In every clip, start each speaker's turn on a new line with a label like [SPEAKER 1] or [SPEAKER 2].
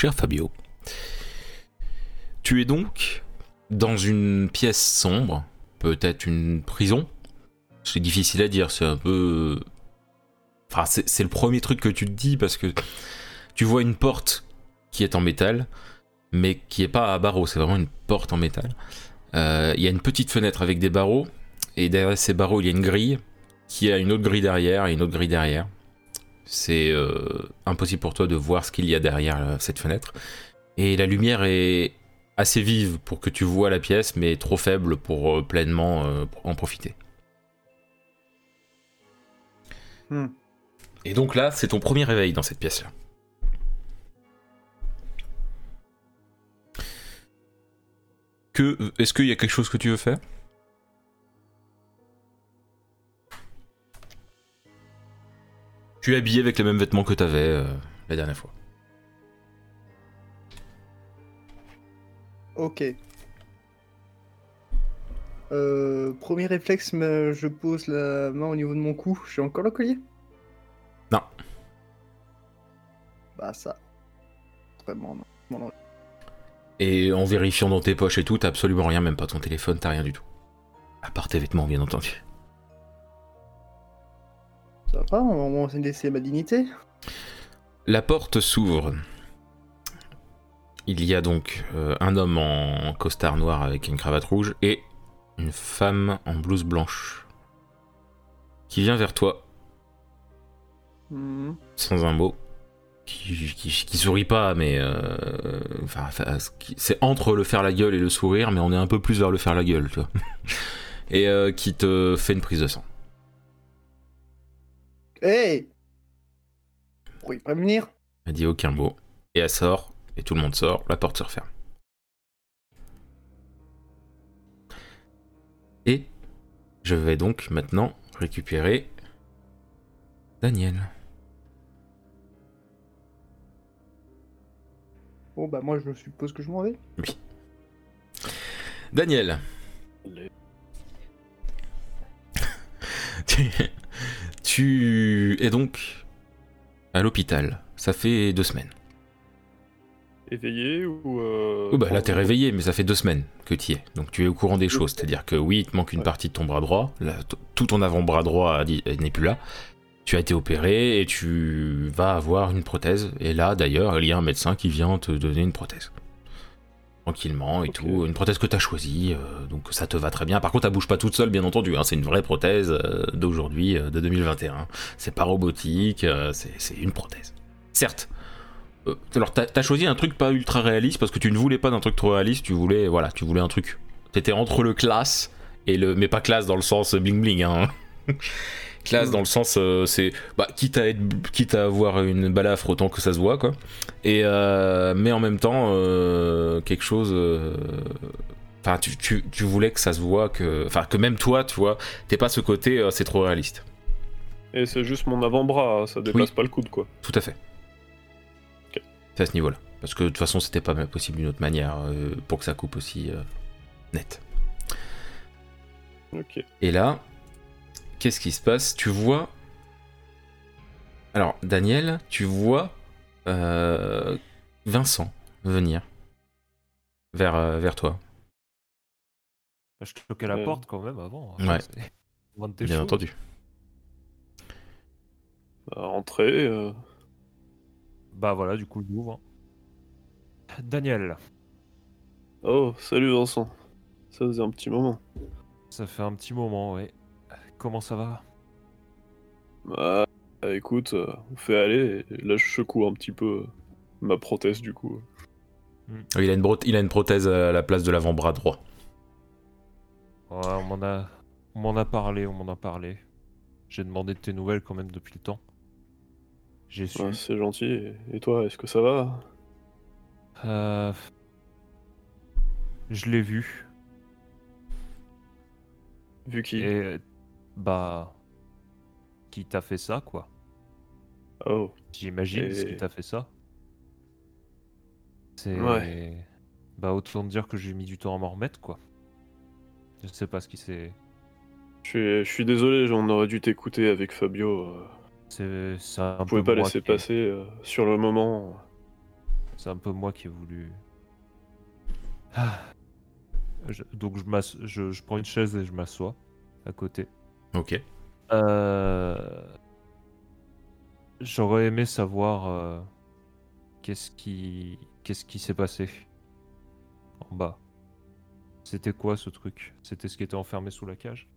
[SPEAKER 1] Cher Fabio, tu es donc dans une pièce sombre, peut-être une prison? C'est difficile à dire, c'est un peu. Enfin, c'est le premier truc que tu te dis parce que tu vois une porte qui est en métal, mais qui est pas à barreaux, c'est vraiment une porte en métal. Euh, il y a une petite fenêtre avec des barreaux, et derrière ces barreaux, il y a une grille qui a une autre grille derrière et une autre grille derrière. C'est euh, impossible pour toi de voir ce qu'il y a derrière euh, cette fenêtre. Et la lumière est assez vive pour que tu vois la pièce, mais trop faible pour euh, pleinement en profiter. Hmm. Et donc là, c'est ton premier réveil dans cette pièce-là. Que, est-ce qu'il y a quelque chose que tu veux faire? Tu es habillé avec les mêmes vêtements que t'avais euh, la dernière fois.
[SPEAKER 2] Ok. Euh, premier réflexe, je pose la main au niveau de mon cou. J'ai encore le collier
[SPEAKER 1] Non.
[SPEAKER 2] Bah ça. Vraiment non.
[SPEAKER 1] Et en vérifiant dans tes poches et tout, t'as absolument rien, même pas ton téléphone, t'as rien du tout. À part tes vêtements, bien entendu.
[SPEAKER 2] Ça va pas On va laisser ma dignité
[SPEAKER 1] La porte s'ouvre. Il y a donc euh, un homme en costard noir avec une cravate rouge et une femme en blouse blanche qui vient vers toi hmm. sans un mot. Qui, sourit pas, mais euh, c'est entre le faire la gueule et le sourire, mais on est un peu plus vers le faire la gueule, tu vois. et euh, qui te fait une prise de sang.
[SPEAKER 2] Hey Pour y prévenir
[SPEAKER 1] Elle dit aucun mot. Et elle sort, et tout le monde sort, la porte se referme. Et je vais donc maintenant récupérer Daniel.
[SPEAKER 2] Bon bah moi je suppose que je m'en vais.
[SPEAKER 1] Oui. Daniel. Tu es donc à l'hôpital. Ça fait deux semaines.
[SPEAKER 3] Éveillé ou. Euh,
[SPEAKER 1] oh bah là t'es réveillé, mais ça fait deux semaines que tu y es. Donc tu es au courant des choses. C'est-à-dire que oui, il te manque une partie de ton bras droit. tout ton avant-bras droit n'est plus là. Tu as été opéré et tu vas avoir une prothèse. Et là d'ailleurs, il y a un médecin qui vient te donner une prothèse tranquillement et tout. Une prothèse que tu as choisie, euh, donc ça te va très bien. Par contre, elle bouge pas toute seule, bien entendu. Hein. C'est une vraie prothèse euh, d'aujourd'hui, euh, de 2021. C'est pas robotique, c'est une prothèse. Certes. alors, t'as as choisi un truc pas ultra réaliste parce que tu ne voulais pas d'un truc trop réaliste. Tu voulais, voilà, tu voulais un truc. T'étais entre le classe et le, mais pas classe dans le sens bling bling. Hein. Classe dans le sens euh, c'est bah, quitte à être quitte à avoir une balafre autant que ça se voit quoi. Et euh, mais en même temps euh, quelque chose enfin tu, tu, tu, voulais que ça se voit que enfin que même toi tu vois t'es pas ce côté c'est trop réaliste.
[SPEAKER 3] Et c'est juste mon avant-bras ça dépasse pas le coude quoi.
[SPEAKER 1] Tout à fait. C'est à ce niveau là parce que de toute façon c'était pas possible d'une autre manière pour que ça coupe aussi net.
[SPEAKER 3] Ok.
[SPEAKER 1] Et là qu'est-ce qui se passe? Tu vois. Alors, Daniel, tu vois euh, Vincent venir vers, euh, vers toi.
[SPEAKER 4] Bah, je toquais la porte quand même avant.
[SPEAKER 1] Hein, ouais. Bien entendu.
[SPEAKER 3] Bah, entrer. Euh.
[SPEAKER 4] Bah voilà, du coup, j'ouvre. Daniel.
[SPEAKER 3] Oh, salut Vincent. Ça faisait un petit moment.
[SPEAKER 4] Ça fait un petit moment, ouais. Comment ça va
[SPEAKER 3] Bah, écoute, euh, on fait aller. Et là, je secoue un petit peu ma prothèse du coup.
[SPEAKER 1] Hmm. Il, a une il a une prothèse à la place de l'avant-bras droit.
[SPEAKER 4] Ouais, on m'en a, on m'en a parlé, on m'en a parlé. J'ai demandé de tes nouvelles quand même depuis le temps.
[SPEAKER 3] J'ai su. c'est gentil. Et toi, est-ce que ça va
[SPEAKER 4] euh... Je l'ai vu.
[SPEAKER 3] Vu qui?
[SPEAKER 4] Bah. Qui t'a fait ça, quoi
[SPEAKER 3] Oh.
[SPEAKER 4] J'imagine ce qui t'a fait ça. C'est.
[SPEAKER 3] Ouais.
[SPEAKER 4] Bah, autant dire que j'ai mis du temps à m'en remettre, quoi. Je sais pas ce qui s'est.
[SPEAKER 3] Je suis, désolé, j'en aurais dû t'écouter avec Fabio.
[SPEAKER 4] C'est ça.
[SPEAKER 3] Pas laisser passer euh, sur le moment.
[SPEAKER 4] C'est un peu moi qui ai voulu. Ah. Je- donc je, m'ass- je, je prends une chaise et je m'assois à côté.
[SPEAKER 1] Ok.
[SPEAKER 4] Euh, J'aurais aimé savoir euh, qu'est-ce qui qu'est-ce qui s'est passé en bas. C'était quoi ce truc? C'était ce qui était enfermé sous la cage?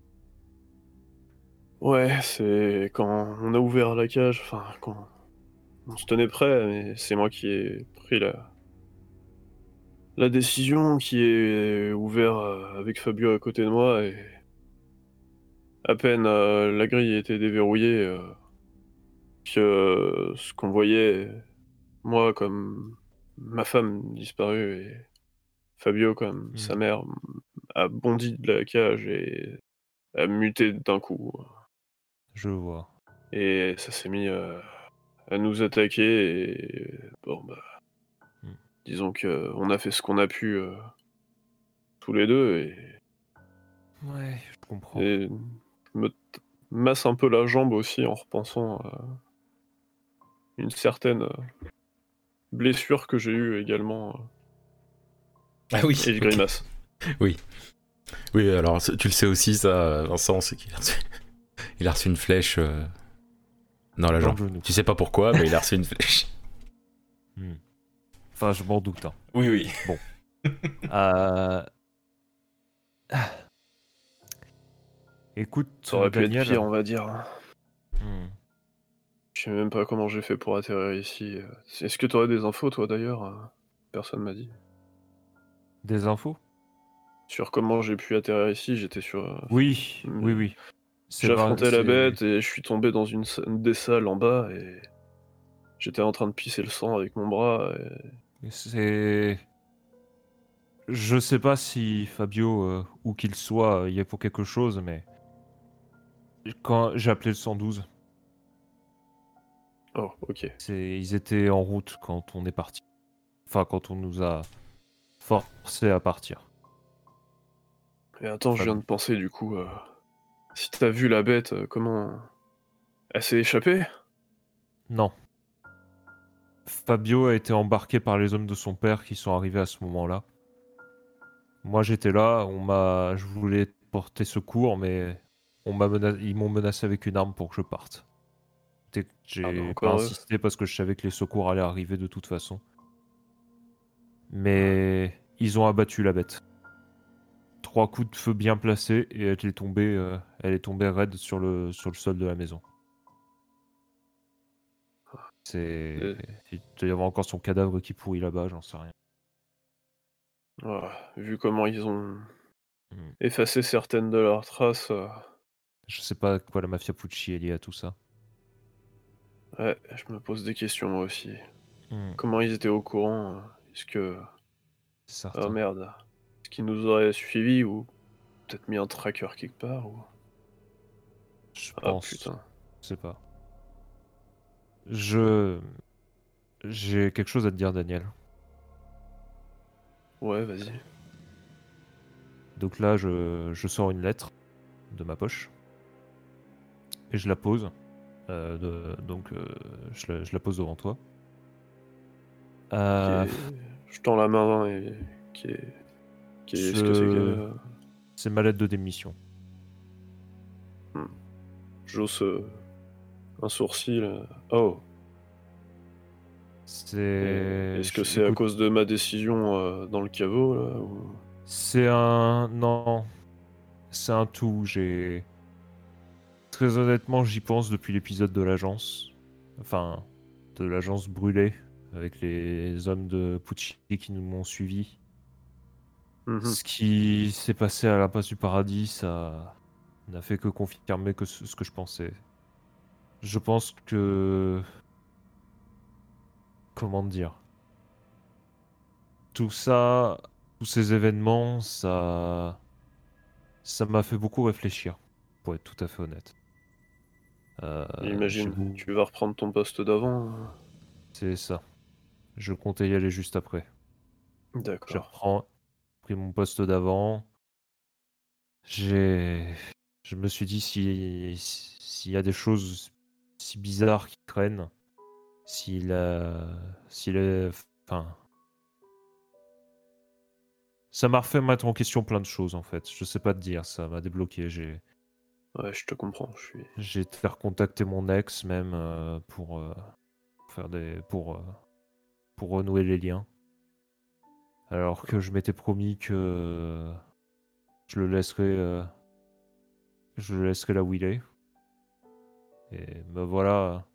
[SPEAKER 3] Ouais, c'est quand on a ouvert la cage, enfin, quand on se tenait prêt, mais c'est moi qui ai pris la, la décision, qui ai ouvert euh, avec Fabio à côté de moi, et à peine euh, la grille était déverrouillée, euh, que euh, ce qu'on voyait, moi comme ma femme disparue, et Fabio comme
[SPEAKER 4] Mhm.
[SPEAKER 3] sa mère, a bondi de la cage et a muté d'un coup.
[SPEAKER 4] Je vois.
[SPEAKER 3] Et ça s'est mis à nous attaquer et bon bah
[SPEAKER 4] Hmm.
[SPEAKER 3] disons que on a fait ce qu'on a pu euh, tous les deux et,
[SPEAKER 4] Ouais, je comprends.
[SPEAKER 3] et me masse un peu la jambe aussi en repensant à une certaine euh, blessure que j'ai eue également euh,
[SPEAKER 1] Ah oui.
[SPEAKER 3] et je
[SPEAKER 1] ok.
[SPEAKER 3] grimace.
[SPEAKER 1] Oui, alors c- tu le sais aussi, ça, Vincent, c'est qu'il a reçu... il a reçu une flèche euh, dans la jambe. Tu sais pas pourquoi, mais il a reçu une flèche.
[SPEAKER 4] Hmm. Enfin, je m'en doute. hein.
[SPEAKER 1] Oui, oui.
[SPEAKER 4] Euh, Écoute,
[SPEAKER 3] Ça aurait pu être pire on va dire.
[SPEAKER 4] Hmm.
[SPEAKER 3] Je sais même pas comment j'ai fait pour atterrir ici. Est-ce que tu aurais des infos toi d'ailleurs euh Personne m'a dit.
[SPEAKER 4] Des infos?
[SPEAKER 3] Sur comment j'ai pu atterrir ici, j'étais sur... euh,
[SPEAKER 4] Oui, oui, oui.
[SPEAKER 3] J'affrontais la bête et je suis tombé dans une, des salles en bas et j'étais en train de pisser le sang avec mon bras. Et...
[SPEAKER 4] C'est. Je sais pas si Fabio, euh, où qu'il soit, euh, y est pour quelque chose, mais. Quand j'ai appelé le 112,
[SPEAKER 3] Oh, ok.
[SPEAKER 4] ils étaient en route quand on est parti. Enfin, quand on nous a forcé à partir.
[SPEAKER 3] Et attends, je viens de penser du coup, euh, si t'as vu la bête, euh, comment... Elle s'est échappée?
[SPEAKER 4] Non. Fabio a été embarqué par les hommes de son père qui sont arrivés à ce moment-là. Moi j'étais là, on m'a, je voulais porter secours, mais on ils m'ont menacé avec une arme pour que je parte. J'ai
[SPEAKER 3] Ah
[SPEAKER 4] pas insisté parce que je savais que les secours allaient arriver de toute façon. Mais ils ont abattu la bête. Trois coups de feu bien placés et elle est tombée, euh, elle est tombée raide sur le, sur le sol de la maison. C'est.
[SPEAKER 3] Euh.
[SPEAKER 4] Il doit y avoir encore son cadavre qui pourrit là-bas, j'en sais rien.
[SPEAKER 3] Vu comment ils ont
[SPEAKER 4] Hmm.
[SPEAKER 3] effacé certaines de leurs traces, euh,
[SPEAKER 4] Je sais pas à quoi la mafia Pucci est liée à tout ça.
[SPEAKER 3] ouais, je me pose des questions moi aussi.
[SPEAKER 4] Hmm,
[SPEAKER 3] Comment ils étaient au courant euh, Est-ce que... Oh merde. Est-ce qu'ils nous auraient suivis ou peut-être mis un tracker quelque part ou...
[SPEAKER 4] Je
[SPEAKER 3] Ah
[SPEAKER 4] pense.
[SPEAKER 3] putain.
[SPEAKER 4] Je sais pas. Je. J'ai quelque chose à te dire, Daniel.
[SPEAKER 3] Ouais, vas-y.
[SPEAKER 4] Donc là, je, je sors une lettre de ma poche et je la pose. Euh, de- donc, euh, je, la, je la pose devant toi. Euh,
[SPEAKER 3] est- Je tends la main et qui est... Qui c'est
[SPEAKER 4] Je-
[SPEAKER 3] que...
[SPEAKER 4] C'est ma lettre de démission.
[SPEAKER 3] J'ose euh, un sourcil. Oh,
[SPEAKER 4] C'est.
[SPEAKER 3] est-ce que c'est à cause de ma décision euh, dans le caveau là ou...
[SPEAKER 4] C'est un. Non. C'est un tout. J'ai. Très honnêtement, j'y pense depuis l'épisode de l'agence. Enfin, de l'agence brûlée. Avec les hommes de Pucci qui nous m'ont suivis.
[SPEAKER 3] Mhm.
[SPEAKER 4] Ce qui s'est passé à la passe du paradis, ça n'a fait que confirmer que ce, ce que je pensais. Je pense que. Comment dire? Tout ça, tous ces événements, ça. Ça m'a fait beaucoup réfléchir, pour être tout à fait honnête. Euh,
[SPEAKER 3] J'imagine. Tu vas reprendre ton poste d'avant. euh,
[SPEAKER 4] C'est ça. Je comptais y aller juste après.
[SPEAKER 3] D'accord.
[SPEAKER 4] reprends- pris mon poste d'avant. J'ai. Je me suis dit si s'il y a des choses si bizarres qui traînent, si la si la Enfin. Ça m'a refait mettre en question plein de choses en fait. Je sais pas te dire, ça m'a débloqué. J'ai
[SPEAKER 3] Ouais, je te comprends. Je suis.
[SPEAKER 4] j'ai été faire contacter mon ex même euh, pour euh, faire des pour euh, pour renouer les liens. Alors que je m'étais promis que je le laisserais euh, je le laisserais là où il est. Et me voilà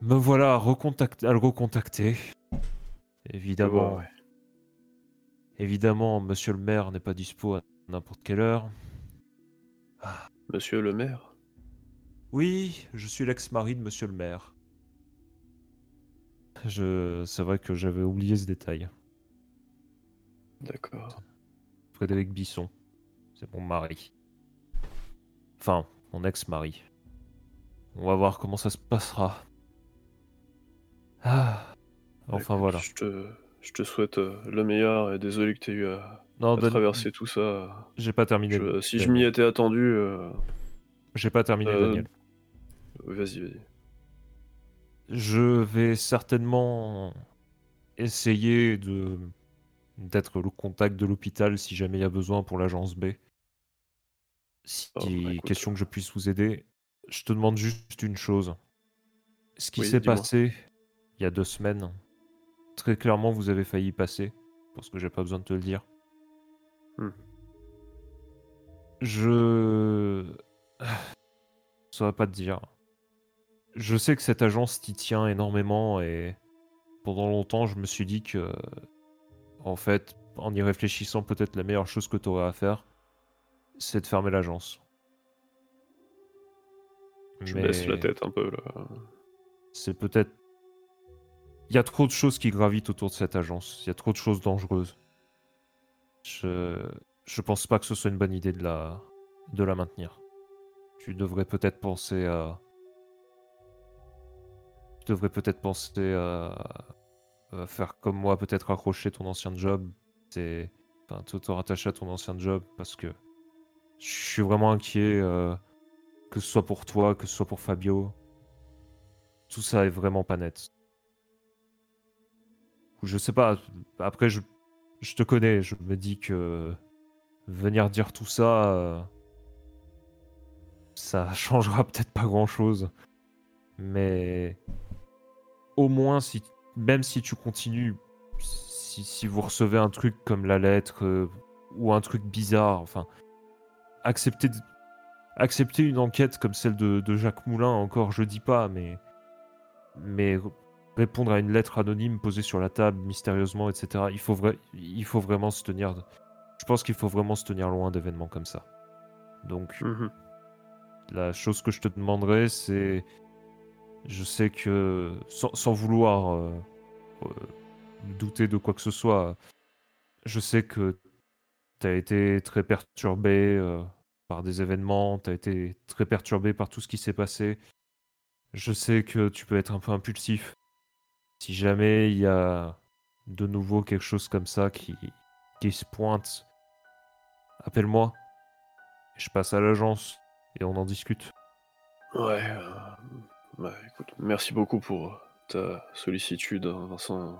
[SPEAKER 4] me voilà à, recontact- à le recontacter. Évidemment,
[SPEAKER 3] ouais.
[SPEAKER 4] évidemment, monsieur le maire n'est pas dispo à n'importe quelle heure.
[SPEAKER 3] Monsieur le maire.
[SPEAKER 4] Oui, je suis l'ex-mari de monsieur le maire. Je... C'est vrai que j'avais oublié ce détail.
[SPEAKER 3] D'accord.
[SPEAKER 4] Frédéric Bisson, c'est mon mari. Enfin, mon ex-mari. On va voir comment ça se passera. Ah. Enfin
[SPEAKER 3] Écoute,
[SPEAKER 4] voilà.
[SPEAKER 3] Je te, je te souhaite euh, le meilleur et désolé que tu aies eu à,
[SPEAKER 4] Non,
[SPEAKER 3] à traverser tout ça.
[SPEAKER 4] j'ai pas terminé.
[SPEAKER 3] Je- si je m'y étais attendu, euh,
[SPEAKER 4] J'ai pas terminé,
[SPEAKER 3] Euh,
[SPEAKER 4] Daniel.
[SPEAKER 3] vas-y, vas-y.
[SPEAKER 4] Je vais certainement essayer de d'être le contact de l'hôpital si jamais il y a besoin pour l'agence B. Si
[SPEAKER 3] Oh, bah,
[SPEAKER 4] question que je puisse vous aider, je te demande juste une chose. Ce qui
[SPEAKER 3] Oui,
[SPEAKER 4] s'est passé il y a deux semaines, très clairement vous avez failli passer, parce que j'ai pas besoin de te le dire.
[SPEAKER 3] Hmm.
[SPEAKER 4] Je je saurais pas te dire. Je sais que cette agence t'y tient énormément et pendant longtemps je me suis dit que en fait en y réfléchissant peut-être la meilleure chose que tu aurais à faire c'est de fermer l'agence.
[SPEAKER 3] Je
[SPEAKER 4] Mais
[SPEAKER 3] baisse la tête un peu là.
[SPEAKER 4] C'est peut-être il y a trop de choses qui gravitent autour de cette agence, il y a trop de choses dangereuses. Je pense pas que ce soit une bonne idée de la maintenir. Tu devrais peut-être penser à tu devrais peut-être penser à... faire comme moi, peut-être accrocher ton ancien job, et enfin, te rattacher à ton ancien job, parce que je suis vraiment inquiet, euh, que ce soit pour toi, que ce soit pour Fabio. Tout ça est vraiment pas net. Je sais pas, après je, je te connais, je me dis que venir dire tout ça, euh, ça changera peut-être pas grand-chose. Mais au moins, si, même si tu continues, si, vous recevez un truc comme la lettre euh, ou un truc bizarre, enfin, accepter, de- accepter une enquête comme celle de, de Jacques Moulin, encore, je dis pas, mais, mais répondre à une lettre anonyme posée sur la table mystérieusement, etc. Il faut, vrai, il faut vraiment se tenir. Je pense qu'il faut vraiment se tenir loin d'événements comme ça. Donc,
[SPEAKER 3] Mhm.
[SPEAKER 4] la chose que je te demanderais, c'est. Je sais que. Sans, sans vouloir euh, euh, douter de quoi que ce soit, je sais que tu as été très perturbé euh, par des événements, tu as été très perturbé par tout ce qui s'est passé. Je sais que tu peux être un peu impulsif. Si jamais il y a de nouveau quelque chose comme ça qui, qui se pointe, appelle-moi. Je passe à l'agence et on en discute.
[SPEAKER 3] Ouais. euh, bah, écoute, merci beaucoup pour ta sollicitude, hein, Vincent.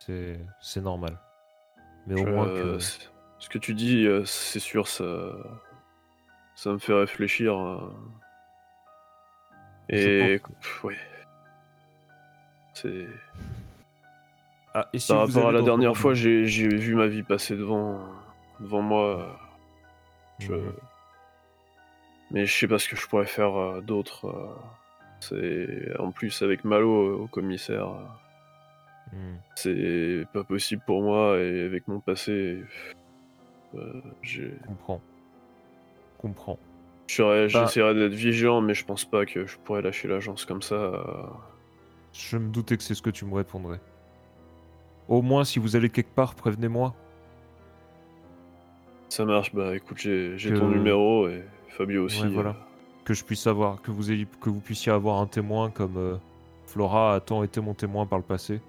[SPEAKER 4] C'est c'est normal. Mais
[SPEAKER 3] Je-
[SPEAKER 4] au moins que.
[SPEAKER 3] Ce que tu dis, euh, c'est sûr, ça, ça me fait réfléchir.
[SPEAKER 4] Je
[SPEAKER 3] Et ouais. C'est
[SPEAKER 4] Ah, et si
[SPEAKER 3] par rapport à la dernière fois, j'ai vu ma vie passer devant devant moi. Je...
[SPEAKER 4] Mhm.
[SPEAKER 3] Mais je sais pas ce que je pourrais faire euh, d'autre. euh. C'est en plus avec Malo euh, au commissaire.
[SPEAKER 4] Hmm.
[SPEAKER 3] C'est pas possible pour moi et avec mon passé, j'ai-
[SPEAKER 4] Comprends. Comprends.
[SPEAKER 3] je
[SPEAKER 4] Bah-
[SPEAKER 3] j'essaierai d'être vigilant, mais je pense pas que je pourrais lâcher l'agence comme ça.
[SPEAKER 4] Je me doutais que c'est ce que tu me répondrais. Au moins, si vous allez quelque part, prévenez-moi.
[SPEAKER 3] Ça marche, bah écoute, j'ai
[SPEAKER 4] Que-
[SPEAKER 3] ton numéro et Fabio aussi.
[SPEAKER 4] Ouais, voilà.
[SPEAKER 3] euh.
[SPEAKER 4] Que je puisse avoir, que vous, ayez, que vous puissiez avoir un témoin comme euh, Flora a tant été mon témoin par le passé.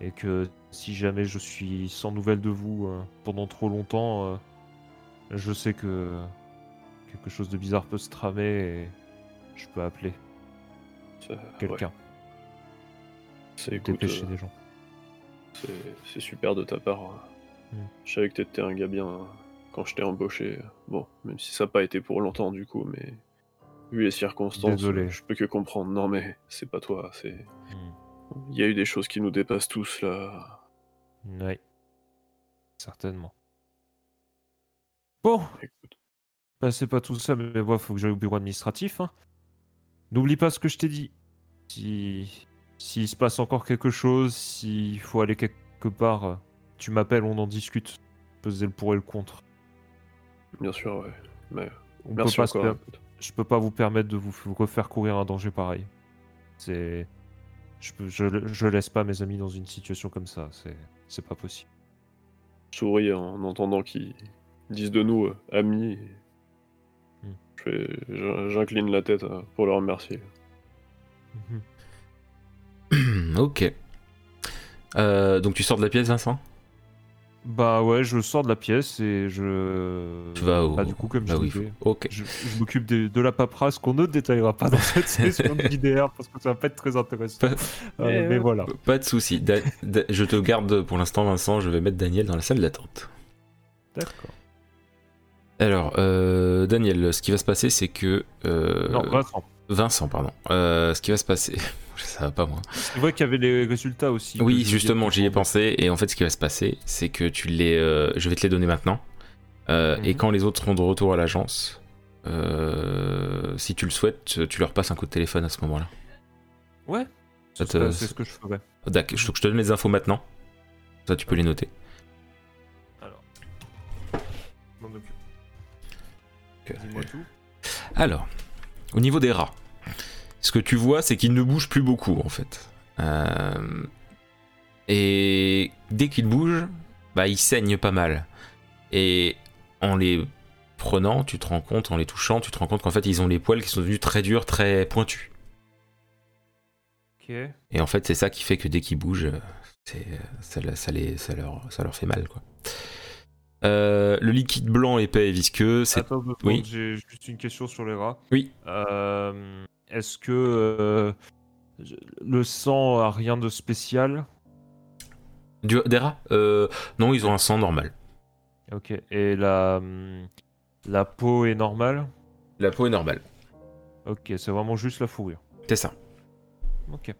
[SPEAKER 4] Et que si jamais je suis sans nouvelles de vous euh, pendant trop longtemps, euh, je sais que quelque chose de bizarre peut se tramer et je peux appeler
[SPEAKER 3] ouais.
[SPEAKER 4] Dépêcher
[SPEAKER 3] euh,
[SPEAKER 4] des gens.
[SPEAKER 3] c'est super de ta part.
[SPEAKER 4] Mm.
[SPEAKER 3] Je savais que t'étais un gars bien hein, quand je t'ai embauché. Bon, même si ça n'a pas été pour longtemps du coup, mais vu les circonstances,
[SPEAKER 4] Désolé.
[SPEAKER 3] je peux que comprendre. Non mais c'est pas toi, c'est.
[SPEAKER 4] Hmm.
[SPEAKER 3] Il y a eu des choses qui nous dépassent tous là.
[SPEAKER 4] Oui. Certainement. Bon,
[SPEAKER 3] Écoute,
[SPEAKER 4] bah, c'est pas tout ça, mais moi, faut que j'aille au bureau administratif. hein. N'oublie pas ce que je t'ai dit. Si s'il se passe encore quelque chose, s'il faut aller quelque part, euh, tu m'appelles, on en discute. Peser le pour et le contre.
[SPEAKER 3] bien sûr, ouais. Mais
[SPEAKER 4] On peut pas
[SPEAKER 3] encore.
[SPEAKER 4] Je peux pas vous permettre de vous refaire courir un danger pareil. C'est. Je, peux, je, je laisse pas mes amis dans une situation comme ça. C'est, c'est pas possible.
[SPEAKER 3] Je souris en entendant qu'ils disent de nous euh, amis. et
[SPEAKER 4] Mm.
[SPEAKER 3] j'in- J'incline la tête euh, pour leur remercier.
[SPEAKER 4] Mhm.
[SPEAKER 1] ok. Euh, donc tu sors de la pièce, Vincent?
[SPEAKER 4] Bah ouais, je sors de la pièce et je.
[SPEAKER 1] Tu vas au-
[SPEAKER 4] Bah, du coup, comme
[SPEAKER 1] Là
[SPEAKER 4] je disais,
[SPEAKER 1] faut. Ok.
[SPEAKER 4] je, je m'occupe de, de la paperasse qu'on ne détaillera pas dans cette session de JDR parce que ça va pas être très intéressant.
[SPEAKER 1] Pas-
[SPEAKER 4] Euh, mais
[SPEAKER 3] euh,
[SPEAKER 4] voilà.
[SPEAKER 1] Pas de souci. Da- da- je te garde pour l'instant, Vincent. Je vais mettre Daniel dans la salle d'attente.
[SPEAKER 4] D'accord.
[SPEAKER 1] Alors, euh, Daniel, ce qui va se passer, c'est que. euh,
[SPEAKER 4] Non, Vincent.
[SPEAKER 1] Vincent, pardon. Euh, ce qui va se passer. Ça va pas, moi.
[SPEAKER 4] C'est vrai qu'il y avait les résultats aussi.
[SPEAKER 1] Oui, justement, j'y ai pensé. Et en fait, ce qui va se passer, c'est que tu les. euh, je vais te les donner maintenant. Euh, Et
[SPEAKER 4] Mhm.
[SPEAKER 1] quand les autres seront de retour à l'agence, euh, si tu le souhaites, tu leur passes un coup de téléphone à ce moment-là.
[SPEAKER 4] Ouais. C'est
[SPEAKER 1] te-
[SPEAKER 4] ce que je ferais.
[SPEAKER 1] D'accord, je te donne les infos maintenant. Ça, tu peux les noter.
[SPEAKER 4] Alors. Dis-moi tout.
[SPEAKER 1] Alors, au niveau des rats, ce que tu vois, c'est qu'ils ne bougent plus beaucoup en fait. Euh, Et dès qu'ils bougent, bah, ils saignent pas mal. Et en les prenant, tu te rends compte, en les touchant, tu te rends compte qu'en fait, ils ont les poils qui sont devenus très durs, très pointus. Et en fait, c'est ça qui fait que dès qu'ils bougent, c'est- ça, ça les- ça leur, ça leur fait mal. Quoi. Euh, le liquide blanc épais et visqueux, c'est oui.
[SPEAKER 4] j'ai juste une question sur les rats.
[SPEAKER 1] Oui.
[SPEAKER 4] Euh, Est-ce que euh, le sang a rien de spécial?
[SPEAKER 1] Du- des rats Euh, Non, ils ont un sang normal.
[SPEAKER 4] Ok. Et la, hum, la peau est normale?
[SPEAKER 1] La peau est normale.
[SPEAKER 4] Ok, c'est vraiment juste la fourrure.
[SPEAKER 1] C'est ça.
[SPEAKER 4] Ok.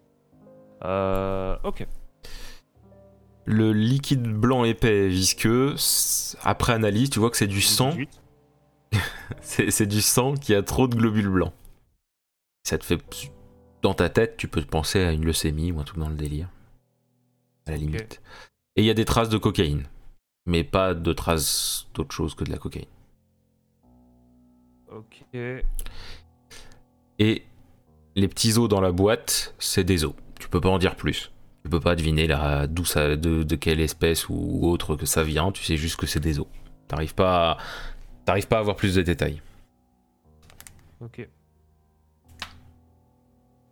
[SPEAKER 4] Euh, ok.
[SPEAKER 1] Le liquide blanc épais et visqueux, après analyse, tu vois que c'est du sang.
[SPEAKER 4] 18.
[SPEAKER 1] C'est c'est du sang qui a trop de globules blancs. Ça te fait. Dans ta tête, tu peux te penser à une leucémie ou un truc dans le délire. À la limite. Et il y a des traces de cocaïne. Mais pas de traces d'autre chose que de la cocaïne.
[SPEAKER 4] Ok.
[SPEAKER 1] Et les petits os dans la boîte, c'est des os. Tu peux pas en dire plus. Tu peux pas deviner d'où ça, de, de quelle espèce ou autre que ça vient. Tu sais juste que c'est des os. T'arrives pas, à- t'arrives pas à avoir plus de détails.
[SPEAKER 4] Ok.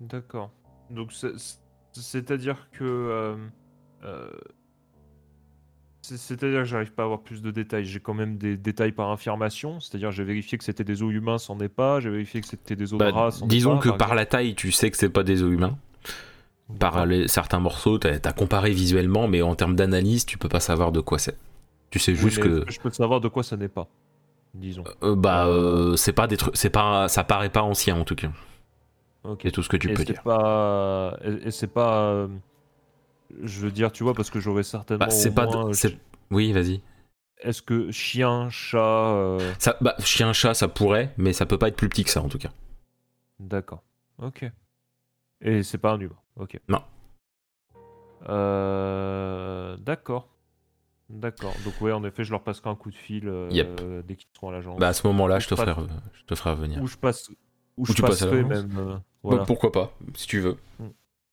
[SPEAKER 4] D'accord. Donc, c'est- c'est- c'est-à-dire que. euh, euh, c'est- C'est-à-dire que j'arrive pas à avoir plus de détails. J'ai quand même des détails par affirmation. C'est-à-dire j'ai vérifié que c'était des os humains, c'en est pas. J'ai vérifié que c'était des os
[SPEAKER 1] Bah,
[SPEAKER 4] de est
[SPEAKER 1] disons
[SPEAKER 4] pas,
[SPEAKER 1] que par la taille, tu sais que c'est pas des os humains. Par les, certains morceaux, t'as as comparé visuellement, mais en termes d'analyse, tu peux pas savoir de quoi c'est. Tu sais juste que,
[SPEAKER 4] que je peux savoir de quoi ça n'est pas. Disons.
[SPEAKER 1] euh, bah, euh, c'est pas des trucs, c'est pas, ça paraît pas ancien en tout cas.
[SPEAKER 4] Ok.
[SPEAKER 1] C'est tout ce que tu
[SPEAKER 4] et
[SPEAKER 1] peux dire.
[SPEAKER 4] pas. Et, et c'est pas. euh, Je veux dire, tu vois, parce que j'aurais certainement.
[SPEAKER 1] Bah, c'est pas
[SPEAKER 4] moins,
[SPEAKER 1] c'est- Oui, vas-y.
[SPEAKER 4] Est-ce que chien, chat. euh,
[SPEAKER 1] Ça, bah, chien, chat, ça pourrait, mais ça peut pas être plus petit que ça en tout cas.
[SPEAKER 4] D'accord. Ok. Et c'est pas un humain. Ok.
[SPEAKER 1] Non.
[SPEAKER 4] Euh, D'accord. D'accord. Donc ouais, en effet, je leur passerai un coup de fil euh,
[SPEAKER 1] Yep.
[SPEAKER 4] dès qu'ils seront à l'agence.
[SPEAKER 1] Bah, à ce moment-là, je te ferai, je te ferai revenir.
[SPEAKER 4] Ou je passe. Ou, je
[SPEAKER 1] tu passes à
[SPEAKER 4] passerai
[SPEAKER 1] l'agence.
[SPEAKER 4] même. euh,
[SPEAKER 1] Bah, pourquoi pas, si tu veux.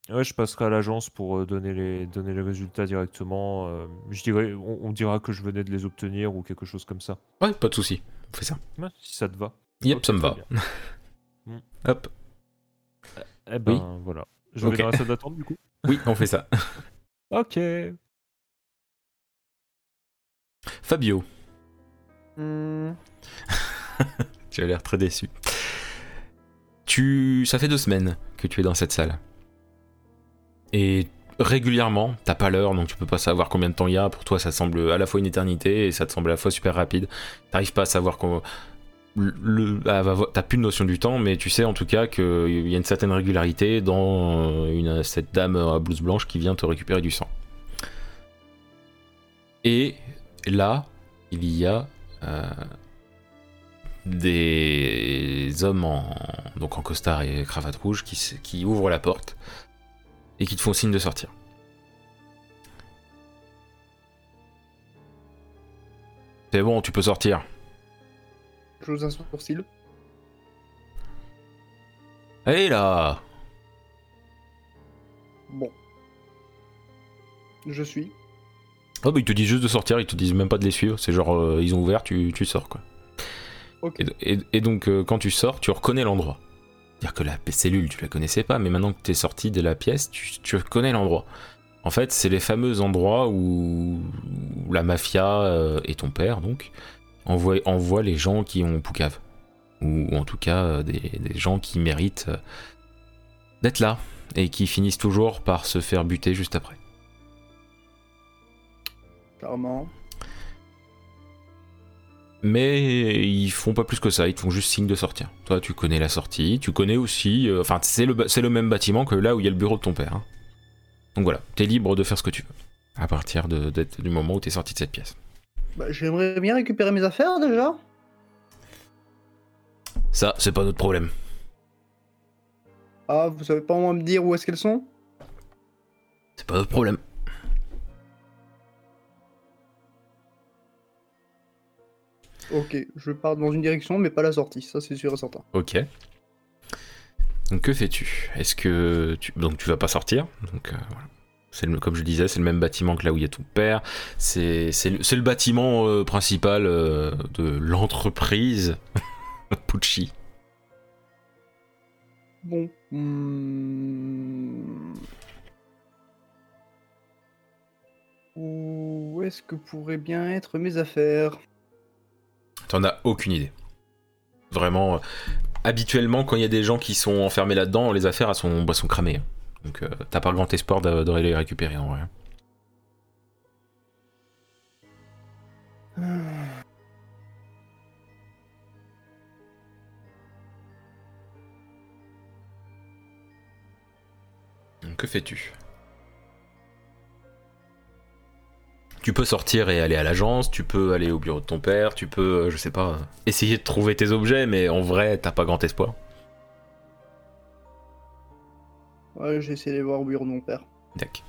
[SPEAKER 4] Ouais, je passerai à l'agence pour euh, donner les donner les résultats directement. euh, je dirais, on, on dira que je venais de les obtenir ou quelque chose comme ça.
[SPEAKER 1] Ouais, pas de souci. On fait ça.
[SPEAKER 4] Ouais, si ça te va.
[SPEAKER 1] Yep, ça me va.
[SPEAKER 4] bien. Mm.
[SPEAKER 1] Hop.
[SPEAKER 4] Eh ben
[SPEAKER 1] Oui.
[SPEAKER 4] voilà. Je vais
[SPEAKER 1] Ok.
[SPEAKER 4] dans la salle d'attente du coup.
[SPEAKER 1] Oui, on fait ça.
[SPEAKER 4] Ok.
[SPEAKER 1] Fabio,
[SPEAKER 2] Hmm,
[SPEAKER 1] tu as l'air très déçu. Tu, ça fait deux semaines que tu es dans cette salle. Et régulièrement. T'as pas l'heure, donc tu peux pas savoir combien de temps il y a. Pour toi, ça semble à la fois une éternité et ça te semble à la fois super rapide. T'arrives pas à savoir qu'on. T'as plus de notion du temps, mais tu sais en tout cas qu'il y a une certaine régularité dans euh, cette dame à blouse blanche qui vient te récupérer du sang. Et là, il y a euh, des hommes en, donc en costard et cravate rouge qui, qui ouvrent la porte et qui te font signe de sortir. C'est bon, tu peux sortir.
[SPEAKER 2] J'ose un sourcil.
[SPEAKER 1] Allez là
[SPEAKER 2] Bon. Je suis.
[SPEAKER 1] Oh bah ils te disent juste de sortir, ils te disent même pas de les suivre, c'est genre euh, ils ont ouvert, tu, tu sors quoi. Et, et- et donc euh, quand tu sors, tu reconnais l'endroit. C'est-à-dire que la cellule, tu la connaissais pas, mais maintenant que tu es sorti de la pièce, tu, tu reconnais l'endroit. En fait, c'est les fameux endroits où, la mafia euh, et ton père, donc, envoient, envoient les gens qui ont Poucave. Ou, ou en tout cas, euh, des, des gens qui méritent euh, d'être là. Et qui finissent toujours par se faire buter juste après.
[SPEAKER 2] Charmant.
[SPEAKER 1] Mais ils font pas plus que ça, ils te font juste signe de sortir. Toi, tu connais la sortie, tu connais aussi. euh, Enfin, c'est le, même bâtiment que là où il y a le bureau de ton père. hein. Donc voilà, t'es libre de faire ce que tu veux. À partir de, du moment où t'es sorti de cette pièce.
[SPEAKER 2] Bah, J'aimerais bien récupérer mes affaires déjà.
[SPEAKER 1] Ça, c'est pas notre problème.
[SPEAKER 2] Ah, vous savez pas au moins me dire où est-ce qu'elles sont?
[SPEAKER 1] C'est pas notre problème.
[SPEAKER 2] Ok, je pars dans une direction, mais pas la sortie, ça c'est sûr et certain.
[SPEAKER 1] Ok. Donc que fais-tu? Est-ce que tu... donc tu vas pas sortir? Donc euh, voilà. C'est le- comme je disais, c'est le même bâtiment que là où il y a ton père. C'est c'est le, c'est le bâtiment euh, principal euh, de l'entreprise Pucci.
[SPEAKER 2] Bon. hmm. Où est-ce que pourraient bien être mes affaires?
[SPEAKER 1] T'en as aucune idée. Vraiment, euh, habituellement, quand il y a des gens qui sont enfermés là-dedans, les affaires sont, bah, sont cramées. hein. Donc euh, t'as pas grand espoir de, les récupérer en vrai. Donc, que fais-tu? Tu peux sortir et aller à l'agence, tu peux aller au bureau de ton père, tu peux, euh, je sais pas, essayer de trouver tes objets, mais en vrai, t'as pas grand espoir.
[SPEAKER 2] Ouais, j'ai essayé de les voir au bureau de mon père.
[SPEAKER 1] D'accord.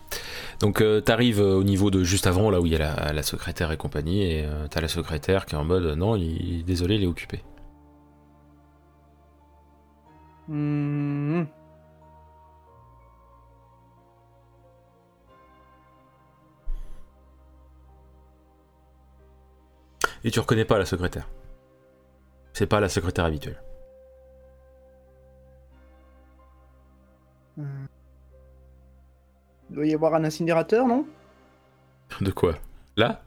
[SPEAKER 1] Donc euh, t'arrives euh, au niveau de juste avant, là où il y a la, la secrétaire et compagnie, et euh, t'as la secrétaire qui est en mode non, il, désolé, il est occupé.
[SPEAKER 2] Hmm.
[SPEAKER 1] Et tu reconnais pas la secrétaire. C'est pas la secrétaire habituelle.
[SPEAKER 2] Hmm. Il doit y avoir un incinérateur, non?
[SPEAKER 1] De quoi? Là?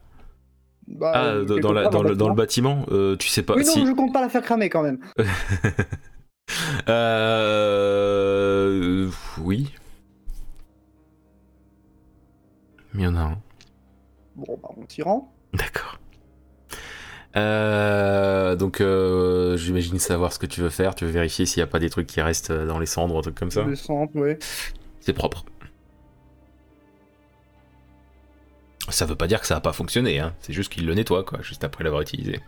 [SPEAKER 2] Bah,
[SPEAKER 1] Ah,
[SPEAKER 2] euh,
[SPEAKER 1] dans, la- le, dans le
[SPEAKER 2] bâtiment.
[SPEAKER 1] bâtiment euh, Tu sais pas.
[SPEAKER 2] Oui, non,
[SPEAKER 1] si.
[SPEAKER 2] je compte pas la faire cramer quand même.
[SPEAKER 1] Euh... Oui. Mais il y en a un.
[SPEAKER 2] Bon, bah, on s'y rend.
[SPEAKER 1] D'accord. Euh, donc, euh, j'imagine savoir ce que tu veux faire. Tu veux vérifier s'il n'y a pas des trucs qui restent dans les cendres, un truc comme ça.
[SPEAKER 2] Ouais.
[SPEAKER 1] C'est propre. Ça veut pas dire que ça a pas fonctionné, hein. c'est juste qu'il le nettoie, quoi, juste après l'avoir utilisé.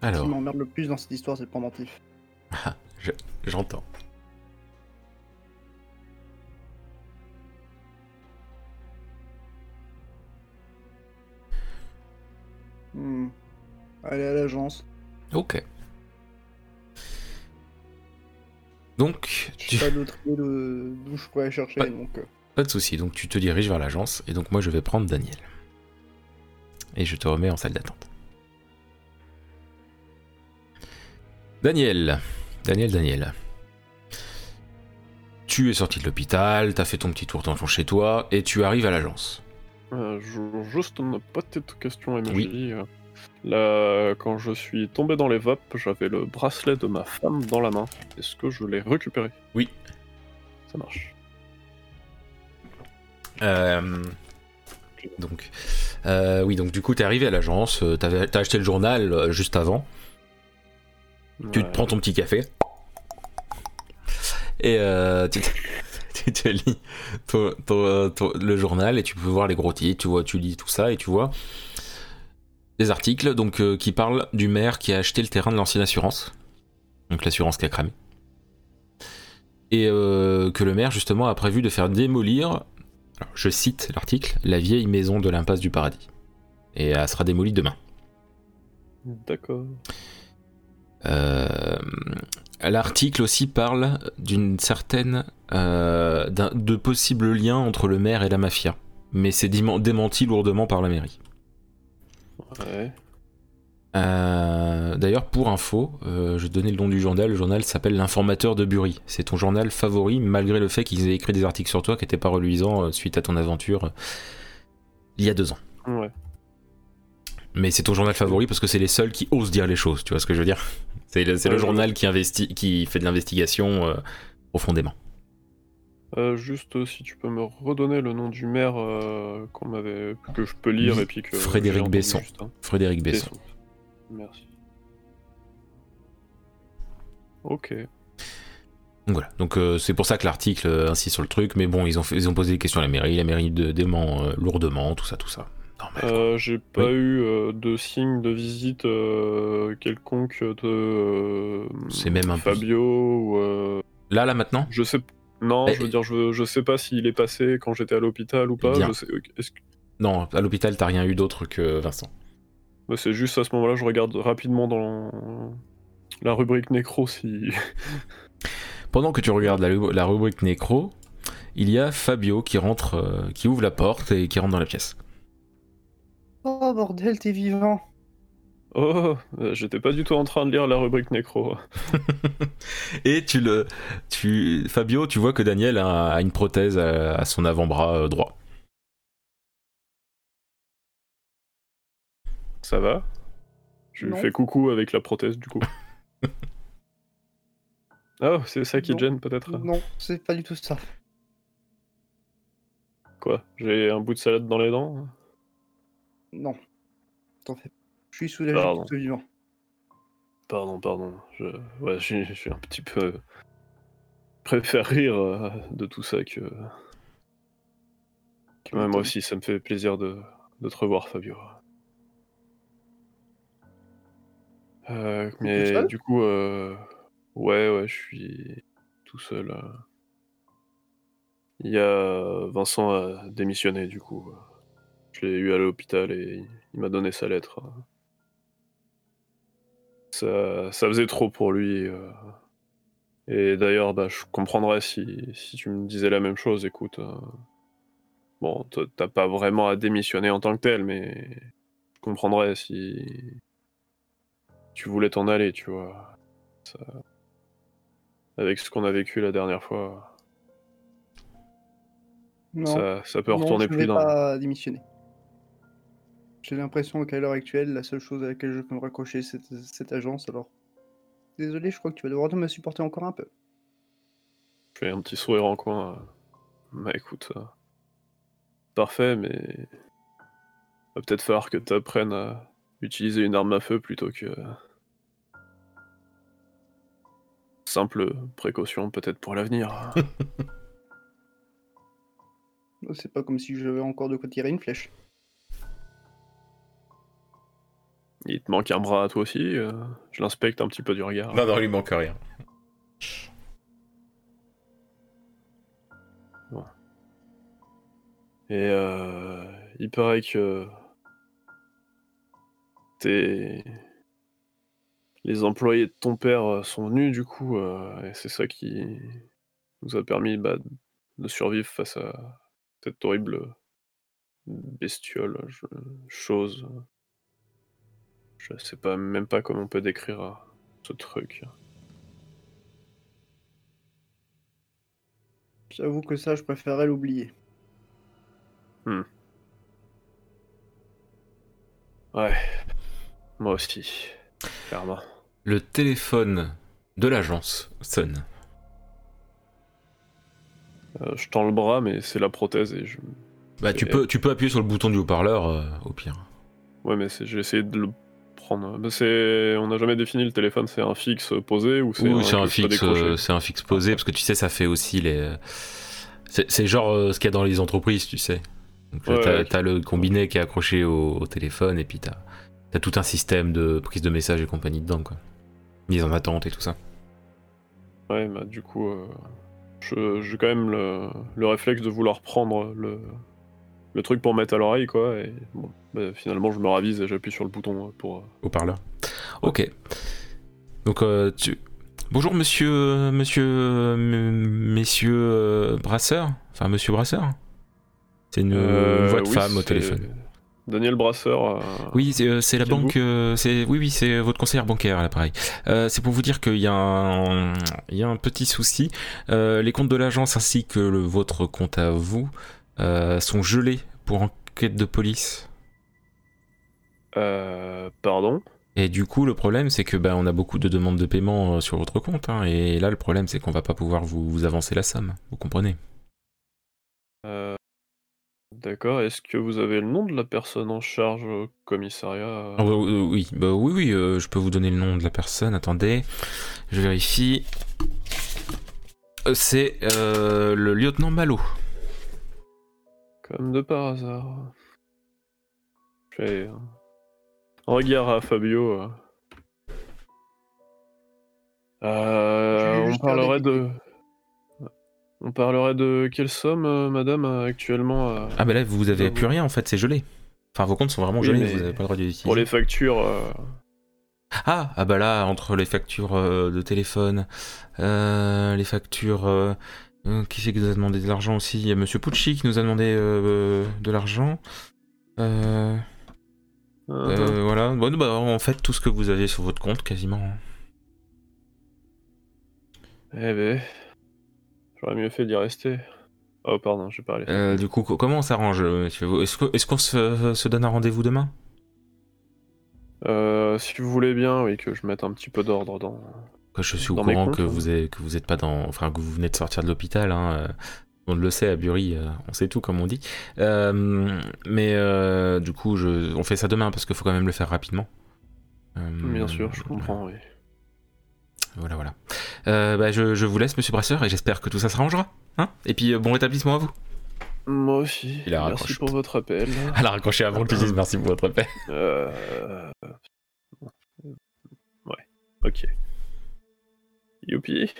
[SPEAKER 2] Ce
[SPEAKER 1] Alors,
[SPEAKER 2] qui m'emmerde le plus dans cette histoire, c'est le pendentif.
[SPEAKER 1] j'entends.
[SPEAKER 2] Hmm. Allez à l'agence.
[SPEAKER 1] Ok. Donc,
[SPEAKER 2] Je
[SPEAKER 1] tu...
[SPEAKER 2] pas d'autre de- d'où je pourrais chercher,
[SPEAKER 1] Ouais.
[SPEAKER 2] donc... euh,
[SPEAKER 1] pas de souci. Donc, tu te diriges vers l'agence, et donc moi, je vais prendre Daniel. Et je te remets en salle d'attente. Daniel, Daniel, Daniel. Tu es sorti de l'hôpital, t'as fait ton petit tour dans ton chez toi, et tu arrives à l'agence.
[SPEAKER 3] Euh, juste une petite question, MJ.
[SPEAKER 1] Oui.
[SPEAKER 3] Euh, Là, quand je suis tombé dans les vapes, j'avais le bracelet de ma femme dans la main. Est-ce que je l'ai récupéré?
[SPEAKER 1] Oui.
[SPEAKER 3] Ça marche.
[SPEAKER 1] Euh, donc, euh, oui, donc du coup, t'es arrivé à l'agence, euh, t'as acheté le journal juste avant, tu te prends ton petit café, et euh, tu, lis ton- ton- euh, ton- le journal, et tu peux voir les gros titres, tu, vois, tu lis tout ça, et tu vois des articles donc, euh, qui parlent du maire qui a acheté le terrain de l'ancienne assurance, donc l'assurance qui a cramé, et euh, que le maire, justement, a prévu de faire démolir alors, je cite l'article, la vieille maison de l'impasse du paradis. Et elle sera démolie demain.
[SPEAKER 3] D'accord.
[SPEAKER 1] Euh, l'article aussi parle d'une certaine. euh, de possibles liens entre le maire et la mafia. Mais c'est démenti lourdement par la mairie.
[SPEAKER 3] Ouais.
[SPEAKER 1] Euh, D'ailleurs, pour info, euh, je donner le nom du journal. Le journal s'appelle L'Informateur de Bury. C'est ton journal favori, malgré le fait qu'ils aient écrit des articles sur toi qui n'étaient pas reluisants euh, suite à ton aventure il y a deux ans.
[SPEAKER 3] Ouais.
[SPEAKER 1] Mais c'est ton journal favori parce que c'est les seuls qui osent dire les choses, tu vois ce que je veux dire? C'est le, journal qui, investi, qui fait de l'investigation euh, profondément.
[SPEAKER 3] Euh, juste euh, si tu peux me redonner le nom du maire euh, qu'on m'avait que je peux lire et puis que
[SPEAKER 1] Frédéric Besson.
[SPEAKER 3] juste, hein.
[SPEAKER 1] Frédéric Besson.
[SPEAKER 3] Merci. Ok.
[SPEAKER 1] Donc voilà, donc euh, c'est pour ça que l'article insiste sur le truc, mais bon, ils ont, fait- ils ont posé des questions à la mairie, la mairie de, dément lourdement, tout ça, tout ça.
[SPEAKER 3] Euh, J'ai pas
[SPEAKER 1] Oui.
[SPEAKER 3] eu euh, de signe de visite euh, quelconque de
[SPEAKER 1] C'est même un
[SPEAKER 3] Fabio ou
[SPEAKER 1] Là, là, maintenant
[SPEAKER 3] je sais non
[SPEAKER 1] Eh,
[SPEAKER 3] je veux dire je, je sais pas s'il est passé quand j'étais à l'hôpital ou pas
[SPEAKER 1] bien.
[SPEAKER 3] je sais est-ce que
[SPEAKER 1] Non, à l'hôpital, t'as rien eu d'autre que Vincent.
[SPEAKER 3] bah, c'est juste à ce moment-là je regarde rapidement dans la rubrique nécro si
[SPEAKER 1] Pendant que tu regardes la, la rubrique nécro, il y a Fabio qui rentre, qui ouvre la porte et qui rentre dans la pièce.
[SPEAKER 2] Oh bordel, t'es vivant.
[SPEAKER 3] oh euh, j'étais pas du tout en train de lire la rubrique nécro
[SPEAKER 1] Et tu le, tu, Fabio, tu vois que Daniel a, a une prothèse à, à son avant-bras euh, droit.
[SPEAKER 3] ça va? Je lui fais coucou avec la prothèse du coup oh c'est ça qui
[SPEAKER 2] Non.
[SPEAKER 3] te gêne peut-être?
[SPEAKER 2] Non, c'est pas du tout ça.
[SPEAKER 3] quoi? J'ai un bout de salade dans les dents?
[SPEAKER 2] Non. T'en fais pas. Je suis soulagé
[SPEAKER 3] Pardon.
[SPEAKER 2] sois vivant.
[SPEAKER 3] Pardon, pardon. Je, ouais, je suis un petit peu. préfère rire euh, de tout ça que. que moi aussi, ça me fait plaisir de, de te revoir, Fabio. Euh, mais du coup, euh, ouais, ouais, je suis tout seul. euh. Il y a Vincent a démissionné, du coup. Je l'ai eu à l'hôpital et il m'a donné sa lettre. Ça, ça faisait trop pour lui. euh. Et d'ailleurs, bah, je comprendrais si, si tu me disais la même chose. Écoute, euh, bon, t'as pas vraiment à démissionner en tant que tel, mais je comprendrais si tu voulais t'en aller, tu vois. Ça- Avec ce qu'on a vécu la dernière fois,
[SPEAKER 2] Non,
[SPEAKER 3] ça, ça peut
[SPEAKER 2] non,
[SPEAKER 3] retourner
[SPEAKER 2] je
[SPEAKER 3] plus
[SPEAKER 2] vais
[SPEAKER 3] d'un.
[SPEAKER 2] pas démissionner. J'ai l'impression qu'à l'heure actuelle, la seule chose à laquelle je peux me raccrocher, c'est cette agence. Alors, désolé, je crois que tu vas devoir me supporter encore un peu.
[SPEAKER 3] Je fais un petit sourire en coin. euh. Bah écoute, euh, parfait, mais va peut-être falloir que tu apprennes à utiliser une arme à feu plutôt que simple précaution peut-être pour l'avenir.
[SPEAKER 2] C'est pas comme si j'avais encore de quoi tirer une flèche.
[SPEAKER 3] Il te manque un bras à toi aussi. euh, je l'inspecte un petit peu du regard.
[SPEAKER 1] Non, non, il lui manque rien.
[SPEAKER 3] Et euh, il paraît que tes... les employés de ton père euh, sont venus du coup, euh, et c'est ça qui nous a permis bah, de survivre face à cette horrible bestiole, je- chose. Je sais pas même pas comment on peut décrire euh, ce truc.
[SPEAKER 2] J'avoue que ça, je préférerais l'oublier.
[SPEAKER 3] Ouais. Moi aussi. Clairement.
[SPEAKER 1] Le téléphone de l'agence sonne.
[SPEAKER 3] Euh, je tends le bras, mais c'est la prothèse et je.
[SPEAKER 1] Bah, tu peux, tu peux appuyer sur le bouton du haut-parleur, euh, au pire.
[SPEAKER 3] Ouais, mais j'ai essayé de le prendre. On n'a jamais défini le téléphone, c'est un fixe posé ou c'est
[SPEAKER 1] Oui, un,
[SPEAKER 3] peux
[SPEAKER 1] fixe, euh, c'est un fixe posé, parce que tu sais, ça fait aussi les. C'est genre euh, ce qu'il y a dans les entreprises, tu sais.
[SPEAKER 3] Ouais,
[SPEAKER 1] t'as,
[SPEAKER 3] ouais.
[SPEAKER 1] le combiné qui est accroché au, au téléphone, et puis t'as, t'as tout un système de prise de messages et compagnie dedans, quoi. Mise en attente et tout ça.
[SPEAKER 3] Ouais, bah du coup, euh, j'ai quand même le, le réflexe de vouloir prendre le, le truc pour mettre à l'oreille, quoi. Et bon, finalement, je me ravise et j'appuie sur le bouton pour. euh,
[SPEAKER 1] Haut-parleur. Ok. Donc, euh, tu. Bonjour, monsieur. euh, Monsieur. euh, messieurs euh, Brasseur Enfin, monsieur Brasseur C'est une,
[SPEAKER 3] euh,
[SPEAKER 1] une voix de
[SPEAKER 3] oui,
[SPEAKER 1] femme au téléphone.
[SPEAKER 3] Daniel Brasseur. euh,
[SPEAKER 1] Oui, c'est euh, la banque. euh, c'est oui, oui, c'est votre conseillère bancaire à l'appareil. Euh, c'est pour vous dire qu'il y a un, il y a un petit souci. Euh, les comptes de l'agence ainsi que le- votre compte à vous euh, sont gelés pour enquête de police.
[SPEAKER 3] Euh, pardon.
[SPEAKER 1] Et du coup, le problème, c'est que ben, on a beaucoup de demandes de paiement euh, sur votre compte. hein, et là, le problème, c'est qu'on va pas pouvoir vous, vous avancer la somme. Vous comprenez?
[SPEAKER 3] Euh, D'accord. Est-ce que vous avez le nom de la personne en charge au commissariat euh,
[SPEAKER 1] Ah, bah, euh, Oui, bah, oui, oui. euh, je peux vous donner le nom de la personne. Attendez, je vérifie. C'est euh, le lieutenant Malo.
[SPEAKER 3] Comme de par hasard. Je fais un un regard à Fabio. euh. On parlerait de. On parlerait de quelle somme, euh, madame, actuellement euh,
[SPEAKER 1] Ah bah là vous avez plus rien en fait, c'est gelé. Enfin vos comptes sont vraiment
[SPEAKER 3] Oui,
[SPEAKER 1] gelés, vous avez pas le droit d'utiliser.
[SPEAKER 3] Pour les factures. euh,
[SPEAKER 1] Ah ah bah là entre les factures euh, de téléphone, euh, les factures, euh, euh, qui c'est qui nous a demandé de l'argent aussi? Il y a Monsieur Pucci qui nous a demandé euh, de l'argent. Euh, euh, voilà, bon, bah, en fait tout ce que vous avez sur votre compte quasiment.
[SPEAKER 3] Eh ben. J'aurais mieux fait d'y rester. Oh, pardon, j'ai parlé.
[SPEAKER 1] Euh, du coup co- comment on s'arrange euh, monsieur? Est-ce qu'on se, se donne un rendez-vous demain?
[SPEAKER 3] Euh, si vous voulez bien, oui, que je mette un petit peu d'ordre dans.
[SPEAKER 1] Je suis au courant
[SPEAKER 3] comptes,
[SPEAKER 1] que
[SPEAKER 3] hein.
[SPEAKER 1] vous êtes que vous êtes pas dans, enfin que vous venez de sortir de l'hôpital. Hein, euh, on le sait à Bury, euh, on sait tout comme on dit. Euh, mais euh, du coup, je, on fait ça demain parce qu'il faut quand même le faire rapidement. Euh,
[SPEAKER 3] Bien sûr, je comprends, oui.
[SPEAKER 1] Voilà, voilà. Euh, bah, je, je vous laisse, Monsieur Brasseur, et j'espère que tout ça s'arrangera. Hein et puis euh, bon rétablissement à vous.
[SPEAKER 3] Moi aussi.
[SPEAKER 1] Il a
[SPEAKER 3] Merci
[SPEAKER 1] raccroché.
[SPEAKER 3] pour votre appel.
[SPEAKER 1] Elle a raccroché avant que tu dises merci pour votre paix.
[SPEAKER 3] Euh... Ouais, ok. Youpi.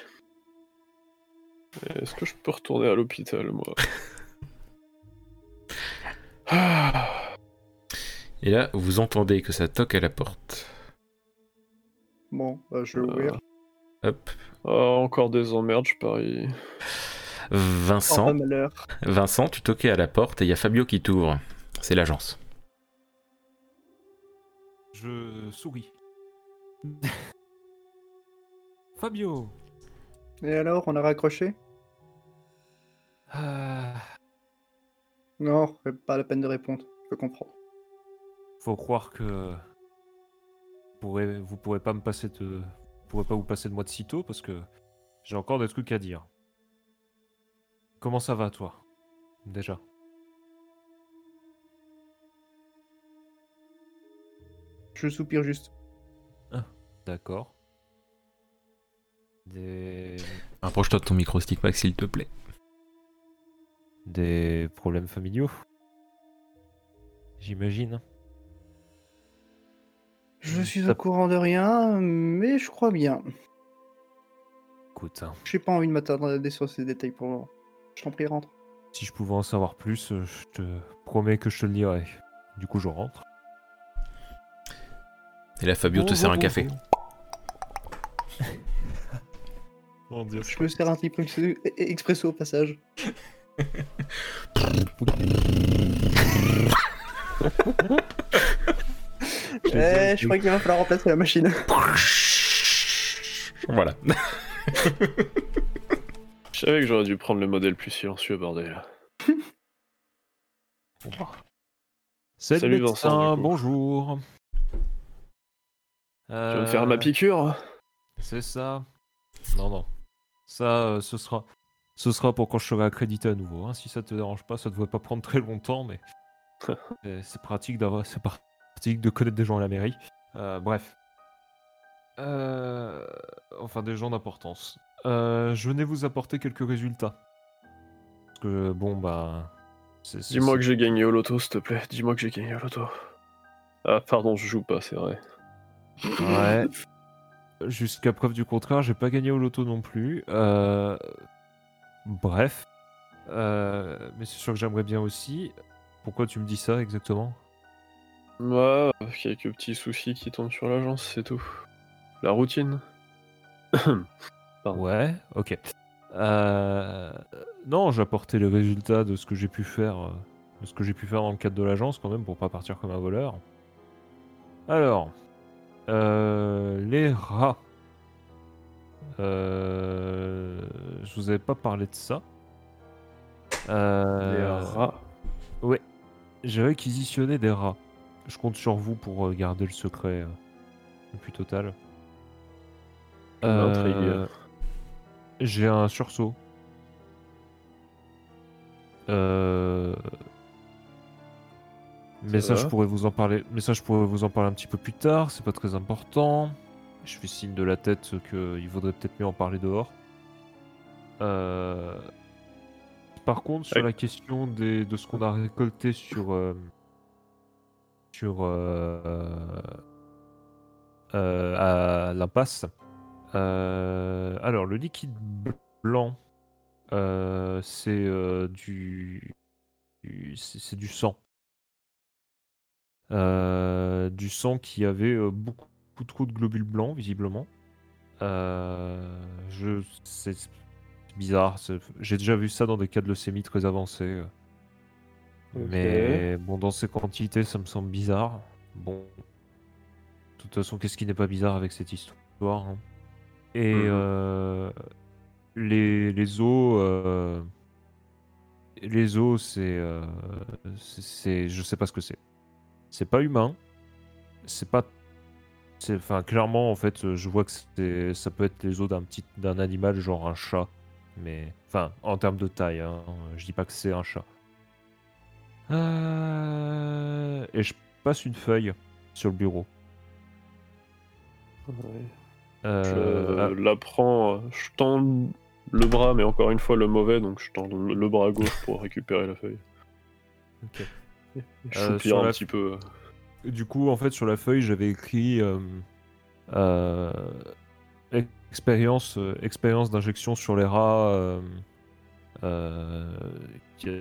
[SPEAKER 3] Est-ce que je peux retourner à l'hôpital, moi Ah,
[SPEAKER 1] Et là, vous entendez que ça toque à la porte.
[SPEAKER 2] Bon, bah, je vais ouvrir.
[SPEAKER 1] Hop.
[SPEAKER 3] Ah, Encore des emmerdes, je parie.
[SPEAKER 1] Vincent,
[SPEAKER 2] malheur.
[SPEAKER 1] Vincent, tu toquais à la porte et il y a Fabio qui t'ouvre. C'est l'agence.
[SPEAKER 4] Je souris. Fabio
[SPEAKER 2] Et alors, on a raccroché?
[SPEAKER 4] Ah,
[SPEAKER 2] Non, pas la peine de répondre. Je peux comprendre.
[SPEAKER 4] Faut croire que vous pourrez, vous pourrez pas me passer de, vous pourrez pas vous passer de moi de sitôt parce que j'ai encore des trucs à dire. Comment ça va toi Déjà?
[SPEAKER 2] Je soupire juste.
[SPEAKER 4] D'accord. Des
[SPEAKER 1] Rapproche-toi de ton micro stick Max, s'il te plaît.
[SPEAKER 4] des problèmes familiaux J'imagine.
[SPEAKER 2] Je suis
[SPEAKER 4] Ça-
[SPEAKER 2] au courant de rien, mais je crois bien.
[SPEAKER 4] Écoute, hein,
[SPEAKER 2] J'ai pas envie de m'attarder sur ces détails pour le moment. Je t'en prie, rentre.
[SPEAKER 4] si je pouvais en savoir plus, euh, je te promets que je te le dirai. Du coup, je rentre.
[SPEAKER 1] Et là, Fabio te sert un café.
[SPEAKER 4] Mon dieu.
[SPEAKER 2] Je me sers un type expresso- expresso au passage. Eh, je crois qu'il va falloir remplacer la machine.
[SPEAKER 1] Voilà.
[SPEAKER 3] Je savais que j'aurais dû prendre le modèle plus silencieux, bordel. Salut,
[SPEAKER 4] le
[SPEAKER 3] Vincent,
[SPEAKER 4] bonjour.
[SPEAKER 3] Tu vas me faire ma
[SPEAKER 4] Euh,
[SPEAKER 3] piqûre
[SPEAKER 4] C'est ça. Non, non. Ça, euh, ce sera, ce sera pour quand je serai accrédité à nouveau. hein. Si ça te dérange pas, ça devrait pas prendre très longtemps, mais c'est pratique d'avoir, c'est pratique de connaître des gens à la mairie. Euh, bref. Euh, Enfin, des gens d'importance. Euh, je venais vous apporter quelques résultats. Parce que bon, bah.
[SPEAKER 3] Dis-moi que j'ai gagné au loto, s'il te plaît. Dis-moi que j'ai gagné au loto. Ah, pardon, je joue pas, c'est vrai.
[SPEAKER 4] Ouais. Jusqu'à preuve du contraire, j'ai pas gagné au loto non plus. Euh, Bref. Euh, Mais c'est sûr que j'aimerais bien aussi. Pourquoi tu me dis ça exactement?
[SPEAKER 3] Ouais, quelques petits soucis qui tombent sur l'agence, c'est tout. La routine.
[SPEAKER 4] Ouais, ok. Euh, Non, j'ai apporté les résultats de ce que j'ai pu faire, euh, de ce que j'ai pu faire dans le cadre de l'agence quand même pour pas partir comme un voleur. Alors, euh, les rats. Euh, Je vous avais pas parlé de ça.
[SPEAKER 3] Les
[SPEAKER 4] Euh,
[SPEAKER 3] rats.
[SPEAKER 4] Ouais, j'ai réquisitionné des rats. Je compte sur vous pour euh, garder le secret le plus total. J'ai un sursaut. Euh... Mais ça, je pourrais vous en parler. Mais ça, je pourrais vous en parler un petit peu plus tard. C'est pas très important. Je fais signe de la tête qu'il vaudrait peut-être mieux en parler dehors. Euh, Par contre, sur la question des... de ce qu'on a récolté sur euh, sur euh, à l'impasse. alors, le liquide blanc, c'est du, c'est du sang. Euh, du sang qui avait beaucoup, beaucoup trop de globules blancs, visiblement. Euh, je, c'est bizarre. J'ai déjà vu ça dans des cas de leucémie très avancés. euh. Mais bon, dans ces quantités, ça me semble bizarre. Bon. De toute façon, qu'est-ce qui n'est pas bizarre avec cette histoire hein? Et euh, les, les os. euh, les os, c'est. euh, c'est- Je sais pas ce que c'est. C'est pas humain. C'est pas. c'est- Enfin, clairement, en fait, je vois que ça peut être les os d'un petit d'un animal, genre un chat. Mais. Enfin, en termes de taille, hein, je dis pas que c'est un chat. Euh, Et je passe une feuille sur le bureau.
[SPEAKER 3] Ouais.
[SPEAKER 4] Euh,
[SPEAKER 3] Je la prends, je tends le bras, mais encore une fois le mauvais, donc je tends le le bras gauche pour récupérer la feuille.
[SPEAKER 4] Ok. Euh, sur
[SPEAKER 3] un
[SPEAKER 4] la-
[SPEAKER 3] petit peu.
[SPEAKER 4] Du coup, en fait, sur la feuille, j'avais écrit euh, euh, expérience, euh, expérience d'injection sur les rats, euh, euh,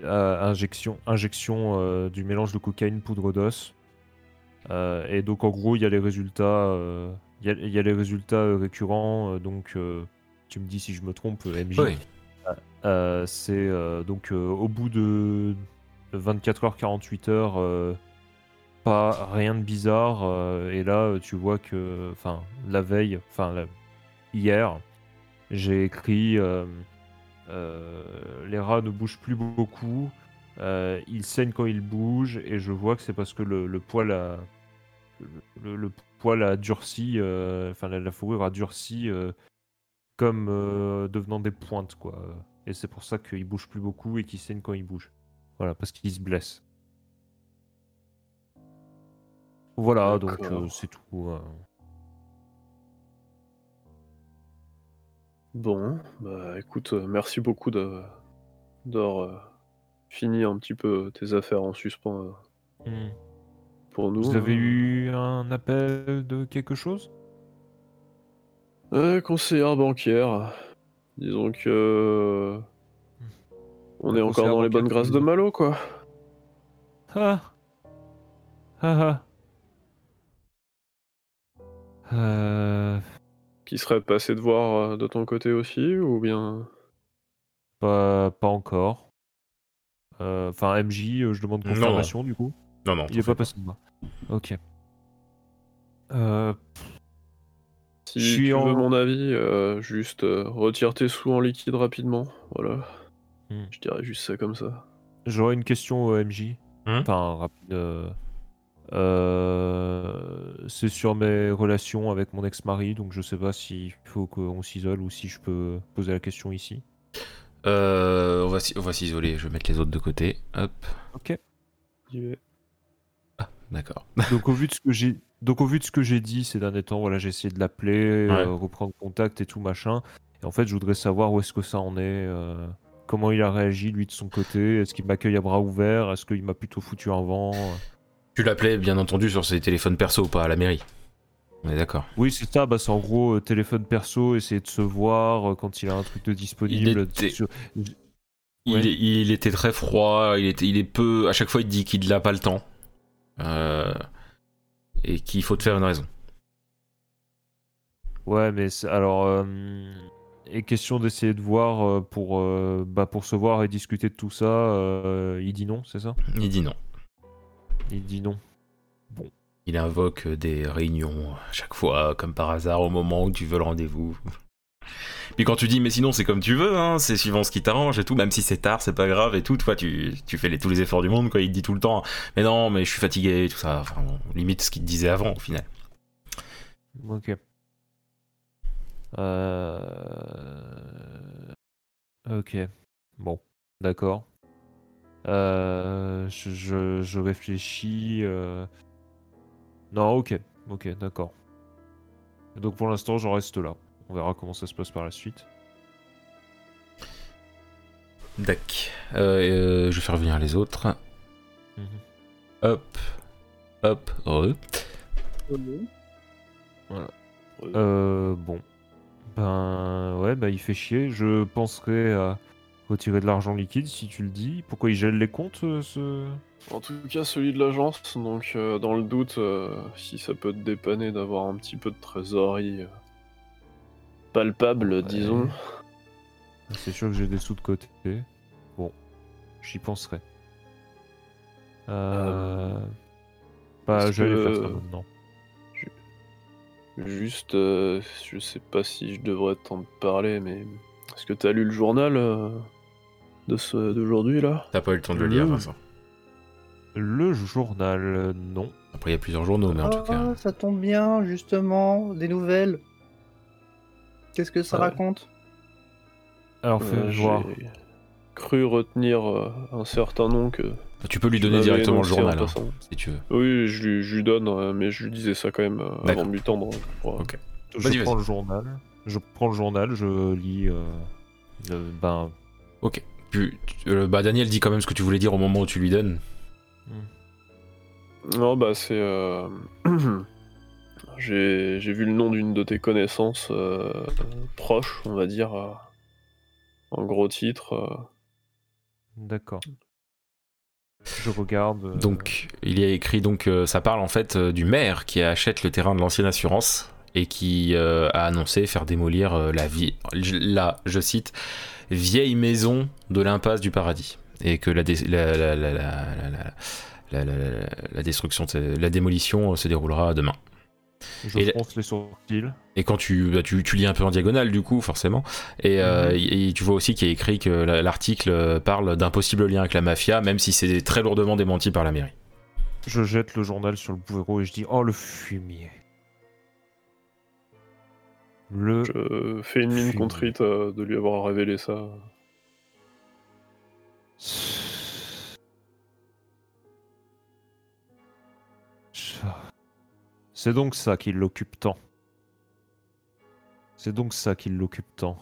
[SPEAKER 4] ah, injection, injection euh, du mélange de cocaïne poudre d'os. Euh, et donc, en gros, il y a les résultats, euh, il y, a- il y a les résultats euh, récurrents. euh, donc, euh, tu me dis si je me trompe, MJ.
[SPEAKER 1] Oui.
[SPEAKER 4] Euh, c'est euh, donc euh, au bout de 24 heures, 48 heures, euh, pas rien de bizarre. euh, et là, euh, tu vois que, enfin, la veille, enfin, hier, j'ai écrit les rats ne bougent plus beaucoup, euh, ils saignent quand ils bougent, et je vois que c'est parce que le, poil a. Poil a durci, enfin la, fourrure a durci comme devenant des pointes, quoi. Et c'est pour ça qu'ils bougent plus beaucoup et qu'ils saignent quand ils bougent. Voilà, parce qu'ils se blessent. Voilà, donc euh, c'est tout. euh.
[SPEAKER 3] Bon, bah écoute, euh, merci beaucoup d'avoir fini un petit peu tes affaires en suspens
[SPEAKER 4] Hmm.
[SPEAKER 3] pour nous.
[SPEAKER 4] Vous avez eu un appel de quelque chose?
[SPEAKER 3] Euh, conseillère bancaire. Disons que. On est encore dans les bonnes grâces de Malo, quoi.
[SPEAKER 4] Ah Ah ah Euh,
[SPEAKER 3] Qui serait passé de voir euh, de ton côté aussi, ou bien?
[SPEAKER 4] pas, pas encore. Euh, Enfin, MJ, euh, je demande
[SPEAKER 1] Non,
[SPEAKER 4] confirmation du coup.
[SPEAKER 1] Non, non,
[SPEAKER 4] Il est pas passé de moi. Ok. Euh,
[SPEAKER 3] Si
[SPEAKER 4] Je suis
[SPEAKER 3] tu
[SPEAKER 4] en-
[SPEAKER 3] veux mon avis, euh, juste euh, retire tes sous en liquide rapidement. Voilà.
[SPEAKER 4] Hmm.
[SPEAKER 3] Je dirais juste ça comme ça.
[SPEAKER 4] J'aurais une question au MJ.
[SPEAKER 1] Hmm
[SPEAKER 4] Enfin, rapide. euh, euh, c'est sur mes relations avec mon ex-mari, donc je sais pas s'il faut qu'on s'isole ou si je peux poser la question ici.
[SPEAKER 1] Euh, on va s'i- on va s'isoler, je vais mettre les autres de côté. Hop,
[SPEAKER 4] Ok.
[SPEAKER 3] Vais.
[SPEAKER 1] d'accord.
[SPEAKER 4] Donc au vu de ce que j'ai, donc au vu de ce que j'ai dit ces derniers temps, voilà, j'ai essayé de l'appeler,
[SPEAKER 1] Ouais.
[SPEAKER 4] euh, reprendre contact et tout machin. Et en fait, je voudrais savoir où est-ce que ça en est, euh, comment il a réagi lui de son côté? Est-ce qu'il m'accueille à bras ouverts? Est-ce qu'il m'a plutôt foutu un vent?
[SPEAKER 1] Tu l'appelais bien entendu sur ses téléphones perso, pas à la mairie. On est d'accord.
[SPEAKER 4] Oui, c'est ça. Bah, c'est en gros euh, téléphone perso, essayer de se voir euh, quand il a un truc de disponible.
[SPEAKER 1] était-
[SPEAKER 4] sur-
[SPEAKER 1] Il,
[SPEAKER 4] Ouais.
[SPEAKER 1] est- il était très froid, il, était, il est peu. À chaque fois, il dit qu'il n'a pas le temps. Euh, et qu'il faut te faire une raison.
[SPEAKER 4] Ouais, mais alors, et question d'essayer de voir euh, pour, euh, bah, pour se voir et discuter de tout ça. euh, il dit non, c'est ça?
[SPEAKER 1] Il dit non.
[SPEAKER 4] Il dit non.
[SPEAKER 1] Il invoque des réunions à chaque fois, comme par hasard, au moment où tu veux le rendez-vous. Puis quand tu dis, mais sinon c'est comme tu veux, hein, c'est suivant ce qui t'arrange et tout, même si c'est tard, c'est pas grave et tout, toi tu, tu fais les, tous les efforts du monde, quoi. Il te dit tout le temps, mais non, mais je suis fatigué, tout ça. Enfin, bon, limite ce qu'il te disait avant, au final.
[SPEAKER 4] Ok. Euh... Ok. Bon, d'accord. Euh, je, je, je réfléchis. euh, Non, ok. Ok, d'accord. Donc pour l'instant, j'en reste là. On verra comment ça se passe par la suite.
[SPEAKER 1] Dac. Euh, euh, je vais faire venir les autres.
[SPEAKER 4] Mhm.
[SPEAKER 1] Hop. Hop. Re.
[SPEAKER 4] Euh, bon. Ben ouais, bah il fait chier. Je penserais à retirer de l'argent liquide si tu le dis. Pourquoi il gèle les comptes euh, ce...
[SPEAKER 3] En tout cas, celui de l'agence, donc euh, dans le doute, euh, si ça peut te dépanner d'avoir un petit peu de trésorerie palpable, disons.
[SPEAKER 4] C'est sûr que j'ai des sous de côté. Bon, j'y penserai. Euh... Bah, j'allais faire
[SPEAKER 3] que-
[SPEAKER 4] ça maintenant.
[SPEAKER 3] Juste, euh, je sais pas si je devrais t'en parler, mais est-ce que t'as lu le journal euh, de ce d'aujourd'hui là?
[SPEAKER 1] T'as pas eu le temps de le lire, Vincent?
[SPEAKER 4] Le journal, non.
[SPEAKER 1] Après, il y a plusieurs journaux, mais en tout cas.
[SPEAKER 2] Ah, ça tombe bien, justement, des nouvelles. Qu'est-ce que ça
[SPEAKER 3] Ouais.
[SPEAKER 2] raconte?
[SPEAKER 4] Alors, fais
[SPEAKER 3] Euh,
[SPEAKER 4] voir.
[SPEAKER 3] Cru retenir euh, un certain nom que
[SPEAKER 1] Tu peux lui donner directement le journal, hein, si tu veux.
[SPEAKER 3] Oui, je lui, je lui donne, euh, mais je lui disais ça quand même euh, avant de lui tendre. pour-.
[SPEAKER 4] Je prends le journal. Je prends le journal, je lis. euh, le- ben,
[SPEAKER 1] Ok. Euh, bah, Daniel dit quand même ce que tu voulais dire au moment où tu lui donnes.
[SPEAKER 3] Non, bah c'est. euh, J'ai j'ai vu le nom d'une de tes connaissances euh, proches, on va dire, euh, en gros titre.
[SPEAKER 4] D'accord. Je regarde. euh,
[SPEAKER 1] Donc, il y a écrit donc euh, ça parle en fait euh, du maire qui achète le terrain de l'ancienne assurance et qui a annoncé faire démolir la vie, la, je cite, vieille maison de l'impasse du paradis et que la, destruction, la démolition se déroulera demain.
[SPEAKER 4] Je
[SPEAKER 1] et-
[SPEAKER 4] fronce les sourcils.
[SPEAKER 1] Et quand tu, bah, tu, tu lis un peu en diagonale du coup forcément, et, euh, et tu vois aussi qu'il y a écrit que la- l'article euh, parle d'un possible lien avec la mafia, même si c'est très lourdement démenti par la mairie.
[SPEAKER 4] Je jette le journal sur le bureau et je dis Oh, le fumier. Le.
[SPEAKER 3] Je fais une mine
[SPEAKER 4] Fumier.
[SPEAKER 3] contrite euh, de lui avoir révélé ça.
[SPEAKER 4] C'est donc ça qui l'occupe tant. C'est donc ça qui l'occupe tant.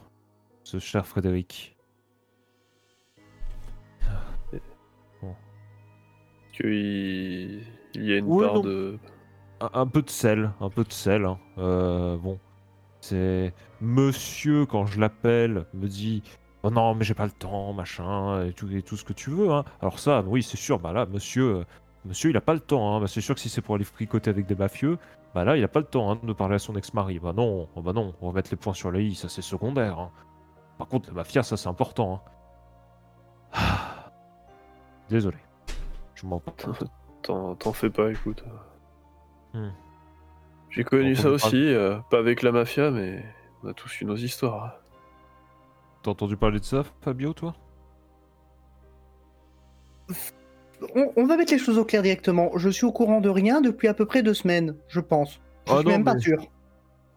[SPEAKER 4] Ce cher Frédéric.
[SPEAKER 3] Qu'il il y a une
[SPEAKER 4] Ouais,
[SPEAKER 3] part
[SPEAKER 4] non.
[SPEAKER 3] de.
[SPEAKER 4] Un, un peu de sel, un peu de sel. hein. Euh, bon, c'est monsieur quand je l'appelle me dit oh non mais j'ai pas le temps machin et tout et tout ce que tu veux. Hein. Alors ça, oui c'est sûr. Bah là monsieur, monsieur il a pas le temps. Hein. Bah, c'est sûr que si c'est pour aller fricoter avec des mafieux, bah là il a pas le temps hein, de parler à son ex-mari. Bah non, oh, bah non, on va mettre les points sur les i, ça c'est secondaire. hein. Par contre la mafia ça c'est important. Ah. Désolé, je m'en
[SPEAKER 3] T'en t'en fais pas, écoute. J'ai connu ça aussi, euh, pas avec la mafia, mais on a tous eu nos histoires.
[SPEAKER 4] T'as entendu parler de ça, Fabio, toi?
[SPEAKER 2] On, on va mettre les choses au clair directement. Je suis au courant de rien depuis à peu près deux semaines, je pense. Je
[SPEAKER 4] Ah
[SPEAKER 2] suis
[SPEAKER 4] non,
[SPEAKER 2] même pas sûr.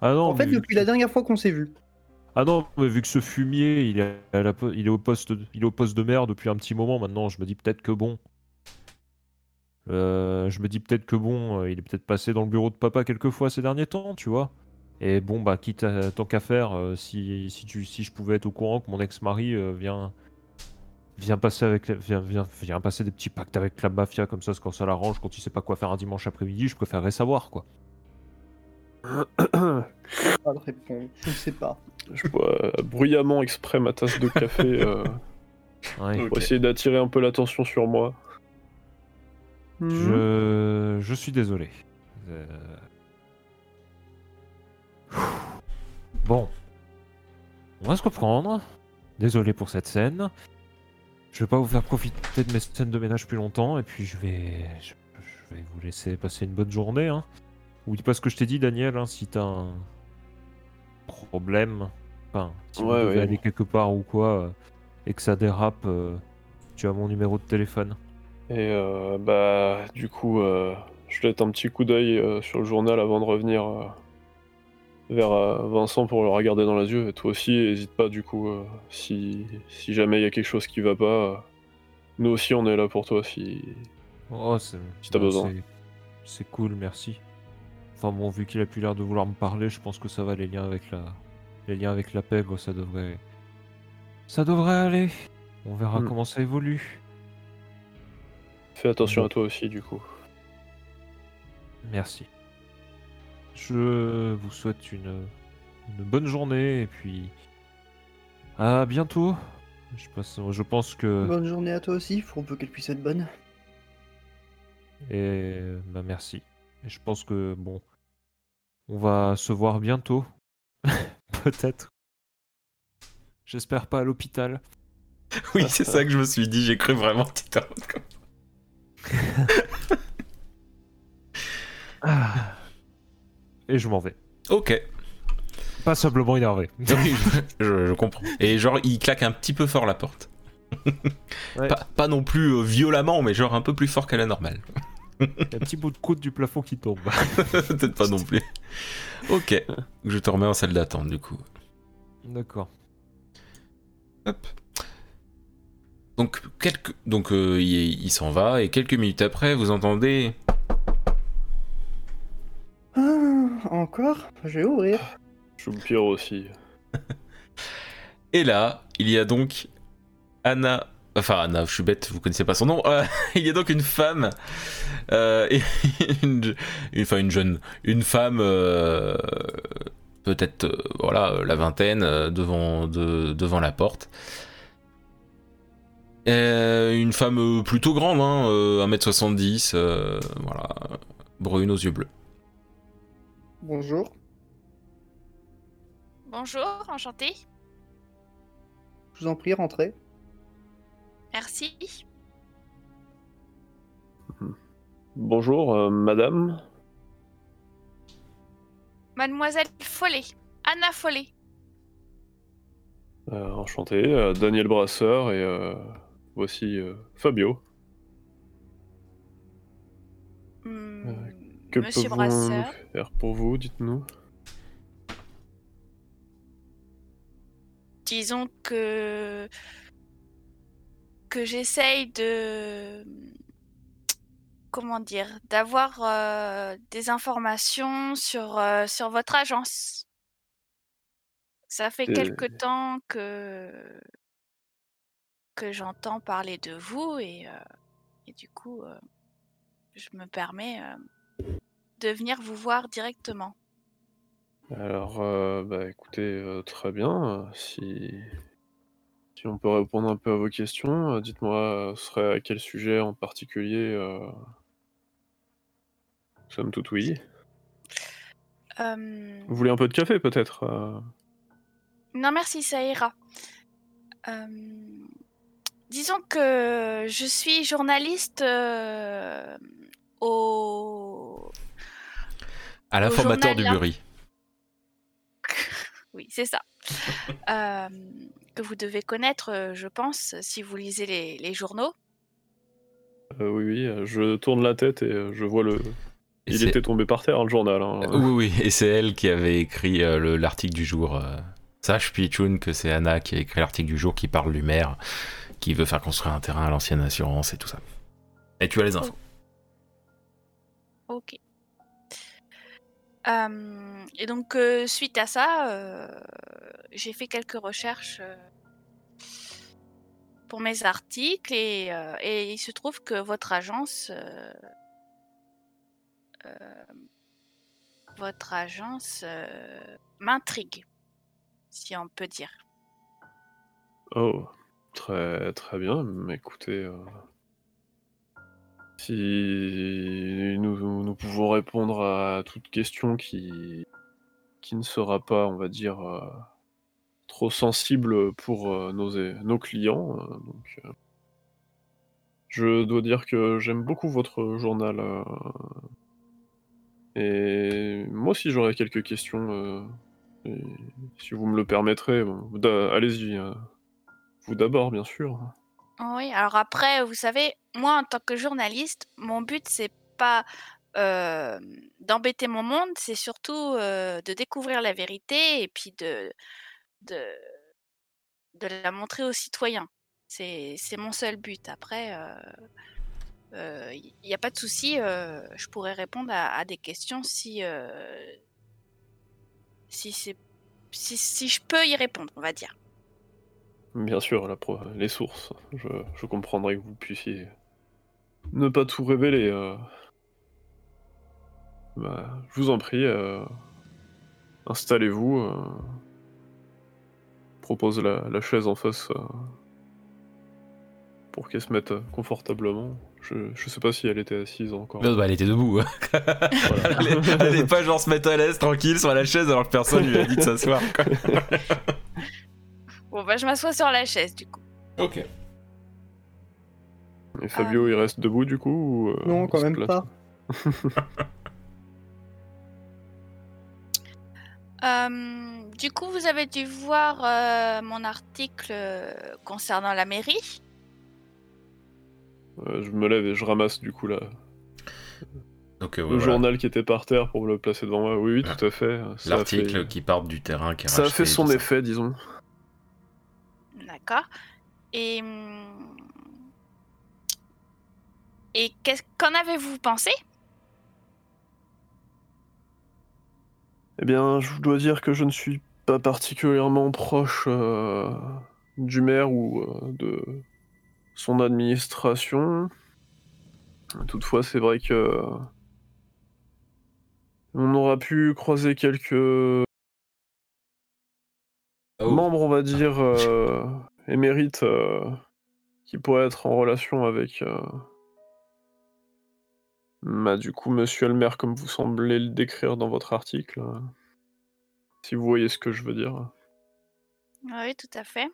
[SPEAKER 4] Ah non,
[SPEAKER 2] en fait,
[SPEAKER 4] mais
[SPEAKER 2] depuis la dernière fois qu'on s'est vu.
[SPEAKER 4] Ah non, mais vu que ce fumier, il est, à la po- il est au poste, de- il est au poste de maire depuis un petit moment maintenant, je me dis peut-être que bon. Euh, je me dis peut-être que bon, euh, il est peut-être passé dans le bureau de papa quelques fois ces derniers temps, tu vois. Et bon, bah, quitte à tant qu'à faire, euh, si, si, tu, si je pouvais être au courant que mon ex-mari euh, vient, vient, passer avec, la- vient, vient, vient passer des petits pactes avec la mafia comme ça, quand ça l'arrange, quand il sait pas quoi faire un dimanche après-midi, je préférerais savoir, quoi.
[SPEAKER 2] Pas de réponse. Je ne sais pas.
[SPEAKER 3] Je bois bruyamment exprès ma tasse de café euh,
[SPEAKER 4] Ouais.
[SPEAKER 3] pour essayer d'attirer un peu l'attention sur moi.
[SPEAKER 2] Hmm.
[SPEAKER 4] Je, je suis désolé. Euh, Bon. On va se reprendre. Désolé pour cette scène. Je vais pas vous faire profiter de mes scènes de ménage plus longtemps et puis je vais, je, je vais vous laisser passer une bonne journée. Hein. Oublie pas ce que je t'ai dit, Daniel. Hein, si t'as un problème, enfin, si vous
[SPEAKER 3] Ouais,
[SPEAKER 4] devez
[SPEAKER 3] ouais.
[SPEAKER 4] aller quelque part ou quoi euh, et que ça dérape, euh, tu as mon numéro de téléphone.
[SPEAKER 3] Et euh, bah, du coup, je jette un petit coup d'œil sur le journal avant de revenir vers euh, Vincent pour le regarder dans les yeux. Et toi aussi, n'hésite pas, du coup, euh, si, si jamais il y a quelque chose qui va pas, euh, nous aussi, on est là pour toi. Si...
[SPEAKER 4] Oh.
[SPEAKER 3] Si t'as besoin.
[SPEAKER 4] c'est- cool, merci. Enfin bon, vu qu'il a plus l'air de vouloir me parler, je pense que ça va, les liens avec la... Les liens avec la pègre, ça devrait... Ça devrait aller. On verra
[SPEAKER 3] Hmm.
[SPEAKER 4] comment ça évolue.
[SPEAKER 3] Fais attention à toi aussi, du coup.
[SPEAKER 4] Merci. Je vous souhaite une, une bonne journée et puis... À bientôt. Je, passe... je pense que...
[SPEAKER 2] Bonne journée à toi aussi. Faut peu qu'elle puisse être bonne.
[SPEAKER 4] Et bah merci. Et je pense que bon, on va se voir bientôt. Peut-être. J'espère pas à l'hôpital.
[SPEAKER 1] Oui, c'est ça que je me suis dit, j'ai cru vraiment que t'étais en
[SPEAKER 4] Ah. Et je m'en vais.
[SPEAKER 1] Ok,
[SPEAKER 4] Passablement énervé.
[SPEAKER 1] Oui, je, je- je comprends. Et genre, il claque un petit peu fort la porte.
[SPEAKER 4] Ouais.
[SPEAKER 1] Pas, pas non plus euh, violemment, mais genre un peu plus fort qu'à la normale.
[SPEAKER 4] Un petit bout de croûte du plafond qui tombe.
[SPEAKER 1] Peut-être pas non plus. Ok, je te remets en salle d'attente du coup.
[SPEAKER 4] D'accord.
[SPEAKER 1] Hop. Donc, quelques... Donc euh, il, il s'en va, et quelques minutes après, vous entendez...
[SPEAKER 2] encore Je vais ouvrir.
[SPEAKER 3] Je pire aussi.
[SPEAKER 1] Et là, il y a donc Anna. Enfin, Anna, je suis bête, vous connaissez pas son nom. Euh, il y a donc une femme. euh, et une, une- enfin, une jeune. Une femme. euh, Peut-être, euh, voilà, la vingtaine, euh, devant, de- devant la porte. Euh, une femme plutôt grande, hein, euh, 1m70, euh, voilà, brune aux yeux bleus.
[SPEAKER 2] Bonjour.
[SPEAKER 5] Bonjour, enchanté.
[SPEAKER 2] Je vous en prie, rentrez.
[SPEAKER 5] Merci.
[SPEAKER 3] Bonjour, euh, madame.
[SPEAKER 5] Mademoiselle Follet. Anna Follet.
[SPEAKER 3] Euh, enchanté, euh, Daniel Brasseur et euh, voici euh, Fabio. Que
[SPEAKER 5] Monsieur
[SPEAKER 3] pouvons-nous faire pour vous, dites-nous?
[SPEAKER 5] Disons que. que j'essaye de. Comment dire D'avoir euh, des informations sur, euh, sur votre agence. Ça fait
[SPEAKER 3] Euh.
[SPEAKER 5] quelque temps que. que j'entends parler de vous et, et du coup, je me permets de venir vous voir directement.
[SPEAKER 3] Alors, euh, bah écoutez, euh, très bien. euh, Si... si on peut répondre un peu à vos questions, euh, dites-moi, euh, ce serait à quel sujet en particulier euh... Somme toute oui.
[SPEAKER 5] Euh,
[SPEAKER 3] Vous voulez un peu de café peut-être euh?
[SPEAKER 5] Non, merci, ça ira. Euh, disons que je suis journaliste euh, au...
[SPEAKER 1] À l'informateur du
[SPEAKER 5] journal,
[SPEAKER 1] Bury.
[SPEAKER 5] Oui, c'est ça. Euh, que vous devez connaître, euh, je pense, si vous lisez les, les journaux.
[SPEAKER 3] Euh, oui, oui, je tourne la tête et je vois le.
[SPEAKER 1] Et
[SPEAKER 3] Il était tombé par terre, le journal. hein.
[SPEAKER 1] Euh, Oui, oui, et c'est elle qui avait écrit euh, le- l'article du jour. Sache, Pichoun, que c'est Anna qui a écrit l'article du jour qui parle du maire qui veut faire construire un terrain à l'ancienne assurance et tout ça. Et tu as les infos.
[SPEAKER 5] Ok. Euh, et donc, euh, suite à ça, euh, j'ai fait quelques recherches pour mes articles et, il se trouve que votre agence, votre agence m'intrigue, si on peut dire.
[SPEAKER 3] Oh, très très bien. Écoutez, si nous, pouvons répondre à toute question qui, qui ne sera pas, on va dire, euh, trop sensible pour euh, nos, clients, euh, donc, je dois dire que j'aime beaucoup votre journal. et moi aussi, j'aurais quelques questions. si vous me le permettrez, allez-y. vous d'abord, bien sûr.
[SPEAKER 5] Oui, alors après, vous savez, moi en tant que journaliste, mon but c'est pas euh, d'embêter mon monde, c'est surtout euh, de découvrir la vérité et puis de, de, la montrer aux citoyens. C'est mon seul but. Après, il n'y a pas de souci, euh, je pourrais répondre à, des questions si, euh, si, si, si je peux y répondre, on va dire.
[SPEAKER 3] Bien sûr, la pro- les sources. Je, je comprendrai que vous puissiez ne pas tout révéler. euh. Bah, je vous en prie, euh, installez-vous. euh. Propose la, la chaise en face euh, pour qu'elle se mette confortablement. Je, je sais pas si elle était assise encore.
[SPEAKER 1] Non, bah, elle était debout. elle, allait, elle allait pas genre se mettre à l'aise tranquille sur la chaise alors que personne lui a dit de s'asseoir.
[SPEAKER 5] Bon, bah, je m'assois sur la chaise du coup.
[SPEAKER 1] Ok.
[SPEAKER 3] Et Fabio, il reste debout du coup ou, euh,
[SPEAKER 2] Non, quand même pas.
[SPEAKER 5] Euh, du coup, vous avez dû voir euh, mon article concernant la mairie.
[SPEAKER 3] Euh, je me lève et je ramasse du coup la,
[SPEAKER 1] Donc, euh,
[SPEAKER 3] le
[SPEAKER 1] voilà.
[SPEAKER 3] journal qui était par terre pour le placer devant moi. Oui, oui, tout à fait. A
[SPEAKER 1] L'article
[SPEAKER 3] fait-
[SPEAKER 1] qui part du terrain qui est
[SPEAKER 3] Ça a fait son effet, disons.
[SPEAKER 5] D'accord. Et. hum, Et qu'en avez-vous pensé?
[SPEAKER 3] Eh bien, je dois dire que je ne suis pas particulièrement proche euh, du maire ou euh, de son administration. Toutefois, c'est vrai que on aura pu croiser quelques Membres, on va dire, euh, émérites euh, qui pourraient être en relation avec, euh, bah, du coup, monsieur le maire, comme vous semblez le décrire dans votre article. si vous voyez ce que je veux dire.
[SPEAKER 5] Oui, tout à fait.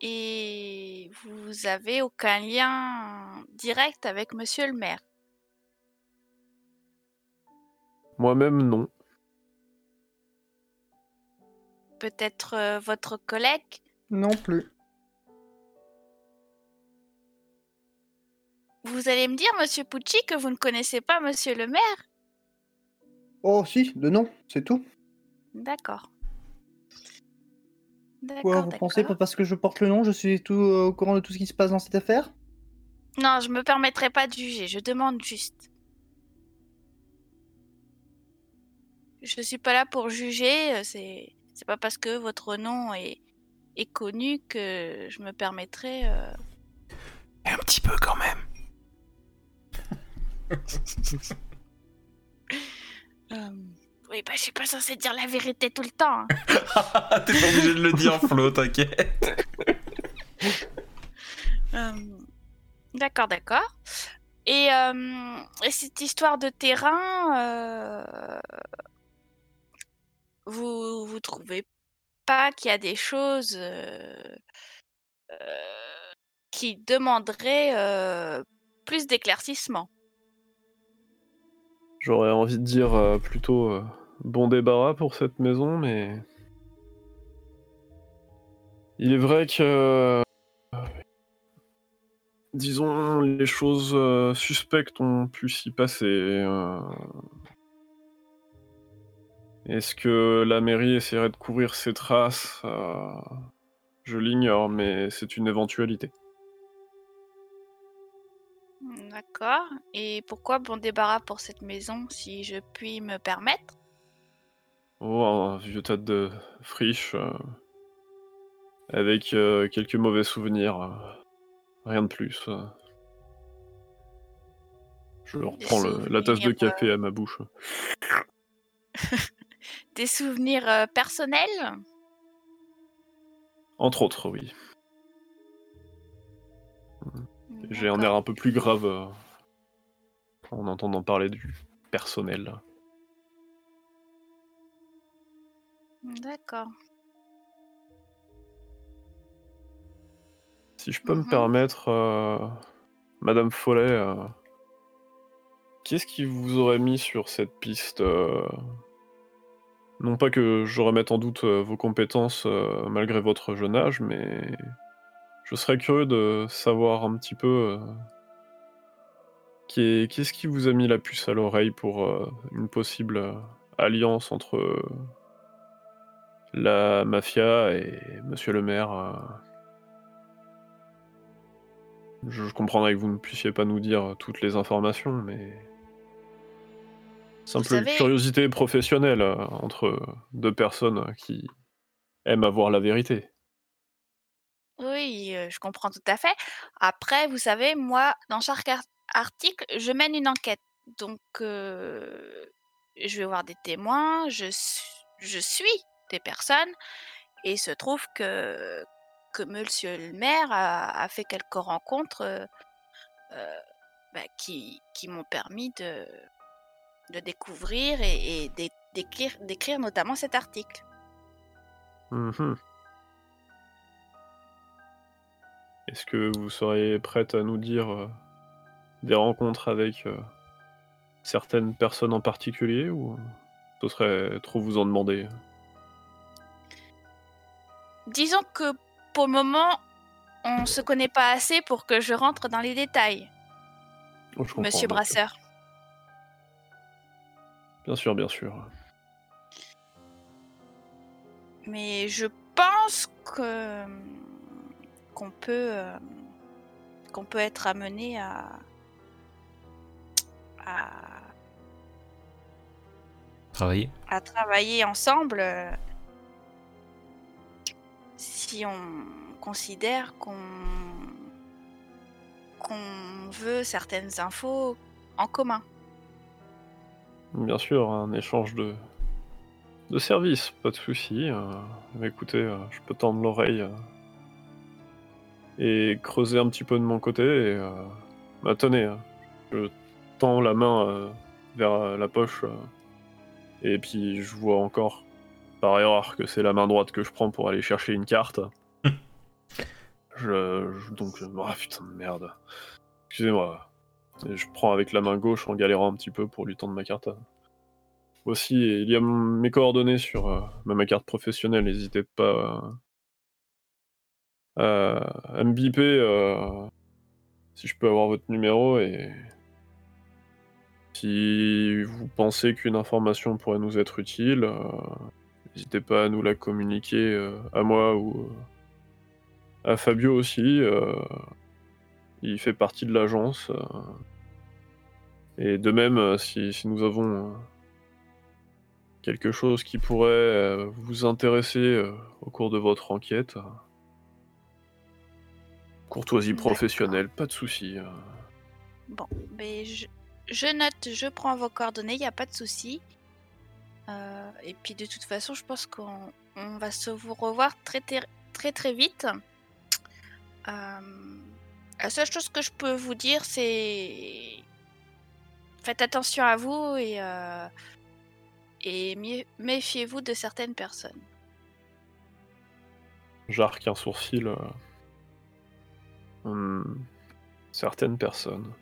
[SPEAKER 5] Et vous avez aucun lien direct avec monsieur le maire
[SPEAKER 3] Moi-même, non.
[SPEAKER 5] Peut-être euh, votre collègue?
[SPEAKER 2] Non plus.
[SPEAKER 5] Vous allez me dire, monsieur Pucci, que vous ne connaissez pas monsieur le maire?
[SPEAKER 2] Oh si, de non, c'est tout.
[SPEAKER 5] D'accord.
[SPEAKER 2] Quoi, vous pensez pas parce que je porte le nom, je suis tout euh, au courant de tout ce qui se passe dans cette affaire?
[SPEAKER 5] Non, je me permettrai pas de juger, je demande juste. Je suis pas là pour juger, euh, c'est c'est pas parce que votre nom est, est connu que je me permettrai. euh,
[SPEAKER 1] Un petit peu quand même.
[SPEAKER 5] euh, Oui, bah je suis pas censée dire la vérité tout le temps. hein.
[SPEAKER 1] T'es pas obligé de le dire, Flo, t'inquiète.
[SPEAKER 5] Euh, D'accord, d'accord. Et, euh, et cette histoire de terrain, euh, vous vous trouvez pas qu'il y a des choses qui demanderaient plus d'éclaircissement?
[SPEAKER 3] J'aurais envie de dire plutôt bon débarras pour cette maison, mais. Il est vrai que. Disons, les choses suspectes ont pu s'y passer. Est-ce que la mairie essaierait de couvrir ses traces? Euh, Je l'ignore, mais c'est une éventualité.
[SPEAKER 5] D'accord. Et pourquoi bon débarras pour cette maison, si je puis me permettre?
[SPEAKER 3] Oh, un vieux tas de friches euh, avec euh, quelques mauvais souvenirs. rien de plus. Je reprends le- la tasse de café à ma bouche.
[SPEAKER 5] Des souvenirs euh, personnels?
[SPEAKER 3] Entre autres, oui. J'ai un air un peu plus grave euh, en entendant parler du personnel.
[SPEAKER 5] D'accord.
[SPEAKER 3] Si je peux me
[SPEAKER 5] Mhm.
[SPEAKER 3] permettre, euh, Madame Follet, euh, qu'est-ce qui vous aurait mis sur cette piste Non pas que je remette en doute euh, vos compétences euh, malgré votre jeune âge, mais je serais curieux de savoir un petit peu euh, qu'est- qu'est-ce qui vous a mis la puce à l'oreille pour une possible alliance entre la mafia et Monsieur le maire. je comprendrais que vous ne puissiez pas nous dire toutes les informations, mais. Simple
[SPEAKER 5] savez-
[SPEAKER 3] curiosité professionnelle euh, entre deux personnes qui aiment avoir la vérité.
[SPEAKER 5] Oui, euh, je comprends tout à fait. Après, vous savez, moi, dans chaque ar- article, je mène une enquête. Donc, euh, je vais voir des témoins, je, su- je suis des personnes, et il se trouve que, que monsieur le maire a, a fait quelques rencontres euh, bah, qui, qui m'ont permis de, de découvrir et, et d'é- d'écrire, notamment cet article.
[SPEAKER 3] Mhm. Est-ce que vous seriez prête à nous dire euh, des rencontres avec euh, certaines personnes en particulier ou ce serait trop vous en demander?
[SPEAKER 5] Disons que pour le moment, on se connaît pas assez pour que je rentre dans les détails,
[SPEAKER 3] Oh,
[SPEAKER 5] monsieur. Brasseur.
[SPEAKER 3] Bien sûr, bien sûr.
[SPEAKER 5] Mais je pense que qu'on peut euh, qu'on peut être amené à à,
[SPEAKER 1] Travailler
[SPEAKER 5] à travailler ensemble euh, si on considère qu'on qu'on veut certaines infos en commun.
[SPEAKER 3] Bien sûr, un échange de, de services, pas de souci. euh, mais écoutez, euh, je peux tendre l'oreille euh, et creuser un petit peu de mon côté. Et, bah, tenez, euh, je tends la main vers la poche et puis je vois encore par erreur que c'est la main droite que je prends pour aller chercher une carte. je, je- donc, ah putain de merde. Excusez-moi. Je prends avec la main gauche en galérant un petit peu pour lui tendre ma carte. Aussi, il y a mes coordonnées sur euh, ma carte professionnelle, n'hésitez pas euh, à, me biper euh, si je peux avoir votre numéro et si vous pensez qu'une information pourrait nous être utile, n'hésitez pas à nous la communiquer à moi ou à Fabio aussi. il fait partie de l'agence. Et de même, euh, si, si nous avons euh, quelque chose qui pourrait euh, vous intéresser au cours de votre enquête, courtoisie professionnelle, pas de souci.
[SPEAKER 5] Bon, mais je, je note, je prends vos coordonnées, il n'y a pas de souci. Euh, et puis de toute façon, je pense qu'on on va se vous revoir très très très, très vite. Euh, la seule chose que je peux vous dire, c'est faites attention à vous et, euh, et méfiez-vous de certaines personnes.
[SPEAKER 3] J'arque un sourcil. euh. Hmm, Certaines personnes.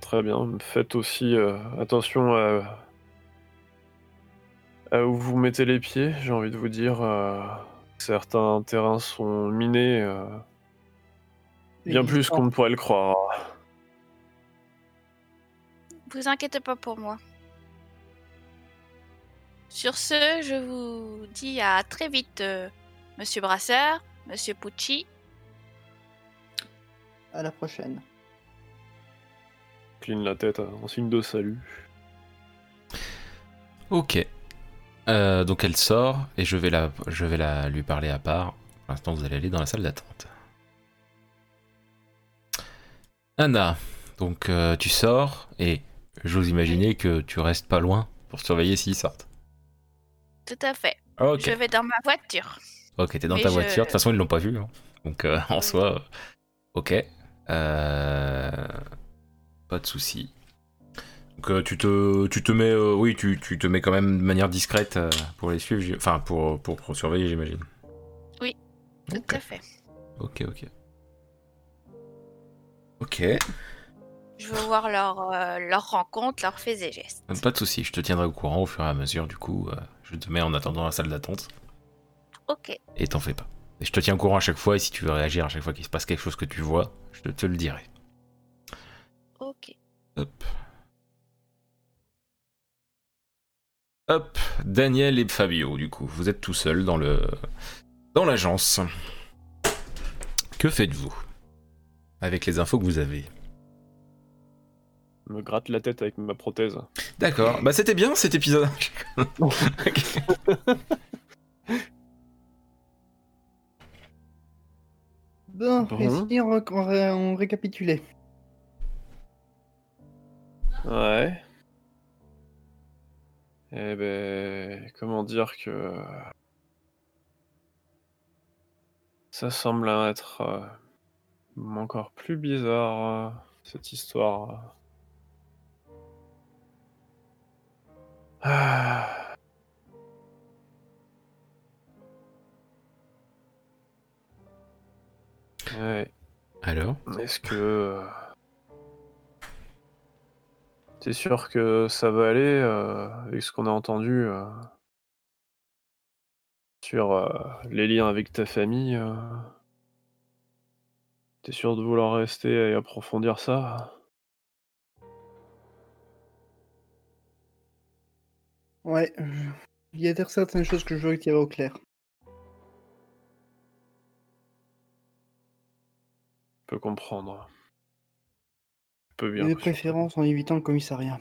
[SPEAKER 3] Très bien. Faites aussi euh, attention à... à où vous mettez les pieds. J'ai envie de vous dire, euh, certains terrains sont minés euh, bien plus qu'on ne pourrait le croire.
[SPEAKER 5] Vous inquiétez pas pour moi. Sur ce, je vous dis à très vite, euh, Monsieur Brasseur, Monsieur Pucci.
[SPEAKER 2] À la prochaine.
[SPEAKER 3] Cline la tête en signe de salut.
[SPEAKER 1] Ok. Euh, donc elle sort et je vais, la, je vais la, lui parler à part. Pour l'instant, vous allez aller dans la salle d'attente. Anna, donc euh, tu sors et j'ose imaginer que tu restes pas loin pour surveiller s'ils sortent.
[SPEAKER 5] Tout à fait. Je vais dans ma voiture.
[SPEAKER 1] Ok, t'es dans
[SPEAKER 5] Mais
[SPEAKER 1] ta
[SPEAKER 5] je-
[SPEAKER 1] voiture. De toute façon, ils l'ont pas vu. hein. Donc euh, en
[SPEAKER 5] Oui.
[SPEAKER 1] soi, euh, ok. Euh, Pas de souci. Donc euh, tu te, tu te mets, oui, tu, tu te mets quand même de manière discrète pour les suivre, enfin pour, pour, pour surveiller, j'imagine.
[SPEAKER 5] Tout
[SPEAKER 1] Ok.
[SPEAKER 5] à fait.
[SPEAKER 1] Ok, ok. Ok,
[SPEAKER 5] Je veux voir leur, euh, leur rencontre, leurs faits et gestes.
[SPEAKER 1] pas de souci. Je te tiendrai au courant au fur et à mesure. Du coup, euh, je te mets en attendant la salle d'attente
[SPEAKER 5] Ok.
[SPEAKER 1] et t'en fais pas. Et je te tiens au courant à chaque fois. Et si tu veux réagir à chaque fois qu'il se passe quelque chose que tu vois, je te, te le dirai.
[SPEAKER 5] Ok.
[SPEAKER 1] Hop. Hop, Daniel et Fabio, du coup, vous êtes tout seuls dans le dans l'agence. Que faites-vous? Avec les infos que vous avez
[SPEAKER 3] Me gratte la tête avec ma prothèse.
[SPEAKER 1] D'accord, bah c'était bien cet épisode.
[SPEAKER 2] Bon,
[SPEAKER 3] Bon.
[SPEAKER 2] et si on, on ré- on récapitulait
[SPEAKER 3] Ouais. Eh ben, comment dire que ça semble être euh, encore plus bizarre euh, cette histoire. Ah. Ouais.
[SPEAKER 1] Alors
[SPEAKER 3] Est-ce que. euh, T'es sûr que ça va aller euh, avec ce qu'on a entendu euh, sur euh, les liens avec ta famille T'es sûr de vouloir rester et approfondir ça?
[SPEAKER 2] Ouais, il y a certaines choses que je veux tirer au clair.
[SPEAKER 3] Je peux comprendre. Je peux bien.
[SPEAKER 2] Mes préférences en évitant le commissariat.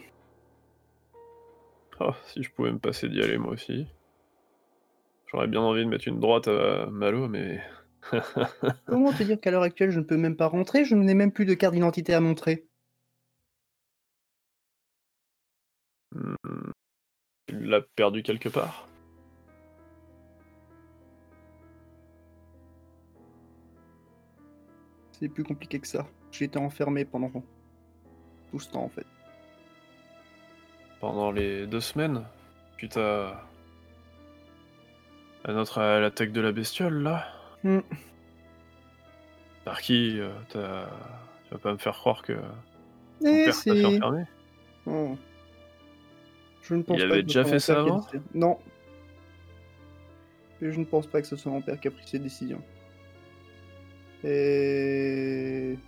[SPEAKER 3] Oh, si je pouvais me passer d'y aller moi aussi. J'aurais bien envie de mettre une droite à Malo, mais.
[SPEAKER 2] Comment te dire qu'à l'heure actuelle, je ne peux même pas rentrer? Je n'ai même plus de carte d'identité à montrer.
[SPEAKER 3] Hmm, Tu l'as perdu quelque part
[SPEAKER 2] C'est plus compliqué que ça. J'ai été enfermé pendant tout ce temps en fait.
[SPEAKER 3] Pendant les deux semaines Suite à. à notre. à l'attaque de la bestiole là
[SPEAKER 2] Hmm.
[SPEAKER 3] Par qui euh, t'as- Tu vas pas me faire croire que ton
[SPEAKER 2] Eh,
[SPEAKER 3] père t'a fait
[SPEAKER 2] c'est-
[SPEAKER 3] enfermer
[SPEAKER 2] Oh. Je ne pense
[SPEAKER 3] Il
[SPEAKER 2] pas
[SPEAKER 3] avait
[SPEAKER 2] que
[SPEAKER 3] déjà fait ça
[SPEAKER 2] a
[SPEAKER 3] avant.
[SPEAKER 2] Non. Et je ne pense pas que ce soit mon père qui a pris ces décisions. Et...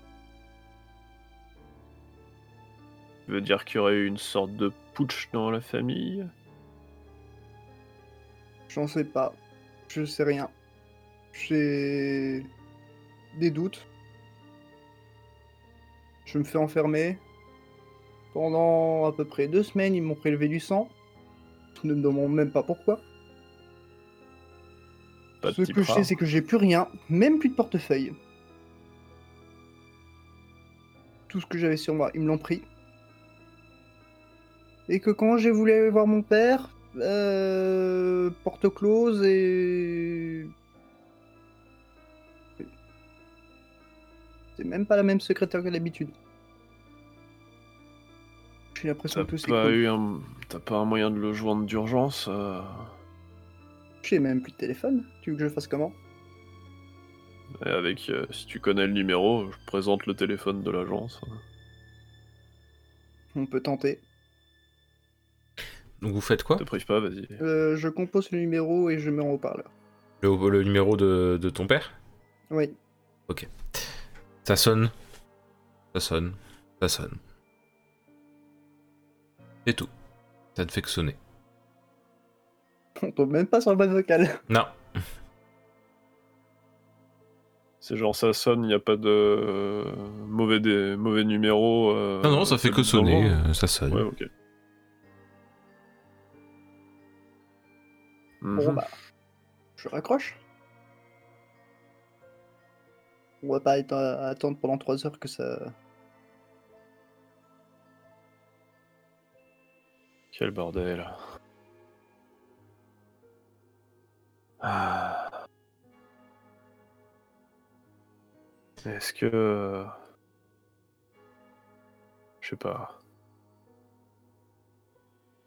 [SPEAKER 3] Tu veux dire qu'il y aurait eu une sorte de putsch dans la famille?
[SPEAKER 2] J'en sais pas. Je sais rien. J'ai des doutes. Je me fais enfermer. Pendant à peu près deux semaines, ils m'ont prélevé du sang. Je ne me demande même pas pourquoi.
[SPEAKER 3] Pas
[SPEAKER 2] Ce que je sais, c'est que j'ai plus rien, même plus de portefeuille. Tout ce que j'avais sur moi, ils me l'ont pris. Et que quand j'ai voulu aller voir mon père, euh, porte close et. C'est même pas la même secrétaire que d'habitude. J'ai l'impression
[SPEAKER 3] T'as
[SPEAKER 2] que tout c'est
[SPEAKER 3] pas
[SPEAKER 2] cool.
[SPEAKER 3] eu un... T'as pas un moyen de le joindre d'urgence euh,
[SPEAKER 2] J'ai même plus de téléphone. Tu veux que je fasse comment?
[SPEAKER 3] Et avec, euh, si tu connais le numéro, je présente le téléphone de l'agence.
[SPEAKER 2] On peut tenter.
[SPEAKER 1] Donc vous faites quoi?
[SPEAKER 3] Te prive pas, vas-y.
[SPEAKER 2] Euh, je compose le numéro et je mets en haut-parleur.
[SPEAKER 1] le, le numéro de, de ton père?
[SPEAKER 2] Oui.
[SPEAKER 1] Ça sonne? Ça sonne. Ça sonne. C'est tout. Ça ne fait que sonner.
[SPEAKER 2] On tombe même pas sur le boîte vocale.
[SPEAKER 1] Non.
[SPEAKER 3] C'est genre ça sonne, il n'y a pas de euh, mauvais, dé- mauvais numéro. euh,
[SPEAKER 1] Non, non, ça fait que sonner. euh, Ça sonne.
[SPEAKER 3] Ouais, ok.
[SPEAKER 2] Bon
[SPEAKER 3] Mhm.
[SPEAKER 2] bah, je raccroche. On va pas être à- attendre pendant 3 heures que ça.
[SPEAKER 3] Quel bordel. Ah. Est-ce que... Je sais pas.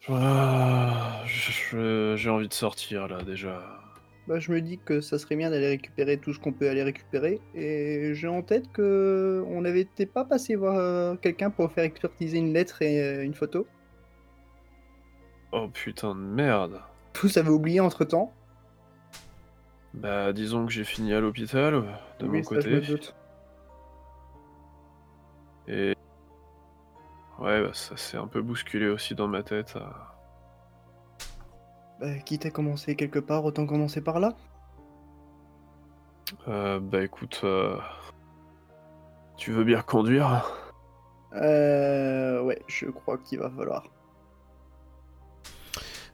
[SPEAKER 3] Ah, J'ai envie de sortir là déjà.
[SPEAKER 2] Bah, je me dis que ça serait bien d'aller récupérer tout ce qu'on peut aller récupérer. Et j'ai en tête que on n'avait pas passé voir euh, quelqu'un pour faire expertiser une lettre et euh, une photo.
[SPEAKER 3] Oh putain de merde.
[SPEAKER 2] Tous avaient oublié entre temps.
[SPEAKER 3] Bah disons que j'ai fini à l'hôpital, de mon côté. Et... Ouais, bah, ça s'est un peu bousculé aussi dans ma tête. euh.
[SPEAKER 2] Bah, quitte à commencer quelque part, autant commencer par là?
[SPEAKER 3] Euh, bah écoute, euh, tu veux bien conduire?
[SPEAKER 2] Euh, ouais, je crois qu'il va falloir.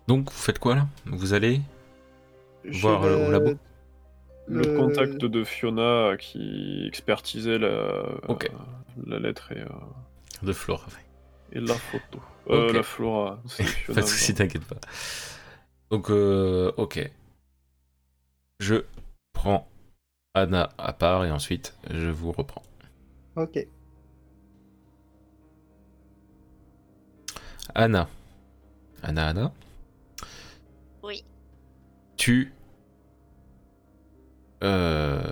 [SPEAKER 1] Donc vous faites quoi là? Vous allez Voir, euh, au labo?
[SPEAKER 3] Le
[SPEAKER 2] le-
[SPEAKER 3] contact de Fiona qui expertisait la, la lettre et, euh,
[SPEAKER 1] de Flora. ouais.
[SPEAKER 3] et la photo. Euh, la flora.
[SPEAKER 1] Pas de soucis, t'inquiète pas. Donc, euh, ok. Je prends Anna à part et ensuite je vous reprends.
[SPEAKER 2] Ok.
[SPEAKER 1] Anna. Anna, Anna. Tu. euh,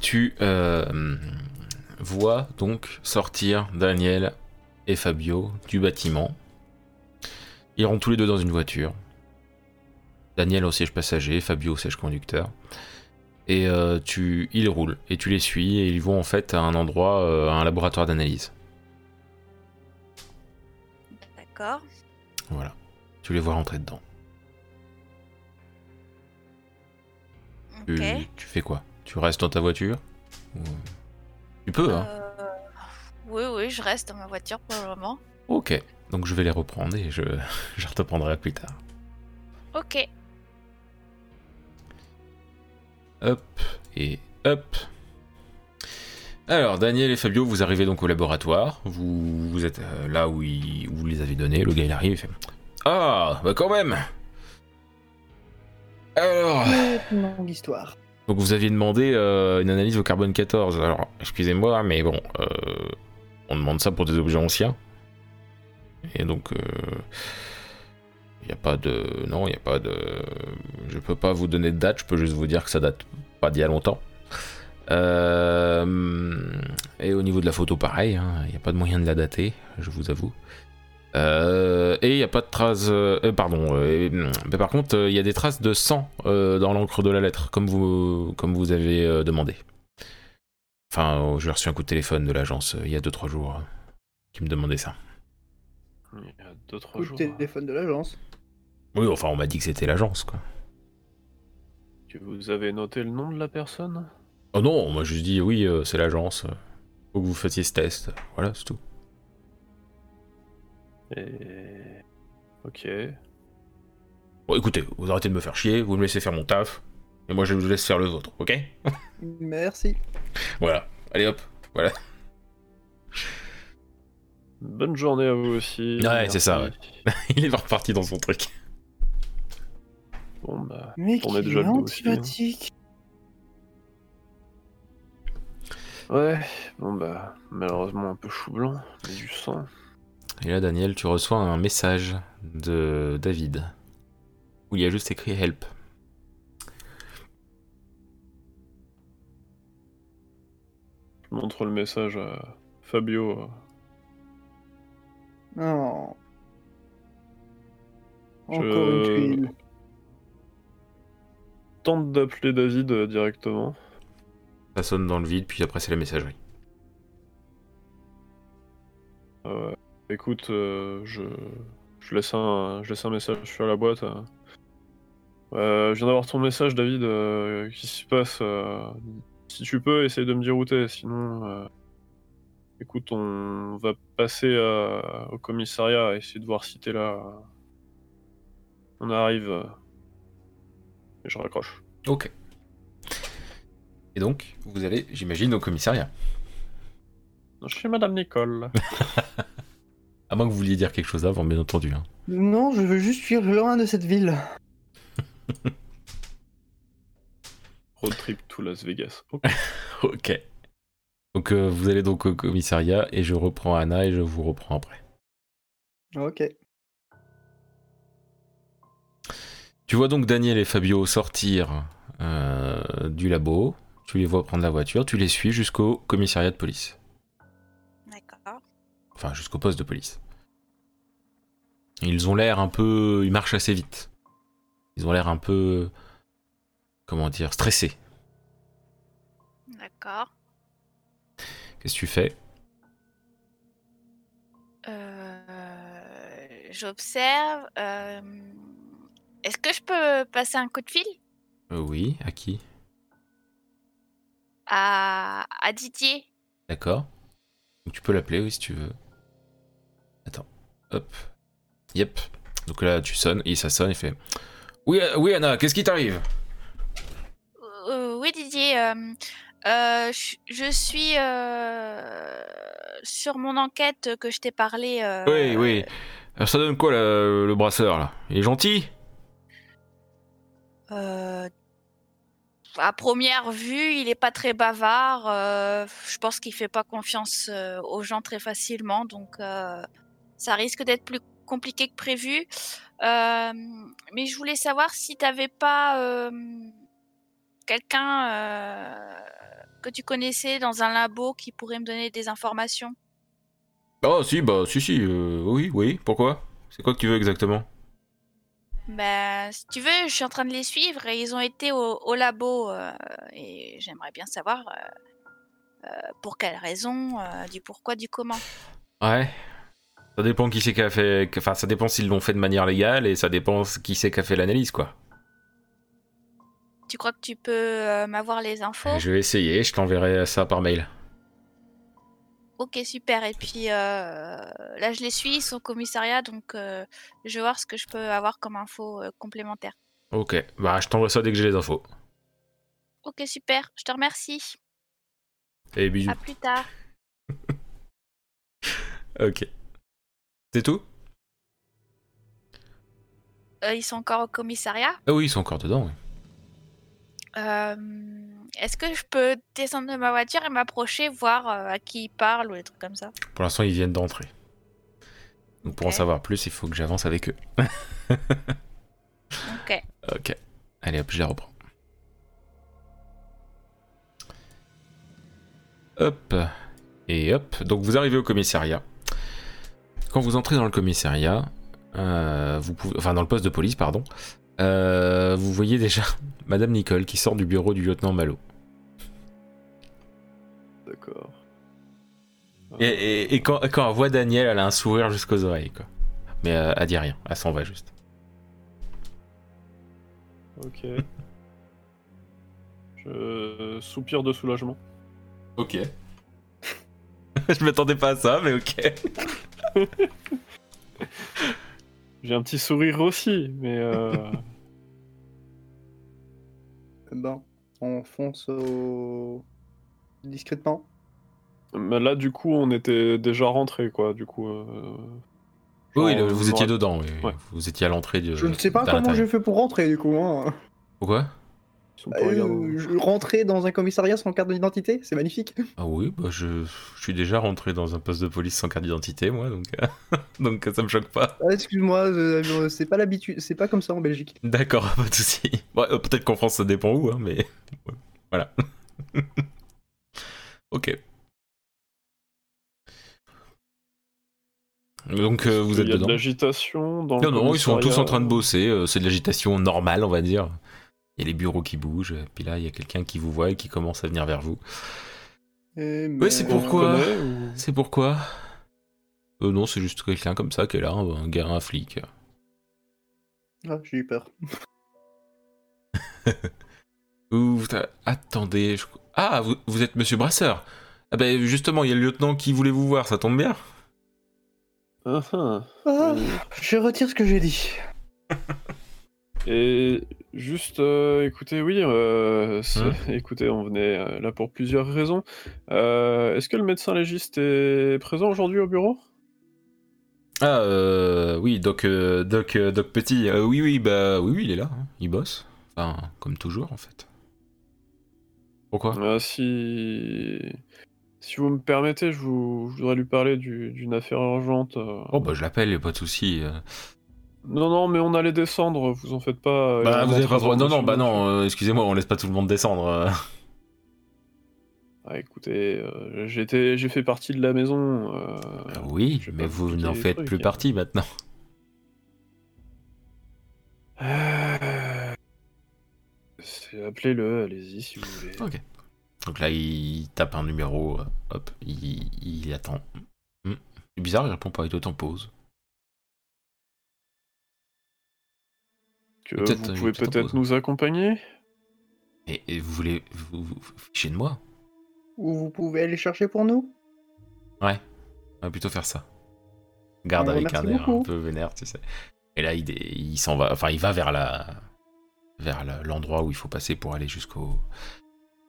[SPEAKER 1] tu euh, vois donc sortir Daniel et Fabio du bâtiment. Ils rentrent tous les deux dans une voiture. Daniel au siège passager, Fabio au siège conducteur. Et euh, tu, ils roulent et tu les suis et ils vont en fait à un endroit, à un laboratoire d'analyse.
[SPEAKER 5] D'accord.
[SPEAKER 1] Voilà. Tu les vois rentrer dedans. Tu, fais quoi? Tu restes dans ta voiture? Tu peux, hein
[SPEAKER 5] Euh, Oui, oui, je reste dans ma voiture pour le moment.
[SPEAKER 1] Ok. Donc je vais les reprendre et je, je te reprendrai plus tard.
[SPEAKER 5] Ok.
[SPEAKER 1] Hop et hop. Alors, Daniel et Fabio, vous arrivez donc au laboratoire. Vous, vous êtes euh, là où, il- où vous les avez donnés. Le gars, il arrive. Il fait Ah, bah quand même Alors.
[SPEAKER 2] Longue histoire.
[SPEAKER 1] Donc vous aviez demandé euh, une analyse au carbone 14. Alors, excusez-moi, mais bon, euh, on demande ça pour des objets anciens. Et donc, il n'y a pas de... Non, il n'y a pas de... Je peux pas vous donner de date, je peux juste vous dire que ça date pas d'il y a longtemps. Euh, et au niveau de la photo, pareil, hein, il n'y a pas de moyen de la dater, je vous avoue. Euh, et il n'y a pas de traces. euh, euh, pardon. euh, mais par contre, euh, il y a des traces de sang euh, dans l'encre de la lettre, comme vous, comme vous avez euh, demandé. Enfin, euh, j'ai reçu un coup de téléphone de l'agence euh, il y a 2-3 jours euh, qui me demandait ça.
[SPEAKER 3] Il y a deux, trois
[SPEAKER 2] Coup de
[SPEAKER 3] jours.
[SPEAKER 2] téléphone de l'agence.
[SPEAKER 1] Oui, enfin, on m'a dit que c'était l'agence, quoi.
[SPEAKER 3] Que vous avez noté le nom de la personne?
[SPEAKER 1] Oh non, moi je dis oui, euh, c'est l'agence. Faut que vous fassiez ce test. Voilà, c'est tout.
[SPEAKER 3] Et... Ok.
[SPEAKER 1] Bon, écoutez, vous arrêtez de me faire chier, vous me laissez faire mon taf, et moi je vous laisse faire le vôtre, ok?
[SPEAKER 2] Merci.
[SPEAKER 1] Voilà. Allez hop, voilà.
[SPEAKER 3] Bonne journée à vous aussi.
[SPEAKER 1] Ouais, c'est ça,
[SPEAKER 3] Merci.
[SPEAKER 1] Il est reparti dans son truc.
[SPEAKER 3] Bon bah,
[SPEAKER 2] Mais
[SPEAKER 3] on est
[SPEAKER 2] qui
[SPEAKER 3] déjà
[SPEAKER 2] est
[SPEAKER 3] le hein.
[SPEAKER 2] antipathique.
[SPEAKER 3] Ouais, bon bah, malheureusement un peu chou blanc, mais du sang.
[SPEAKER 1] Et là, Daniel, tu reçois un message de David où il y a juste écrit Help.
[SPEAKER 3] Je montre le message à Fabio.
[SPEAKER 2] Non.
[SPEAKER 3] Je...
[SPEAKER 2] Encore une.
[SPEAKER 3] Tente d'appeler David euh, directement.
[SPEAKER 1] Ça sonne dans le vide, puis après c'est la messagerie.
[SPEAKER 3] Ah écoute, euh, je, je, laisse un, je laisse un message sur la boîte. euh. Euh, je viens d'avoir ton message, David. Qu'est-ce qui se passe Si tu peux, essaye de me dire où t'es. Sinon, écoute, on va passer au commissariat, essayer de voir si t'es là. On arrive. et je raccroche.
[SPEAKER 1] Ok. Et donc, vous allez, j'imagine, au commissariat.
[SPEAKER 3] Je suis Madame Nicole.
[SPEAKER 1] À moins que vous vouliez dire quelque chose avant, bien entendu. hein.
[SPEAKER 2] Non, je veux juste fuir loin de cette ville.
[SPEAKER 3] Road trip to Las Vegas. Ok.
[SPEAKER 1] Ok. Donc euh, vous allez donc au commissariat et je reprends Anna et je vous reprends après.
[SPEAKER 2] Ok.
[SPEAKER 1] Tu vois donc Daniel et Fabio sortir euh, du labo. Tu les vois prendre la voiture, tu les suis jusqu'au commissariat de police. Enfin, jusqu'au poste de police. Ils ont l'air un peu... Ils marchent assez vite. Ils ont l'air un peu... Comment dire Stressés.
[SPEAKER 5] D'accord.
[SPEAKER 1] Qu'est-ce que tu fais?
[SPEAKER 5] Euh, J'observe. euh, Est-ce que je peux passer un coup de fil?
[SPEAKER 1] Euh, Oui, à qui?
[SPEAKER 5] À, à Didier
[SPEAKER 1] D'accord. Tu peux l'appeler, oui, si tu veux. Hop. Yep. Donc là, tu sonnes, et ça sonne, il fait... Oui, euh, oui Anna, qu'est-ce qui t'arrive?
[SPEAKER 5] Euh, Oui, Didier. euh, euh, je je suis euh, sur mon enquête que je t'ai parlé. euh,
[SPEAKER 1] Oui, oui. Alors, ça donne quoi, là, le brasseur, là? Il est gentil?
[SPEAKER 5] Euh, à première vue, il est pas très bavard. euh, je pense qu'il fait pas confiance euh, aux gens très facilement, donc euh, ça risque d'être plus compliqué que prévu. Euh, mais je voulais savoir si t'avais pas euh, quelqu'un euh, que tu connaissais dans un labo qui pourrait me donner des informations.
[SPEAKER 1] Oh, si, bah, si, si, oui, oui, pourquoi? C'est quoi que tu veux exactement?
[SPEAKER 5] Ben, si tu veux, je suis en train de les suivre et ils ont été au, au labo et j'aimerais bien savoir pour quelle raison, euh, du pourquoi, du comment.
[SPEAKER 1] Ouais. Ça dépend qui c'est qui a fait... Enfin, ça dépend s'ils l'ont fait de manière légale, et ça dépend qui c'est qui a fait l'analyse, quoi.
[SPEAKER 5] Tu crois que tu peux euh, m'avoir les infos?
[SPEAKER 1] Je vais essayer, je t'enverrai ça par mail.
[SPEAKER 5] Ok, super. Et puis euh, là, je les suis, ils sont au commissariat, donc euh, je vais voir ce que je peux avoir comme info complémentaire.
[SPEAKER 1] Ok, bah, je t'envoie ça dès que j'ai les infos.
[SPEAKER 5] Ok, super. Je te remercie.
[SPEAKER 1] Et bisous.
[SPEAKER 5] À plus tard.
[SPEAKER 1] Ok. C'est tout?
[SPEAKER 5] Euh, ils sont encore au commissariat?
[SPEAKER 1] Ah oui, ils sont encore dedans, oui.
[SPEAKER 5] Euh, Est-ce que je peux descendre de ma voiture et m'approcher, voir euh, à qui ils parlent ou des trucs comme ça?
[SPEAKER 1] Pour l'instant, ils viennent d'entrer. Donc pour en savoir plus, il faut que j'avance avec eux.
[SPEAKER 5] Ok.
[SPEAKER 1] Ok. Allez hop, je les reprends. Hop. Et hop. Donc vous arrivez au commissariat. Quand vous entrez dans le commissariat, euh, vous pouvez, enfin dans le poste de police, pardon, euh, vous voyez déjà Madame Nicole qui sort du bureau du lieutenant Malo.
[SPEAKER 3] D'accord.
[SPEAKER 1] Et, et- et quand, quand elle voit Daniel, elle a un sourire jusqu'aux oreilles, quoi. Mais euh, elle dit rien, elle s'en va juste.
[SPEAKER 3] Ok. Je soupire de soulagement.
[SPEAKER 1] Ok. Je m'attendais pas à ça, mais ok.
[SPEAKER 3] J'ai un petit sourire aussi, mais euh,
[SPEAKER 2] Ben, on fonce au... discrètement.
[SPEAKER 3] mais là du coup on était déjà rentré quoi. Du coup. euh,
[SPEAKER 1] Oui,
[SPEAKER 3] genre,
[SPEAKER 1] vous étiez
[SPEAKER 3] aurait-
[SPEAKER 1] dedans, oui, oui.
[SPEAKER 3] Ouais.
[SPEAKER 1] vous étiez à l'entrée de.
[SPEAKER 2] Je ne sais pas comment j'ai fait pour rentrer du coup. Hein.
[SPEAKER 1] Pourquoi
[SPEAKER 3] Ils sont pas regardants.
[SPEAKER 2] Euh, je- rentrer dans un commissariat sans carte d'identité, c'est magnifique.
[SPEAKER 1] Ah oui, bah je, je suis déjà rentré dans un poste de police sans carte d'identité, moi, donc, donc ça me choque pas.
[SPEAKER 2] Ah, Excuse-moi, euh, euh, c'est pas l'habitude, c'est pas comme ça en Belgique.
[SPEAKER 1] D'accord, pas de soucis. Bon, euh, Peut-être qu'en France ça dépend où, hein, mais voilà. ok. Donc euh, vous
[SPEAKER 3] Il
[SPEAKER 1] êtes
[SPEAKER 3] y a
[SPEAKER 1] dedans.
[SPEAKER 3] de l'agitation dans
[SPEAKER 1] Non,
[SPEAKER 3] le
[SPEAKER 1] non, ils sont tous en train de bosser. c'est de l'agitation normale, on va dire. Il y a les bureaux qui bougent. et Puis là, il y a quelqu'un qui vous voit et qui commence à venir vers vous.
[SPEAKER 2] Eh,
[SPEAKER 1] Ouais, c'est pourquoi
[SPEAKER 3] ou-
[SPEAKER 1] C'est pourquoi euh, Non, c'est juste quelqu'un comme ça qui est là, un, gars, un flic.
[SPEAKER 2] Ah, j'ai eu peur.
[SPEAKER 1] Ouh, attendez. je- Ah, vous, vous êtes Monsieur Brasseur. Ah ben justement, il y a le lieutenant qui voulait vous voir, ça tombe bien.
[SPEAKER 3] Ah, ah.
[SPEAKER 2] Ah,
[SPEAKER 3] Oui.
[SPEAKER 2] je retire ce que j'ai dit.
[SPEAKER 3] Et juste, euh, écoutez, oui, euh,
[SPEAKER 1] Hein
[SPEAKER 3] écoutez, on venait euh, là pour plusieurs raisons. Est-ce que le médecin légiste est présent aujourd'hui au bureau?
[SPEAKER 1] Ah, euh, oui, Doc, euh, Doc, Doc Petit. euh, oui, oui, bah oui, oui, il est là. hein, Il bosse. Enfin, comme toujours, en fait. Pourquoi?
[SPEAKER 3] Si... si vous me permettez, je, vous... je voudrais lui parler du- d'une affaire urgente.
[SPEAKER 1] Oh, bah je l'appelle, pas de souci. Euh.
[SPEAKER 3] Non, non, mais on allait descendre, vous en faites pas. a
[SPEAKER 1] Bah, vous avez pas droit. Non, non, bah non, euh, excusez-moi, on laisse pas tout le monde descendre. euh.
[SPEAKER 3] Ah, écoutez, euh, j'étais- j'ai fait partie de la maison. euh,
[SPEAKER 1] Ah oui, mais vous n'en faites
[SPEAKER 3] trucs,
[SPEAKER 1] plus
[SPEAKER 3] hein.
[SPEAKER 1] partie maintenant.
[SPEAKER 3] Euh, Appelez-le, allez-y si vous voulez.
[SPEAKER 1] Ok. Donc là, il tape un numéro, euh, hop, il, il attend. Hmm. C'est bizarre, il répond pas, il est en pause.
[SPEAKER 3] Que vous
[SPEAKER 1] euh,
[SPEAKER 3] pouvez
[SPEAKER 1] peut-être
[SPEAKER 3] nous accompagner
[SPEAKER 1] Et, et vous voulez vous, vous, vous fichez de moi?
[SPEAKER 2] Ou vous pouvez aller chercher pour nous?
[SPEAKER 1] On va plutôt faire ça. Garde
[SPEAKER 2] Ouais,
[SPEAKER 1] avec un air un
[SPEAKER 2] beaucoup.
[SPEAKER 1] peu vénère, tu sais. Et là, il, il s'en va, enfin, il va vers la, vers l'endroit où il faut passer pour aller jusqu'au,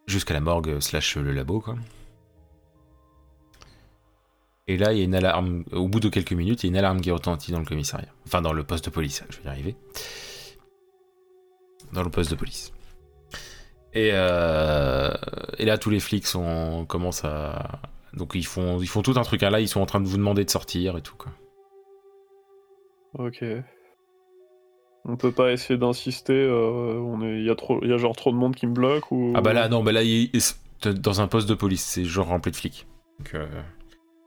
[SPEAKER 1] jusqu'à la morgue slash le labo, quoi. Et là, il y a une alarme. Au bout de quelques minutes, il y a une alarme qui retentit dans le commissariat. Enfin, dans le poste de police. Je vais y arriver. Dans le poste de police. Et, euh, et là, tous les flics sont, commencent à. Donc, ils font, ils font tout un truc. hein. Là, ils sont en train de vous demander de sortir et tout. Quoi.
[SPEAKER 3] Ok. On peut pas essayer d'insister, euh, on est... il y, a trop... il y a genre trop de monde qui me bloque ou...
[SPEAKER 1] Ah, bah là, non, bah là, dans un poste de police, c'est genre rempli de flics. Donc, euh,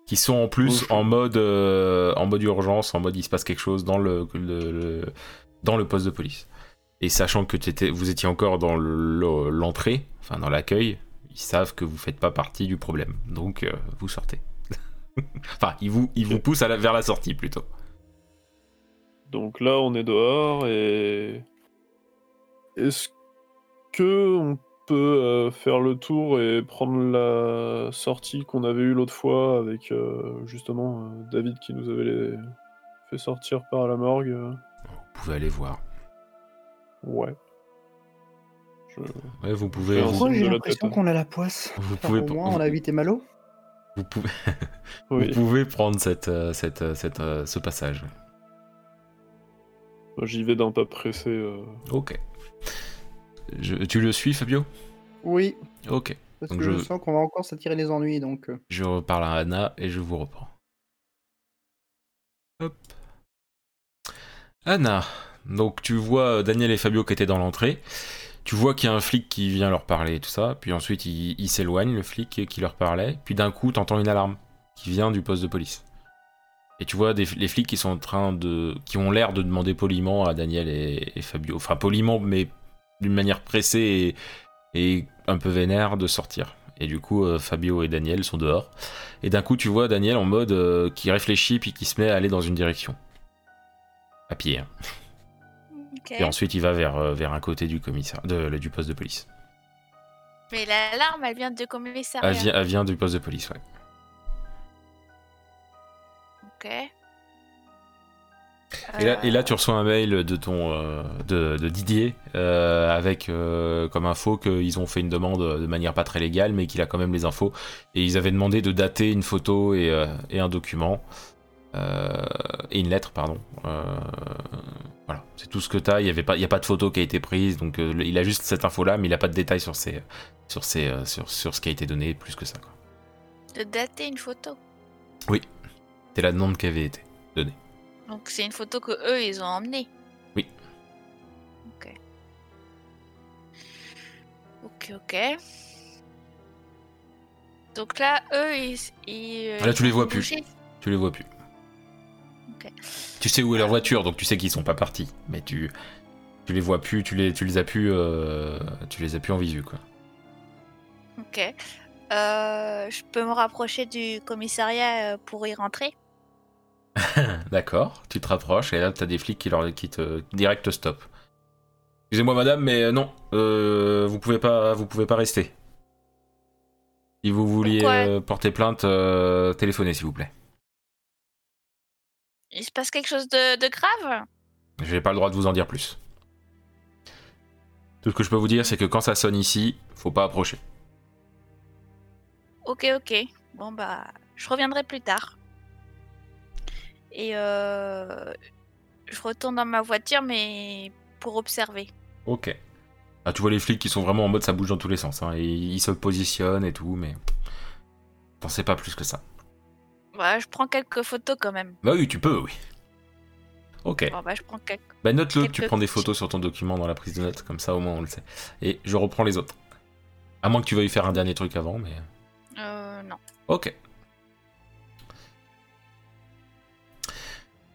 [SPEAKER 1] qui sont en plus en mode, euh, en mode urgence, en mode il se passe quelque chose dans le, le- le- dans le poste de police. Et sachant que t'étais- vous étiez encore dans le- l'entrée, enfin dans l'accueil, ils savent que vous faites pas partie du problème. Donc euh, vous sortez. enfin, ils vous, ils vous poussent à la- vers la sortie plutôt.
[SPEAKER 3] Donc là, on est dehors et... Est-ce que on peut euh, faire le tour et prendre la sortie qu'on avait eue l'autre fois avec euh, justement David qui nous avait les- fait sortir par la morgue
[SPEAKER 1] Vous pouvez aller voir.
[SPEAKER 3] Ouais. Je-
[SPEAKER 1] Ouais, vous pouvez.
[SPEAKER 2] Pourquoi j'ai l'impression qu'on a la poisse
[SPEAKER 1] vous
[SPEAKER 2] Enfin,
[SPEAKER 1] pouvez,
[SPEAKER 2] Au moins, on a évité Malo
[SPEAKER 1] vous pouvez,
[SPEAKER 3] Oui,
[SPEAKER 1] vous pouvez prendre cette, euh, cette, euh, cette, euh, ce passage.
[SPEAKER 3] j'y vais d'un pas pressé. euh.
[SPEAKER 1] Ok. Je- tu le suis, Fabio?
[SPEAKER 2] Oui,
[SPEAKER 1] Ok.
[SPEAKER 2] parce
[SPEAKER 1] Donc
[SPEAKER 2] que je...
[SPEAKER 1] je-
[SPEAKER 2] sens qu'on va encore s'attirer les ennuis, donc...
[SPEAKER 1] Je reparle à Anna et je vous reprends. Hop. Anna, donc tu vois Daniel et Fabio qui étaient dans l'entrée. Tu vois qu'il y a un flic qui vient leur parler et tout ça. Puis ensuite, il, il s'éloigne, le flic qui leur parlait. Puis d'un coup, t'entends une alarme qui vient du poste de police. Et tu vois les flics qui sont en train de. qui ont l'air de demander poliment à Daniel et, Fabio. Enfin, poliment, mais d'une manière pressée et, un peu vénère de sortir. Et du coup, euh, Fabio et Daniel sont dehors. Et d'un coup, tu vois Daniel en mode euh, qui réfléchit puis qui se met à aller dans une direction. À pied. hein. Et ensuite, il va vers, euh, vers un côté du commissaire, de, du poste de police.
[SPEAKER 5] Mais l'alarme, elle vient de commissariat.
[SPEAKER 1] Elle vient, elle vient du poste de police, ouais.
[SPEAKER 5] Ok.
[SPEAKER 1] Et là, et là,
[SPEAKER 5] Euh,
[SPEAKER 1] tu reçois un mail de ton euh, de, de Didier euh, avec comme info qu'ils ont fait une demande de manière pas très légale, mais qu'il a quand même les infos. Et ils avaient demandé de dater une photo et, et un document et une lettre, pardon. Euh, voilà, c'est tout ce que t'as. Il y avait pas, il y a pas de photo qui a été prise, donc euh, il a juste cette info-là, mais il a pas de détails sur ses, sur ses, euh, sur, sur ce qui a été donné plus que ça. quoi.
[SPEAKER 5] De dater une photo.
[SPEAKER 1] C'était la demande qui avait été donnée.
[SPEAKER 5] Donc c'est une photo que eux ils ont emmenée.
[SPEAKER 1] Oui.
[SPEAKER 5] Ok. Ok, ok. Donc là, eux, ils. ils, euh,
[SPEAKER 1] Là, tu
[SPEAKER 5] ils
[SPEAKER 1] les vois plus. Tu les vois plus. Tu sais où est leur voiture, donc tu sais qu'ils sont pas partis. Mais tu, tu les vois plus, tu les, tu les as pu, euh, tu les as plus en visu quoi.
[SPEAKER 5] Ok. Euh, je peux me rapprocher du commissariat euh, pour y rentrer?
[SPEAKER 1] D'accord, tu te rapproches et là t'as des flics qui, leur, qui te direct stop. Excusez-moi madame, mais euh, non, euh, vous pouvez pas, vous pouvez pas rester. Si vous vouliez
[SPEAKER 5] Pourquoi?
[SPEAKER 1] euh, porter plainte, euh, téléphonez s'il vous plaît.
[SPEAKER 5] Il se passe quelque chose de, de grave?
[SPEAKER 1] J'ai pas le droit de vous en dire plus. Tout ce que je peux vous dire, c'est que quand ça sonne ici, faut pas approcher.
[SPEAKER 5] Ok, ok. Bon, bah, je reviendrai plus tard. Et euh, je retourne dans ma voiture, mais pour observer.
[SPEAKER 1] Ok. Ah, tu vois les flics qui sont vraiment en mode ça bouge dans tous les sens. hein, et ils se positionnent et tout, mais. T'en sais pas plus que ça.
[SPEAKER 5] Bah, je prends quelques photos quand même.
[SPEAKER 1] Bah oui, tu peux, oui. Ok.
[SPEAKER 5] Bon, bah, je prends quelques.
[SPEAKER 1] Bah note-le que tu prends des photos sur ton document dans la prise de notes, comme ça au moins on le sait. Et je reprends les autres. À moins que tu veuilles faire un dernier truc avant, mais.
[SPEAKER 5] Euh, non.
[SPEAKER 1] Ok.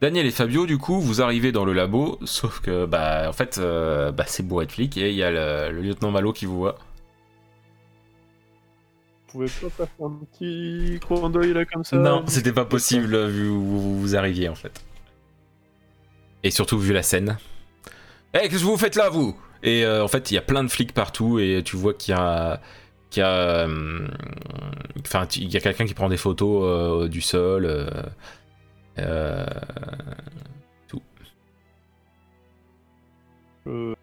[SPEAKER 1] Daniel et Fabio, du coup, vous arrivez dans le labo, sauf que, bah, en fait, euh, bah, c'est beau être flic, et il y a le, le lieutenant Malo qui vous voit.
[SPEAKER 3] Vous pouvez pas faire un petit coin d'œil là comme ça
[SPEAKER 1] non, c'était pas possible vu où vous, arriviez, en fait. Et surtout vu la scène. Eh, qu'est-ce que vous faites là, vous? Et euh, en fait, il y a plein de flics partout, et tu vois qu'il y a... qu'il y a... euh, Enfin, il y a quelqu'un qui prend des photos euh, du sol. euh, euh,
[SPEAKER 3] Je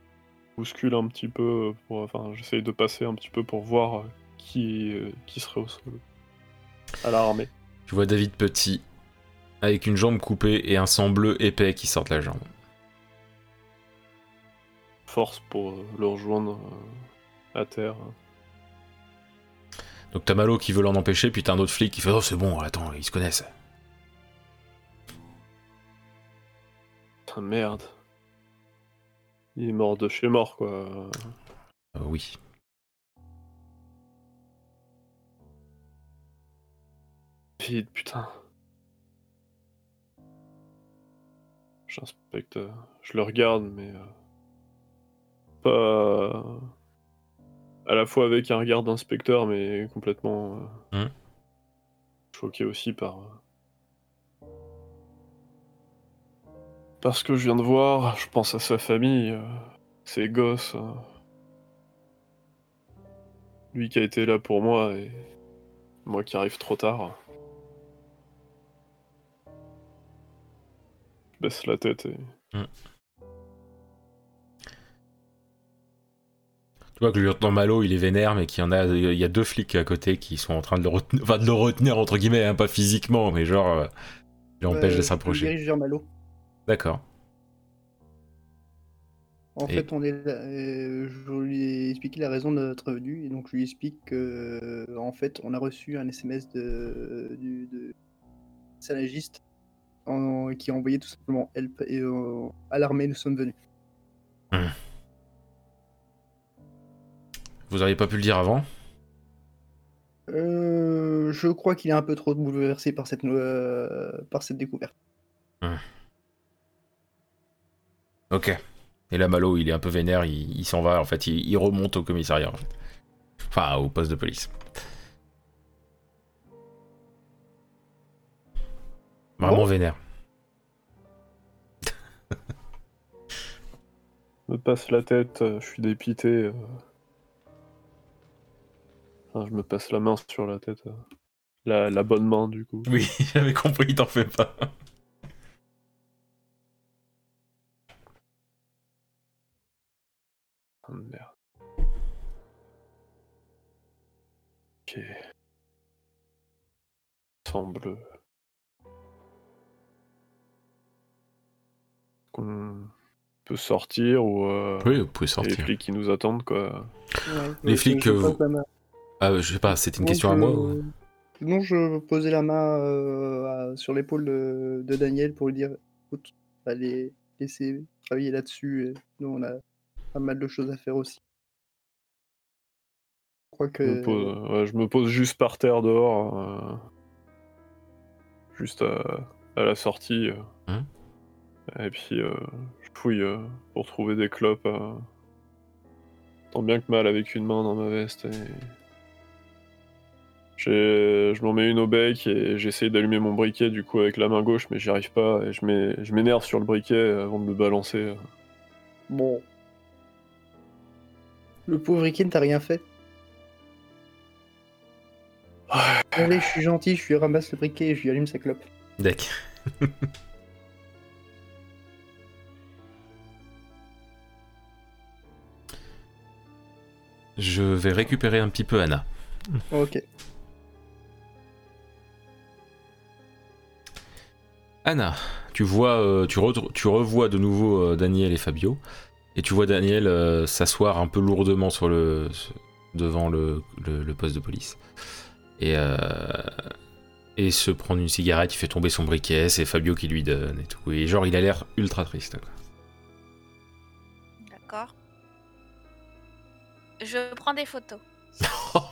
[SPEAKER 3] bouscule un petit peu, pour, enfin j'essaye de passer un petit peu pour voir qui, euh, qui serait au sol. À l'armée.
[SPEAKER 1] Tu vois David Petit avec une jambe coupée et un sang bleu épais qui sort de la jambe.
[SPEAKER 3] Force pour euh, le rejoindre euh, à terre.
[SPEAKER 1] Donc t'as Malo qui veut l'en empêcher, puis t'as un autre flic qui fait Oh c'est bon, attends, ils se connaissent.
[SPEAKER 3] Putain, merde. Il est mort de chez mort quoi.
[SPEAKER 1] Euh, oui.
[SPEAKER 3] Putain. J'inspecte, euh, je le regarde, mais euh, pas à la fois avec un regard d'inspecteur, mais complètement euh,
[SPEAKER 1] Hmm.
[SPEAKER 3] choqué aussi par euh, par ce que je viens de voir. Je pense à sa famille, ses gosses, lui qui a été là pour moi et moi qui arrive trop tard. Je baisse la tête et
[SPEAKER 1] Tu vois que le lieutenant Malo il est vénère, mais qu'il y en a, il y a deux flics à côté qui sont en train de le retenir, enfin de le retenir entre guillemets, hein, pas physiquement, mais genre, euh, il l'empêche
[SPEAKER 2] Euh,
[SPEAKER 1] de
[SPEAKER 2] Je
[SPEAKER 1] s'approcher.
[SPEAKER 2] me dirige vers Malo.
[SPEAKER 1] D'accord.
[SPEAKER 2] En
[SPEAKER 1] Et-
[SPEAKER 2] fait, on est là- euh, je lui ai expliqué la raison de notre venue, et donc je lui explique que, euh, en fait, on a reçu un SMS de, du, de salagiste en- qui a envoyé tout simplement help, et euh, à l'armée, nous sommes venus.
[SPEAKER 1] Vous auriez pas pu le dire avant?
[SPEAKER 2] Euh, je crois qu'il est un peu trop bouleversé par cette, euh, par cette découverte.
[SPEAKER 1] Ok. Et là, Malo, il est un peu vénère, il, il s'en va, en fait, il, il remonte au commissariat, en fait. Enfin, au poste de police. Vraiment
[SPEAKER 2] Bon.
[SPEAKER 1] vénère.
[SPEAKER 3] me passe la tête, euh, je suis dépité. euh. Enfin, je me passe la main sur la tête. euh. La, la bonne main, du coup.
[SPEAKER 1] Oui, j'avais compris, t'en fais pas.
[SPEAKER 3] Ah, merde. Ok. Sang Qu'on peut sortir ou euh,
[SPEAKER 1] Oui, vous pouvez
[SPEAKER 3] les flics qui nous attendent, quoi.
[SPEAKER 1] Les
[SPEAKER 2] Euh,
[SPEAKER 1] flics,
[SPEAKER 2] je
[SPEAKER 1] euh, Ah, je sais pas, c'était une question à moi ou...
[SPEAKER 2] Non, je posais la main euh, à- sur l'épaule de, de Daniel pour lui dire écoute, allez laisser travailler là-dessus. et Nous, on a pas mal de choses à faire aussi. Je crois
[SPEAKER 3] Je, me pose, ouais, je me pose juste par terre dehors. euh, juste à, à la sortie. euh,
[SPEAKER 1] Hein
[SPEAKER 3] et puis euh, je fouille euh, pour trouver des clopes. euh, tant bien que mal avec une main dans ma veste. Et... Je m'en mets une au bec et j'essaye d'allumer mon briquet du coup avec la main gauche, mais j'y arrive pas. Et je m'énerve sur le briquet avant de le balancer. euh.
[SPEAKER 2] Bon. Le pauvre Ikin, t'as rien fait? Allez, je suis gentil, je lui ramasse le briquet et je lui allume sa clope.
[SPEAKER 1] D'accord. Je vais récupérer un petit peu Anna.
[SPEAKER 2] Ok.
[SPEAKER 1] Anna, tu vois, euh, tu, re- tu revois de nouveau euh, Daniel et Fabio, et tu vois Daniel euh, s'asseoir un peu lourdement sur le devant le, le- le poste de police, et et se prendre une cigarette. Il fait tomber son briquet, c'est Fabio qui lui donne et tout. Et genre, il a l'air ultra triste. quoi.
[SPEAKER 5] Je prends des photos.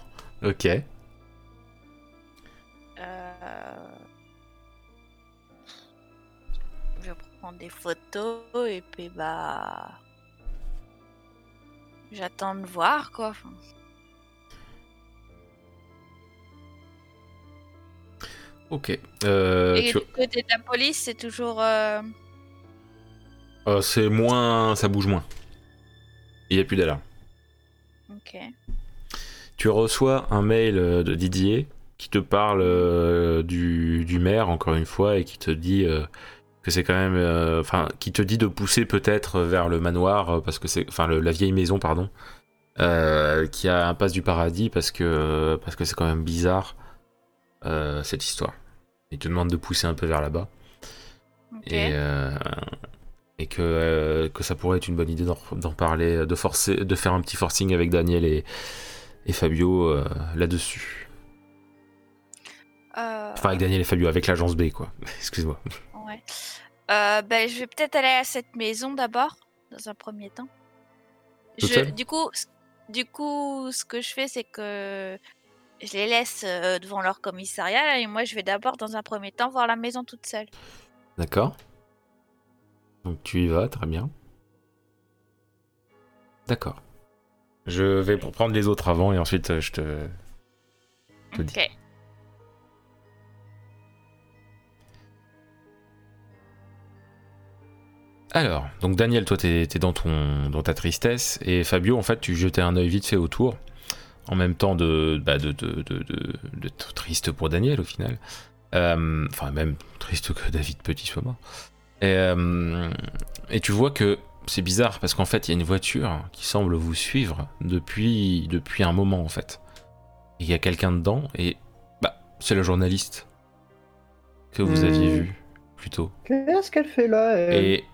[SPEAKER 1] Ok.
[SPEAKER 5] Euh, Je prends des photos et puis bah. J'attends de voir quoi. Enfin,
[SPEAKER 1] Ok. Euh,
[SPEAKER 5] et
[SPEAKER 1] tu-
[SPEAKER 5] du côté de la police, c'est toujours. euh,
[SPEAKER 1] euh, c'est moins, ça bouge moins. Il n'y a plus d'alarme.
[SPEAKER 5] Ok.
[SPEAKER 1] Tu reçois un mail euh, de Didier qui te parle euh, du, du maire, encore une fois, et qui te dit euh, que c'est quand même. Enfin, qui te dit de pousser peut-être vers le manoir, parce que c'est. Enfin, la vieille maison, pardon, qui a un passe du paradis, parce que parce que c'est quand même bizarre, cette histoire. Il te demande de pousser un peu vers là-bas.
[SPEAKER 5] Ok.
[SPEAKER 1] Et, euh, et que, euh, que ça pourrait être une bonne idée d'en parler, de, forcer, de faire un petit forcing avec Daniel et, et Fabio euh, là-dessus.
[SPEAKER 5] Euh,
[SPEAKER 1] Enfin, avec Daniel et Fabio, avec l'agence B, quoi. Excuse-moi.
[SPEAKER 5] Ouais. Ben, je vais peut-être aller à cette maison d'abord, dans un premier temps. Je- du coup, du coup, ce que je fais, c'est que je les laisse devant leur commissariat là, et moi, je vais d'abord, dans un premier temps, voir la maison toute seule.
[SPEAKER 1] D'accord Donc tu y vas, très bien. D'accord. Je vais prendre les autres avant et ensuite euh, je te. te dis.
[SPEAKER 5] Ok.
[SPEAKER 1] Alors, donc Daniel, toi, t'es es dans, ton, dans ta tristesse, et Fabio, en fait, tu jetais un œil vite fait autour, en même temps de, bah, de, de, de, triste pour Daniel, au final. Euh, Enfin, même triste que David Petit soit mort. Et, euh, et tu vois que c'est bizarre, parce qu'en fait, il y a une voiture qui semble vous suivre depuis, depuis un moment, en fait. Il y a quelqu'un dedans, et bah, c'est le journaliste que vous
[SPEAKER 2] Hmm.
[SPEAKER 1] aviez vu plus tôt.
[SPEAKER 2] Qu'est-ce qu'elle fait là elle?
[SPEAKER 1] Et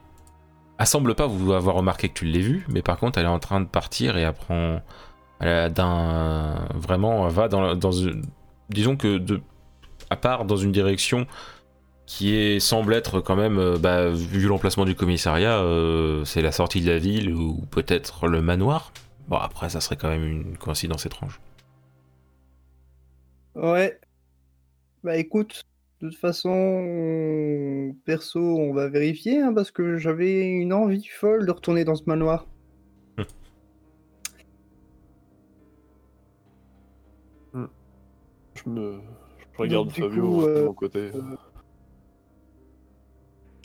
[SPEAKER 1] elle semble pas vous avoir remarqué que tu l'aies vue, mais par contre, elle est en train de partir et elle prend. Elle a d'un. Vraiment, elle va dans, Disons que, de, à part dans une direction qui est, semble être quand même, euh, bah, vu l'emplacement du commissariat, euh, c'est la sortie de la ville ou peut-être le manoir. Bon, après, ça serait quand même une coïncidence étrange.
[SPEAKER 2] Ouais. Bah écoute, de toute façon, on- perso, on va vérifier, hein, parce que j'avais une envie folle de retourner dans ce manoir.
[SPEAKER 3] Je me. Je regarde Fabio
[SPEAKER 2] coup,
[SPEAKER 3] de
[SPEAKER 2] euh,
[SPEAKER 3] mon côté.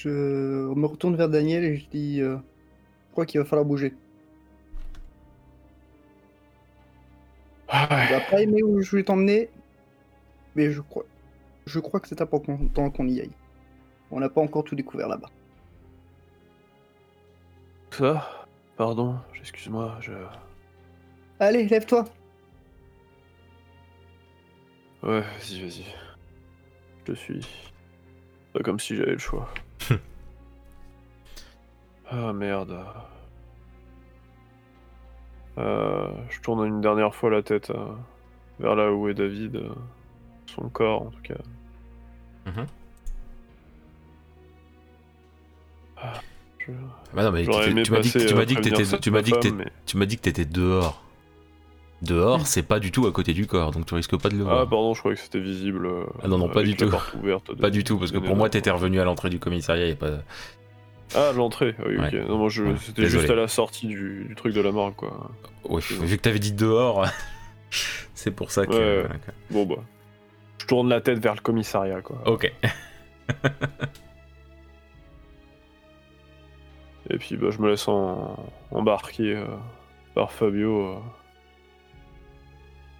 [SPEAKER 2] Je me retourne vers Daniel et je dis, euh, je crois qu'il va falloir bouger.
[SPEAKER 3] Ah ouais.
[SPEAKER 2] va pas aimer où je voulais t'emmener, mais je crois, je crois que c'est important qu'on y aille. On n'a pas encore tout découvert là-bas.
[SPEAKER 3] Ça Pardon, excuse-moi, je.
[SPEAKER 2] Allez, lève-toi.
[SPEAKER 3] Ouais, vas-y, vas-y. Je te suis. Pas comme si j'avais le choix. ah merde. Euh, je tourne une dernière fois la tête euh, vers là où est David. euh, son corps en tout cas.
[SPEAKER 1] Mhm.
[SPEAKER 3] Ah, je-
[SPEAKER 1] Bah non, mais tu m'as dit, que-
[SPEAKER 3] passer,
[SPEAKER 1] tu m'as dit que
[SPEAKER 3] prévenir
[SPEAKER 1] t'étais, tu m'as
[SPEAKER 3] ma
[SPEAKER 1] dit que
[SPEAKER 3] femme,
[SPEAKER 1] t'étais-
[SPEAKER 3] mais-
[SPEAKER 1] tu m'as dit que t'étais dehors. Dehors, c'est pas du tout à côté du corps, donc tu risques pas de le voir.
[SPEAKER 3] Ah, pardon, je croyais que c'était visible. euh,
[SPEAKER 1] Ah non, non, pas du tout.
[SPEAKER 3] ouverte
[SPEAKER 1] Pas du tout, parce que pour moi, t'étais revenu à l'entrée du commissariat et pas.
[SPEAKER 3] Ah, l'entrée, ah oui, ok. Non, moi, je...
[SPEAKER 1] Ouais,
[SPEAKER 3] c'était juste à la sortie du, du truc de la morgue, quoi.
[SPEAKER 1] Ouais, vu que t'avais dit dehors, c'est pour ça que.
[SPEAKER 3] Ouais.
[SPEAKER 1] voilà, quoi.
[SPEAKER 3] Bon, bah. Je tourne la tête vers le commissariat, quoi.
[SPEAKER 1] Ok.
[SPEAKER 3] Et puis, bah, je me laisse en... embarquer euh, par Fabio euh,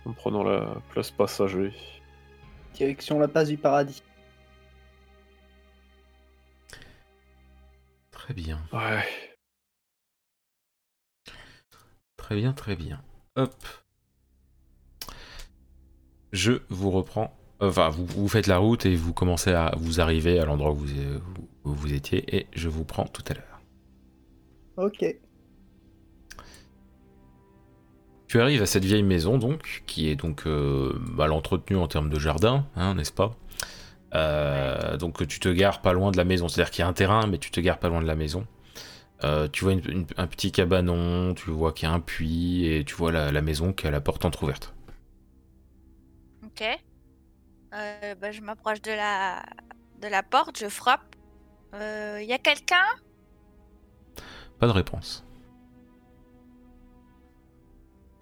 [SPEAKER 3] en prenant la place passager.
[SPEAKER 2] Direction la passe du paradis.
[SPEAKER 1] Très bien.
[SPEAKER 3] Ouais.
[SPEAKER 1] Très bien, très bien. Hop. Je vous reprends. Enfin, vous, vous faites la route et vous commencez à vous arriver à l'endroit où vous, où vous étiez et je vous prends tout à l'heure.
[SPEAKER 2] Ok.
[SPEAKER 1] Tu arrives à cette vieille maison donc, qui est donc euh, mal entretenue en termes de jardin, hein, n'est-ce pas? Euh, Donc tu te gares pas loin de la maison, c'est-à-dire qu'il y a un terrain, mais tu te gares pas loin de la maison. Euh, tu vois une- une- un petit cabanon, tu vois qu'il y a un puits et tu vois la, la maison qui a la porte entrouverte.
[SPEAKER 5] Ok. Bah, je m'approche de la... de la porte, je frappe. Il y a quelqu'un?
[SPEAKER 1] Pas de réponse.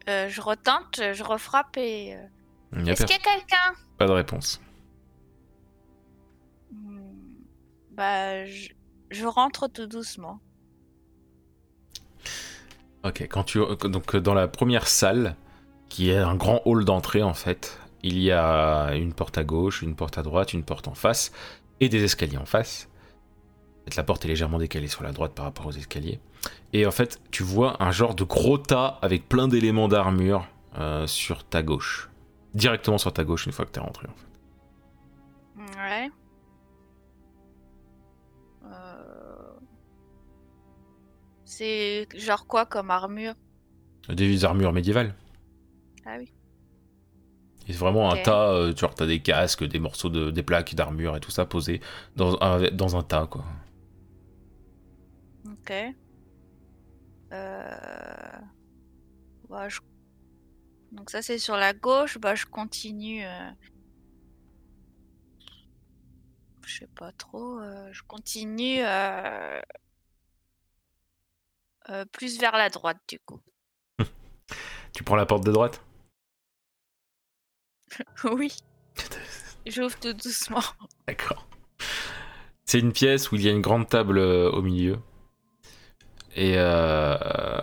[SPEAKER 5] Euh, Je retente, je refrappe et... euh, Est-ce qu'il y a quelqu'un?
[SPEAKER 1] Pas de réponse.
[SPEAKER 5] Hmm, Bah, je... je rentre tout doucement.
[SPEAKER 1] Ok, quand tu donc dans la première salle, qui est un grand hall d'entrée en fait, il y a une porte à gauche, une porte à droite, une porte en face et des escaliers en face. La porte est légèrement décalée sur la droite par rapport aux escaliers. Et en fait, tu vois un genre de gros tas avec plein d'éléments d'armure euh, sur ta gauche. Directement sur ta gauche une fois que t'es rentré en fait.
[SPEAKER 5] Ouais. Euh, C'est genre quoi comme armure?
[SPEAKER 1] Des armures médiévales.
[SPEAKER 5] Ah oui.
[SPEAKER 1] C'est vraiment un tas, euh, genre t'as des casques, des morceaux de, des plaques d'armure et tout ça posés dans un, dans un tas quoi.
[SPEAKER 5] Ok. Euh... bah, je- Donc ça c'est sur la gauche, bah je continue. euh, Je sais pas trop. euh, Je continue plus vers la droite du coup.
[SPEAKER 1] Tu prends la porte de droite?
[SPEAKER 5] Oui. J'ouvre tout doucement.
[SPEAKER 1] D'accord. C'est une pièce où il y a une grande table au milieu et, euh,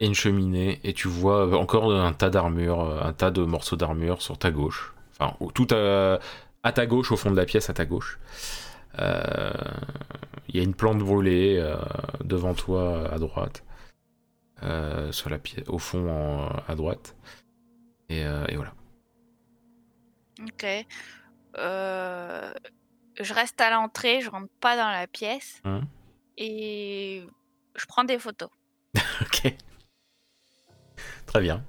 [SPEAKER 1] et une cheminée et tu vois euh, encore un tas d'armure, euh, un tas de morceaux d'armure sur ta gauche. Enfin, tout à, à ta gauche, au fond de la pièce, à ta gauche. Euh, Il y a une plante brûlée euh, devant toi à droite, euh, sur la pièce, au fond en- à droite. Et, euh, et voilà.
[SPEAKER 5] Ok. Euh, Je reste à l'entrée, je rentre pas dans la pièce
[SPEAKER 1] Hum.
[SPEAKER 5] et je prends des photos.
[SPEAKER 1] Ok. Très bien.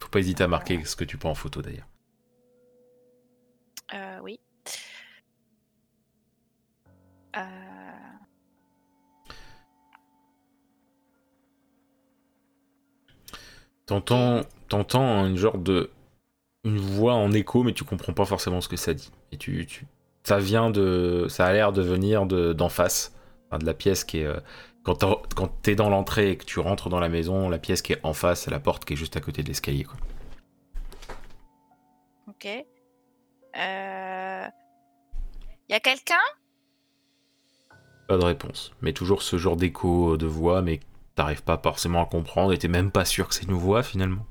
[SPEAKER 1] Faut pas hésiter à marquer ce que tu prends en photo d'ailleurs.
[SPEAKER 5] Euh, oui. Euh,
[SPEAKER 1] T'entends, t'entends une genre de une voix en écho, mais tu comprends pas forcément ce que ça dit. Et tu, tu ça vient de, ça a l'air de venir de d'en face, de la pièce qui est euh, quand t'es dans l'entrée et que tu rentres dans la maison, la pièce qui est en face, c'est la porte qui est juste à côté de l'escalier. quoi.
[SPEAKER 5] ok. Euh... Y a quelqu'un?
[SPEAKER 1] Pas de réponse, mais toujours ce genre d'écho de voix, mais t'arrives pas forcément à comprendre et t'es même pas sûr que c'est une voix finalement.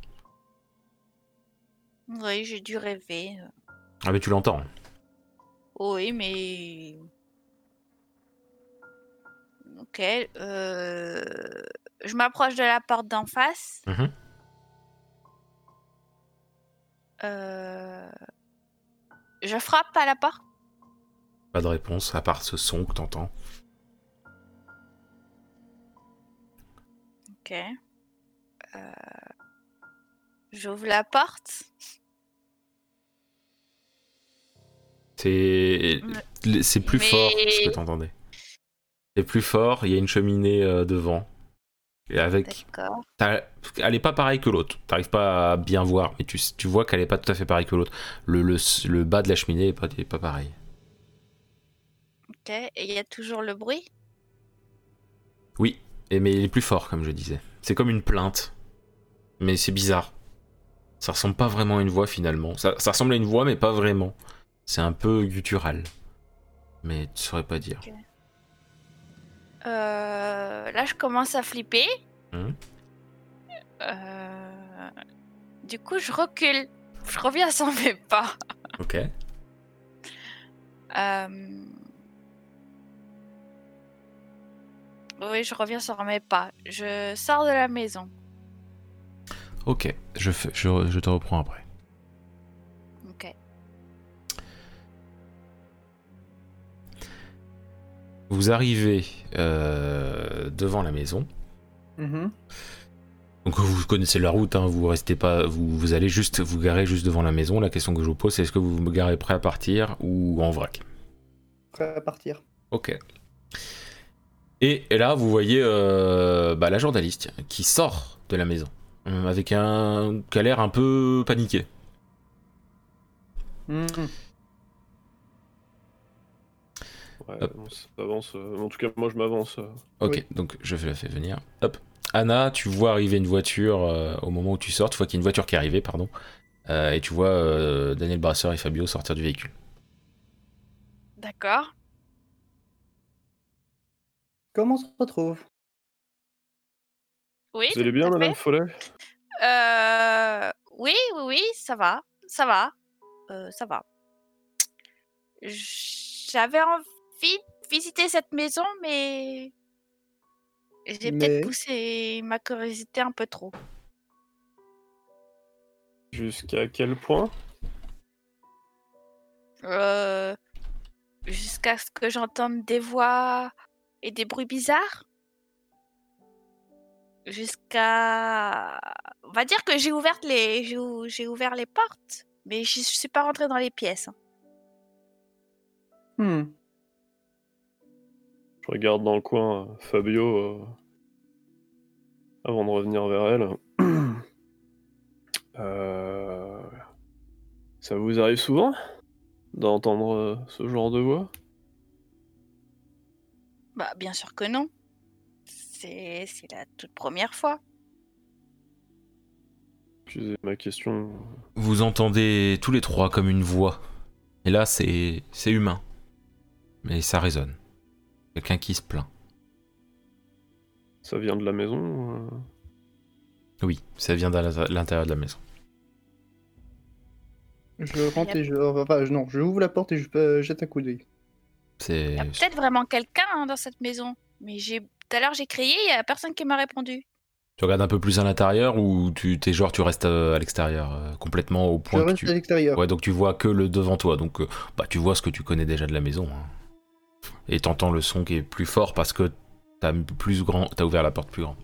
[SPEAKER 5] Oui, j'ai dû rêver.
[SPEAKER 1] Ah mais tu l'entends.
[SPEAKER 5] Oui, mais. Ok. euh, Je m'approche de la porte d'en face.
[SPEAKER 1] Mhm.
[SPEAKER 5] Euh, Je frappe à la porte.
[SPEAKER 1] Pas de réponse, à part ce son que t'entends.
[SPEAKER 5] Ok. Euh, J'ouvre la porte.
[SPEAKER 1] C'est c'est plus
[SPEAKER 5] Mais-
[SPEAKER 1] fort ce que t'entendais. C'est plus fort, il y a une cheminée euh, devant. Et avec, elle est pas pareille que l'autre. T'arrives pas à bien voir, mais tu, tu vois qu'elle est pas tout à fait pareille que l'autre. Le, le, le bas de la cheminée est pas, est pas pareil.
[SPEAKER 5] Ok. Et il y a toujours le bruit?
[SPEAKER 1] Oui, et mais il est plus fort, comme je disais. C'est comme une plainte, mais c'est bizarre. Ça ressemble pas vraiment à une voix finalement. Ça, ça ressemble à une voix, mais pas vraiment. C'est un peu guttural. Mais tu saurais pas dire.
[SPEAKER 5] Là, je commence à flipper.
[SPEAKER 1] Mhm.
[SPEAKER 5] Euh, Du coup, je recule. Je reviens sans mes pas.
[SPEAKER 1] Ok.
[SPEAKER 5] Euh, Oui, je reviens sur mes pas. Je sors de la maison.
[SPEAKER 1] Ok, je, fais, je, je te reprends après. Vous arrivez euh, devant la maison.
[SPEAKER 2] Mhm.
[SPEAKER 1] Donc vous connaissez la route, hein, vous restez pas, vous, vous allez juste vous garer juste devant la maison. La question que je vous pose, c'est est-ce que vous vous garez prêt à partir ou en vrac?
[SPEAKER 2] Prêt à partir.
[SPEAKER 1] Ok. Et, et là, vous voyez euh, bah, la journaliste qui sort de la maison euh, avec un qui a l'air un peu paniqué.
[SPEAKER 2] Mhm.
[SPEAKER 3] Ouais,
[SPEAKER 1] Hop.
[SPEAKER 3] on s'avance. euh, en tout cas, moi, je m'avance. euh.
[SPEAKER 1] Ok,
[SPEAKER 2] Oui.
[SPEAKER 1] donc je la fais venir. Hop. Anna, tu vois arriver une voiture euh, au moment où tu sors. Tu vois qu'il y a une voiture qui est arrivée, pardon. Euh, et tu vois euh, Daniel Brasseur et Fabio sortir du véhicule.
[SPEAKER 5] D'accord.
[SPEAKER 2] Comment on se retrouve?
[SPEAKER 5] Oui.
[SPEAKER 3] Vous allez bien, Madame
[SPEAKER 5] fait.
[SPEAKER 3] Follet?
[SPEAKER 5] Euh, oui, oui, oui, ça va, ça va, euh, ça va. J'avais envie de visiter cette maison, mais j'ai
[SPEAKER 2] Mais-
[SPEAKER 5] peut-être poussé ma curiosité un peu trop.
[SPEAKER 3] Jusqu'à quel point?
[SPEAKER 5] Euh, Jusqu'à ce que j'entende des voix et des bruits bizarres. Jusqu'à... On va dire que j'ai ouvert les, j'ai ou- j'ai ouvert les portes, mais je suis pas rentrée dans les pièces. hein.
[SPEAKER 2] Hmm.
[SPEAKER 3] Je regarde dans le coin euh, Fabio euh, avant de revenir vers elle. Euh, Ça vous arrive souvent d'entendre ce genre de voix?
[SPEAKER 5] Bah, bien sûr que non. C'est c'est la toute première fois.
[SPEAKER 3] Excusez ma question.
[SPEAKER 1] Vous entendez tous les trois comme une voix. Et là, c'est c'est humain. Mais ça résonne. Quelqu'un qui se plaint.
[SPEAKER 3] Ça vient de la maison euh
[SPEAKER 1] Oui, ça vient de l'intérieur de la maison.
[SPEAKER 2] Je rentre et je. Enfin, je- non, je ouvre la porte et je euh, jette un coup d'œil.
[SPEAKER 1] C'est
[SPEAKER 5] Il y a peut-être vraiment quelqu'un hein, dans cette maison. Mais j'ai tout à l'heure j'ai crié, il y a personne qui m'a répondu.
[SPEAKER 1] Tu regardes un peu plus à l'intérieur ou tu t'es genre tu restes euh, à l'extérieur euh, complètement au
[SPEAKER 2] Je
[SPEAKER 1] point que
[SPEAKER 2] reste
[SPEAKER 1] tu
[SPEAKER 2] à l'extérieur.
[SPEAKER 1] Ouais, donc tu vois que le devant toi. Donc euh, bah tu vois ce que tu connais déjà de la maison. hein. Et t'entends le son qui est plus fort parce que t'as plus grand, t'as ouvert la porte plus grand.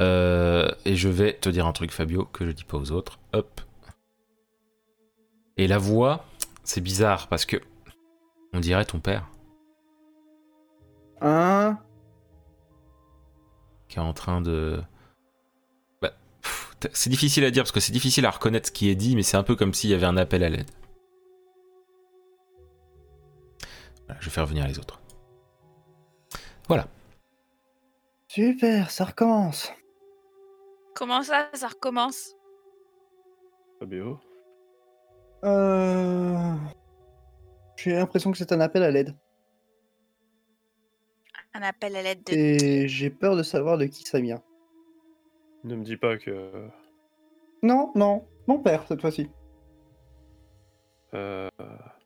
[SPEAKER 1] Euh, et je vais te dire un truc, Fabio, que je dis pas aux autres. Hop. Et la voix, c'est bizarre parce que on dirait ton père
[SPEAKER 2] Un.
[SPEAKER 1] qui est en train de. Bah, c'est difficile à dire parce que c'est difficile à reconnaître ce qui est dit, mais c'est un peu comme s'il y avait un appel à l'aide. Voilà, je vais faire venir les autres. Voilà.
[SPEAKER 2] Super, ça recommence.
[SPEAKER 5] Comment ça, ça recommence?
[SPEAKER 3] Fabio?
[SPEAKER 2] Euh... J'ai l'impression que c'est un appel à l'aide.
[SPEAKER 5] Un appel à l'aide de...
[SPEAKER 2] Et j'ai peur de savoir de qui ça vient.
[SPEAKER 3] Ne me dis pas que.
[SPEAKER 2] Non, non, mon père cette fois-ci.
[SPEAKER 3] euh,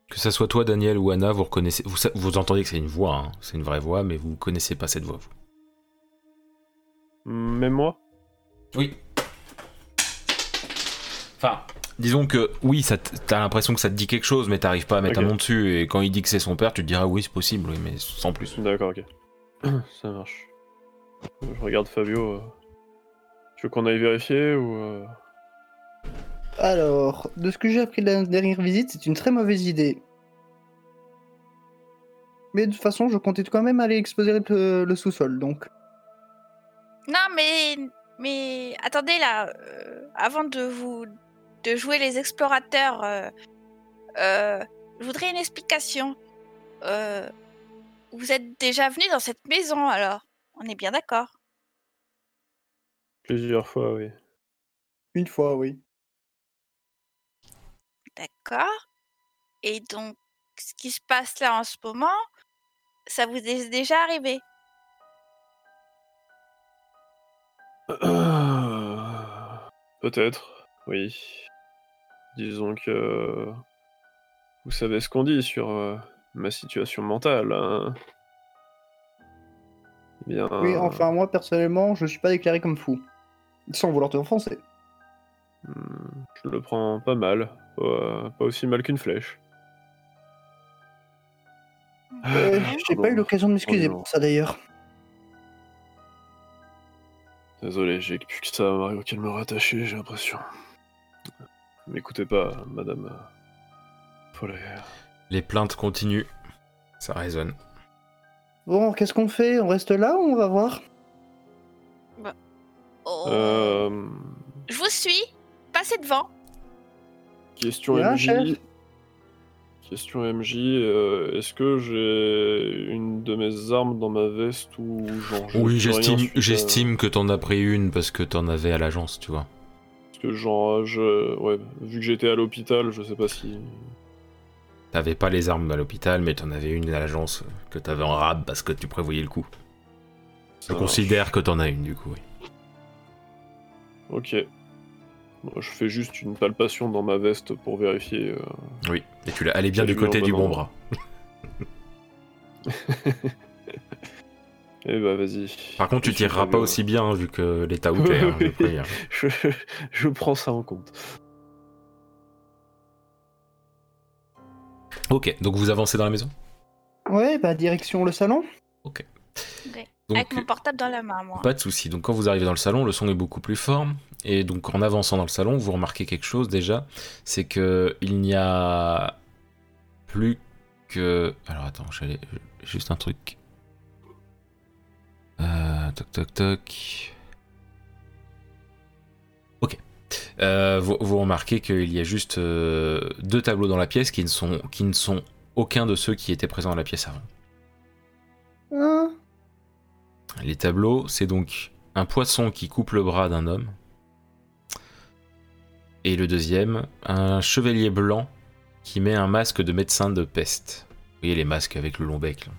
[SPEAKER 1] Que ça soit toi, Daniel ou Anna, vous reconnaissez, vous, entendez que c'est une voix, hein, c'est une vraie voix, mais vous connaissez pas cette voix. Vous.
[SPEAKER 3] Même moi?
[SPEAKER 1] Oui. Enfin, disons que oui, ça t'as l'impression que ça te dit quelque chose, mais t'arrives pas à mettre un nom dessus. Et quand il dit que c'est son père, tu te diras oui, c'est possible, oui, mais sans plus.
[SPEAKER 3] D'accord, ok. Ça marche. Je regarde Fabio. euh. Tu veux qu'on aille vérifier ou.
[SPEAKER 2] Alors, de ce que j'ai appris de la dernière visite, c'est une très mauvaise idée. Mais de toute façon, je comptais quand même aller exploser le, le sous-sol, donc.
[SPEAKER 5] Non, mais mais attendez là, euh, avant de vous de jouer les explorateurs, euh, euh, je voudrais une explication. Euh, vous êtes déjà venu dans cette maison alors? On est bien d'accord
[SPEAKER 3] Plusieurs fois, oui.
[SPEAKER 2] Une fois, oui.
[SPEAKER 5] D'accord. Et donc, ce qui se passe là en ce moment, ça vous est déjà arrivé?
[SPEAKER 3] Peut-être, oui. Disons que vous savez ce qu'on dit sur euh, ma situation mentale. hein. Eh bien,
[SPEAKER 2] Oui, enfin, moi, personnellement, je suis pas déclaré comme fou. Sans vouloir te offenser.
[SPEAKER 3] Hmm, je le prends pas mal, pas, pas aussi mal qu'une flèche.
[SPEAKER 2] Euh,
[SPEAKER 5] Mhm.
[SPEAKER 2] J'ai pas eu l'occasion de m'excuser pour ça d'ailleurs.
[SPEAKER 3] Désolé, j'ai plus que ça à Mario qu'elle me rattacher, j'ai l'impression. M'écoutez pas, madame. euh, Follet.
[SPEAKER 1] Les plaintes continuent. Ça résonne.
[SPEAKER 2] Bon, qu'est-ce qu'on fait? On reste là ou on va voir?
[SPEAKER 5] Oh,
[SPEAKER 3] Euh,
[SPEAKER 5] Je vous suis. Devant.
[SPEAKER 3] question
[SPEAKER 2] Bien,
[SPEAKER 3] MJ.
[SPEAKER 2] chef.
[SPEAKER 3] Question MJ, euh, est-ce que j'ai une de mes armes dans ma veste ou genre j'ai
[SPEAKER 1] Oui, j'estime, que t'en as pris une parce que t'en avais à l'agence, tu vois.
[SPEAKER 3] Parce que genre je ouais, vu que j'étais à l'hôpital, je sais pas si
[SPEAKER 1] T'avais pas les armes à l'hôpital, mais t'en avais une à l'agence que t'avais en rab parce que tu prévoyais le coup. Je considère que t'en as une du coup, oui.
[SPEAKER 3] OK. Je fais juste une palpation dans ma veste pour vérifier euh,
[SPEAKER 1] Oui, et tu l'as, est bien du côté du
[SPEAKER 3] bon
[SPEAKER 1] bras.
[SPEAKER 3] Eh bah vas-y.
[SPEAKER 1] Par contre, tu tireras pas aussi bien hein, vu que l'état où t'es, hein, je préviens.
[SPEAKER 3] je, prends ça en compte.
[SPEAKER 1] Ok, donc vous avancez dans la maison?
[SPEAKER 2] Ouais, bah direction le salon.
[SPEAKER 5] Avec
[SPEAKER 1] Donc,
[SPEAKER 5] mon portable dans la main, moi.
[SPEAKER 1] Pas de souci. Donc quand vous arrivez dans le salon, le son est beaucoup plus fort. Et donc en avançant dans le salon, vous remarquez quelque chose déjà, c'est que il n'y a plus que. Alors attends, j'allais juste un truc. Euh, toc toc toc. Ok. Euh, vous, vous remarquez qu'il y a juste euh, deux tableaux dans la pièce qui ne sont qui ne sont aucun de ceux qui étaient présents dans la pièce avant.
[SPEAKER 2] Hein?
[SPEAKER 1] Les tableaux, c'est donc un poisson qui coupe le bras d'un homme. Et le deuxième, un chevalier blanc qui met un masque de médecin de peste. Vous voyez les masques avec le long bec. là.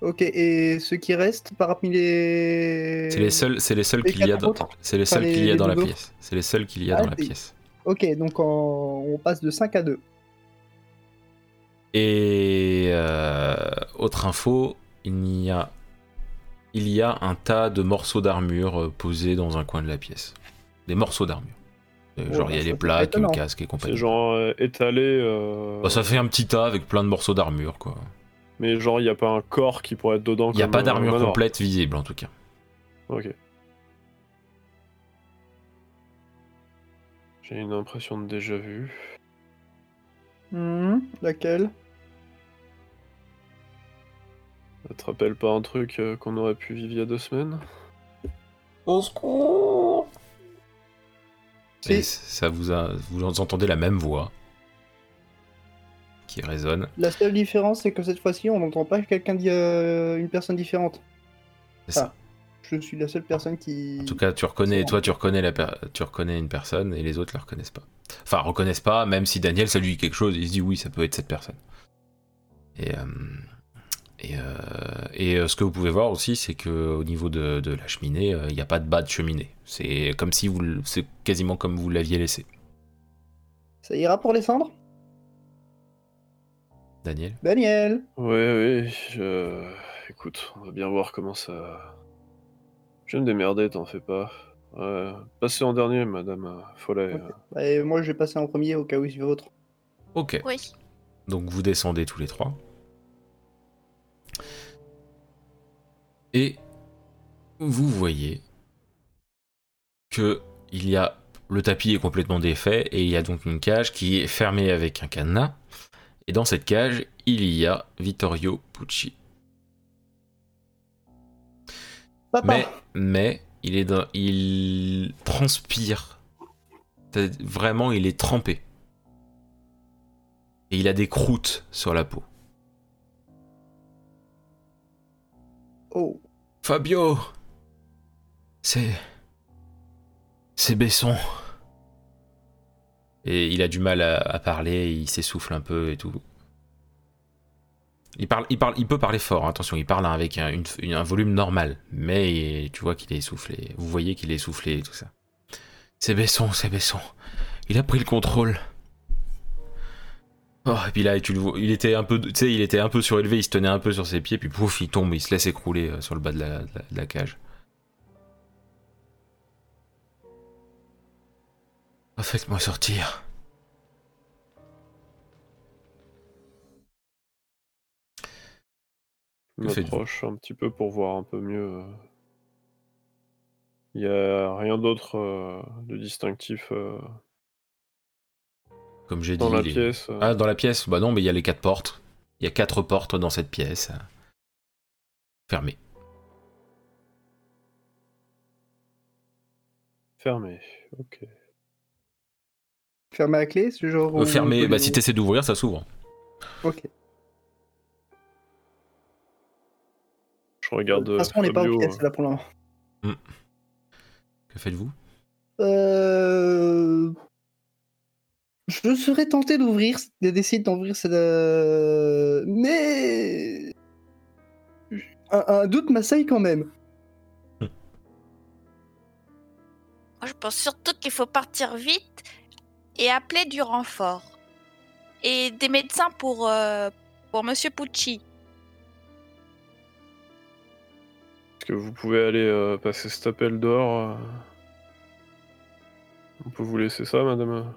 [SPEAKER 2] Ok, et ceux qui restent parmi les.
[SPEAKER 1] C'est les seuls, c'est les seuls qu'il y a dans, c'est les seuls qu'il y a dans la pièce. C'est les seuls qu'il y a
[SPEAKER 2] Ah,
[SPEAKER 1] dans la pièce.
[SPEAKER 2] Ok, donc en- on passe de 5 à 2.
[SPEAKER 1] Et euh, autre info, il y a, il y a un tas de morceaux d'armure euh, posés dans un coin de la pièce. Des morceaux d'armure. Euh, genre il y a les plaques, le casque et compagnie.
[SPEAKER 3] C'est genre euh, étalé. euh,
[SPEAKER 1] Bah, ça fait un petit tas avec plein de morceaux d'armure quoi.
[SPEAKER 3] Mais genre, il n'y a pas un corps qui pourrait être dedans.
[SPEAKER 1] Il n'y a pas
[SPEAKER 3] euh,
[SPEAKER 1] d'armure complète visible en tout cas.
[SPEAKER 3] Ok. J'ai une impression de déjà vu.
[SPEAKER 2] Hmm, laquelle?
[SPEAKER 3] Ça te rappelle pas un truc euh, qu'on aurait pu vivre il y a deux semaines?
[SPEAKER 1] Et
[SPEAKER 2] Si.
[SPEAKER 1] ça vous a, vous entendez la même voix qui résonne.
[SPEAKER 2] La seule différence, c'est que cette fois-ci, on n'entend pas quelqu'un di- euh, une personne différente.
[SPEAKER 1] C'est ça.
[SPEAKER 2] Je suis la seule personne qui.
[SPEAKER 1] En tout cas, tu reconnais, toi, tu reconnais, la per- tu reconnais une personne et les autres la reconnaissent pas. Enfin, reconnaissent pas, même si Daniel, ça lui dit quelque chose, il se dit oui, ça peut être cette personne. Et, euh, et, euh, et euh, ce que vous pouvez voir aussi, c'est que au niveau de, de la cheminée, euh, il n'y a pas de bas de cheminée. C'est comme si vous, c'est quasiment comme vous l'aviez laissé.
[SPEAKER 2] Ça ira pour les cendres?
[SPEAKER 1] Daniel?
[SPEAKER 2] Daniel
[SPEAKER 3] Ouais, oui. Je... Écoute, on va bien voir comment ça. Je vais me démerder, t'en fais pas. Ouais, passez en dernier, madame Follet.
[SPEAKER 2] Bah, et moi, je vais passer en premier au cas où il y a autre.
[SPEAKER 1] Ok.
[SPEAKER 5] Oui.
[SPEAKER 1] Donc vous descendez tous les trois. Et vous voyez que il y a le tapis est complètement défait et il y a donc une cage qui est fermée avec un cadenas. Et dans cette cage, il y a Vittorio Pucci.
[SPEAKER 2] Papa
[SPEAKER 1] Mais, mais il est dans, il transpire. Vraiment, il est trempé. Et il a des croûtes sur la peau.
[SPEAKER 2] Oh.
[SPEAKER 1] Fabio C'est. C'est Besson. Et il a du mal à, parler, il s'essouffle un peu et tout. Il, parle, il, parle, il peut parler fort, hein, attention, il parle avec un, un volume normal, mais tu vois qu'il est essoufflé. Vous voyez qu'il est essoufflé et tout ça. C'est Besson, c'est Besson. Il a pris le contrôle. Oh, et puis là, tu le vois, il était un peu, tu sais, il était un peu surélevé, il se tenait un peu sur ses pieds, puis pouf, il tombe, il se laisse écrouler euh, sur le bas de la, de la- de la cage. Oh, Faites-moi sortir.
[SPEAKER 3] Je m'approche un petit peu pour voir un peu mieux. euh. Il y a rien d'autre euh, de distinctif
[SPEAKER 1] Comme j'ai dit.
[SPEAKER 3] dans la
[SPEAKER 1] les-
[SPEAKER 3] pièce. euh.
[SPEAKER 1] Ah, dans la pièce Bah non, mais il y a les quatre portes. Il y a quatre portes dans cette pièce. Fermées.
[SPEAKER 3] Fermé. Ok.
[SPEAKER 2] Fermé à clé, ce genre.
[SPEAKER 1] Euh, bah si t'essaies d'ouvrir, ça s'ouvre.
[SPEAKER 2] Ok. De
[SPEAKER 3] Je regarde.
[SPEAKER 2] toute façon, on n'est pas en pièce là pour le moment.
[SPEAKER 1] Que faites-vous?
[SPEAKER 2] Euh... Je serais tenté d'ouvrir, de d'essayer d'ouvrir cette. euh, Mais. Un, un doute m'assaille quand même.
[SPEAKER 5] Moi, je pense surtout qu'il faut partir vite et appeler du renfort. Et des médecins pour, euh, pour Monsieur Pucci.
[SPEAKER 3] Est-ce que vous pouvez aller euh, passer cet appel dehors On peut vous laisser ça, madame?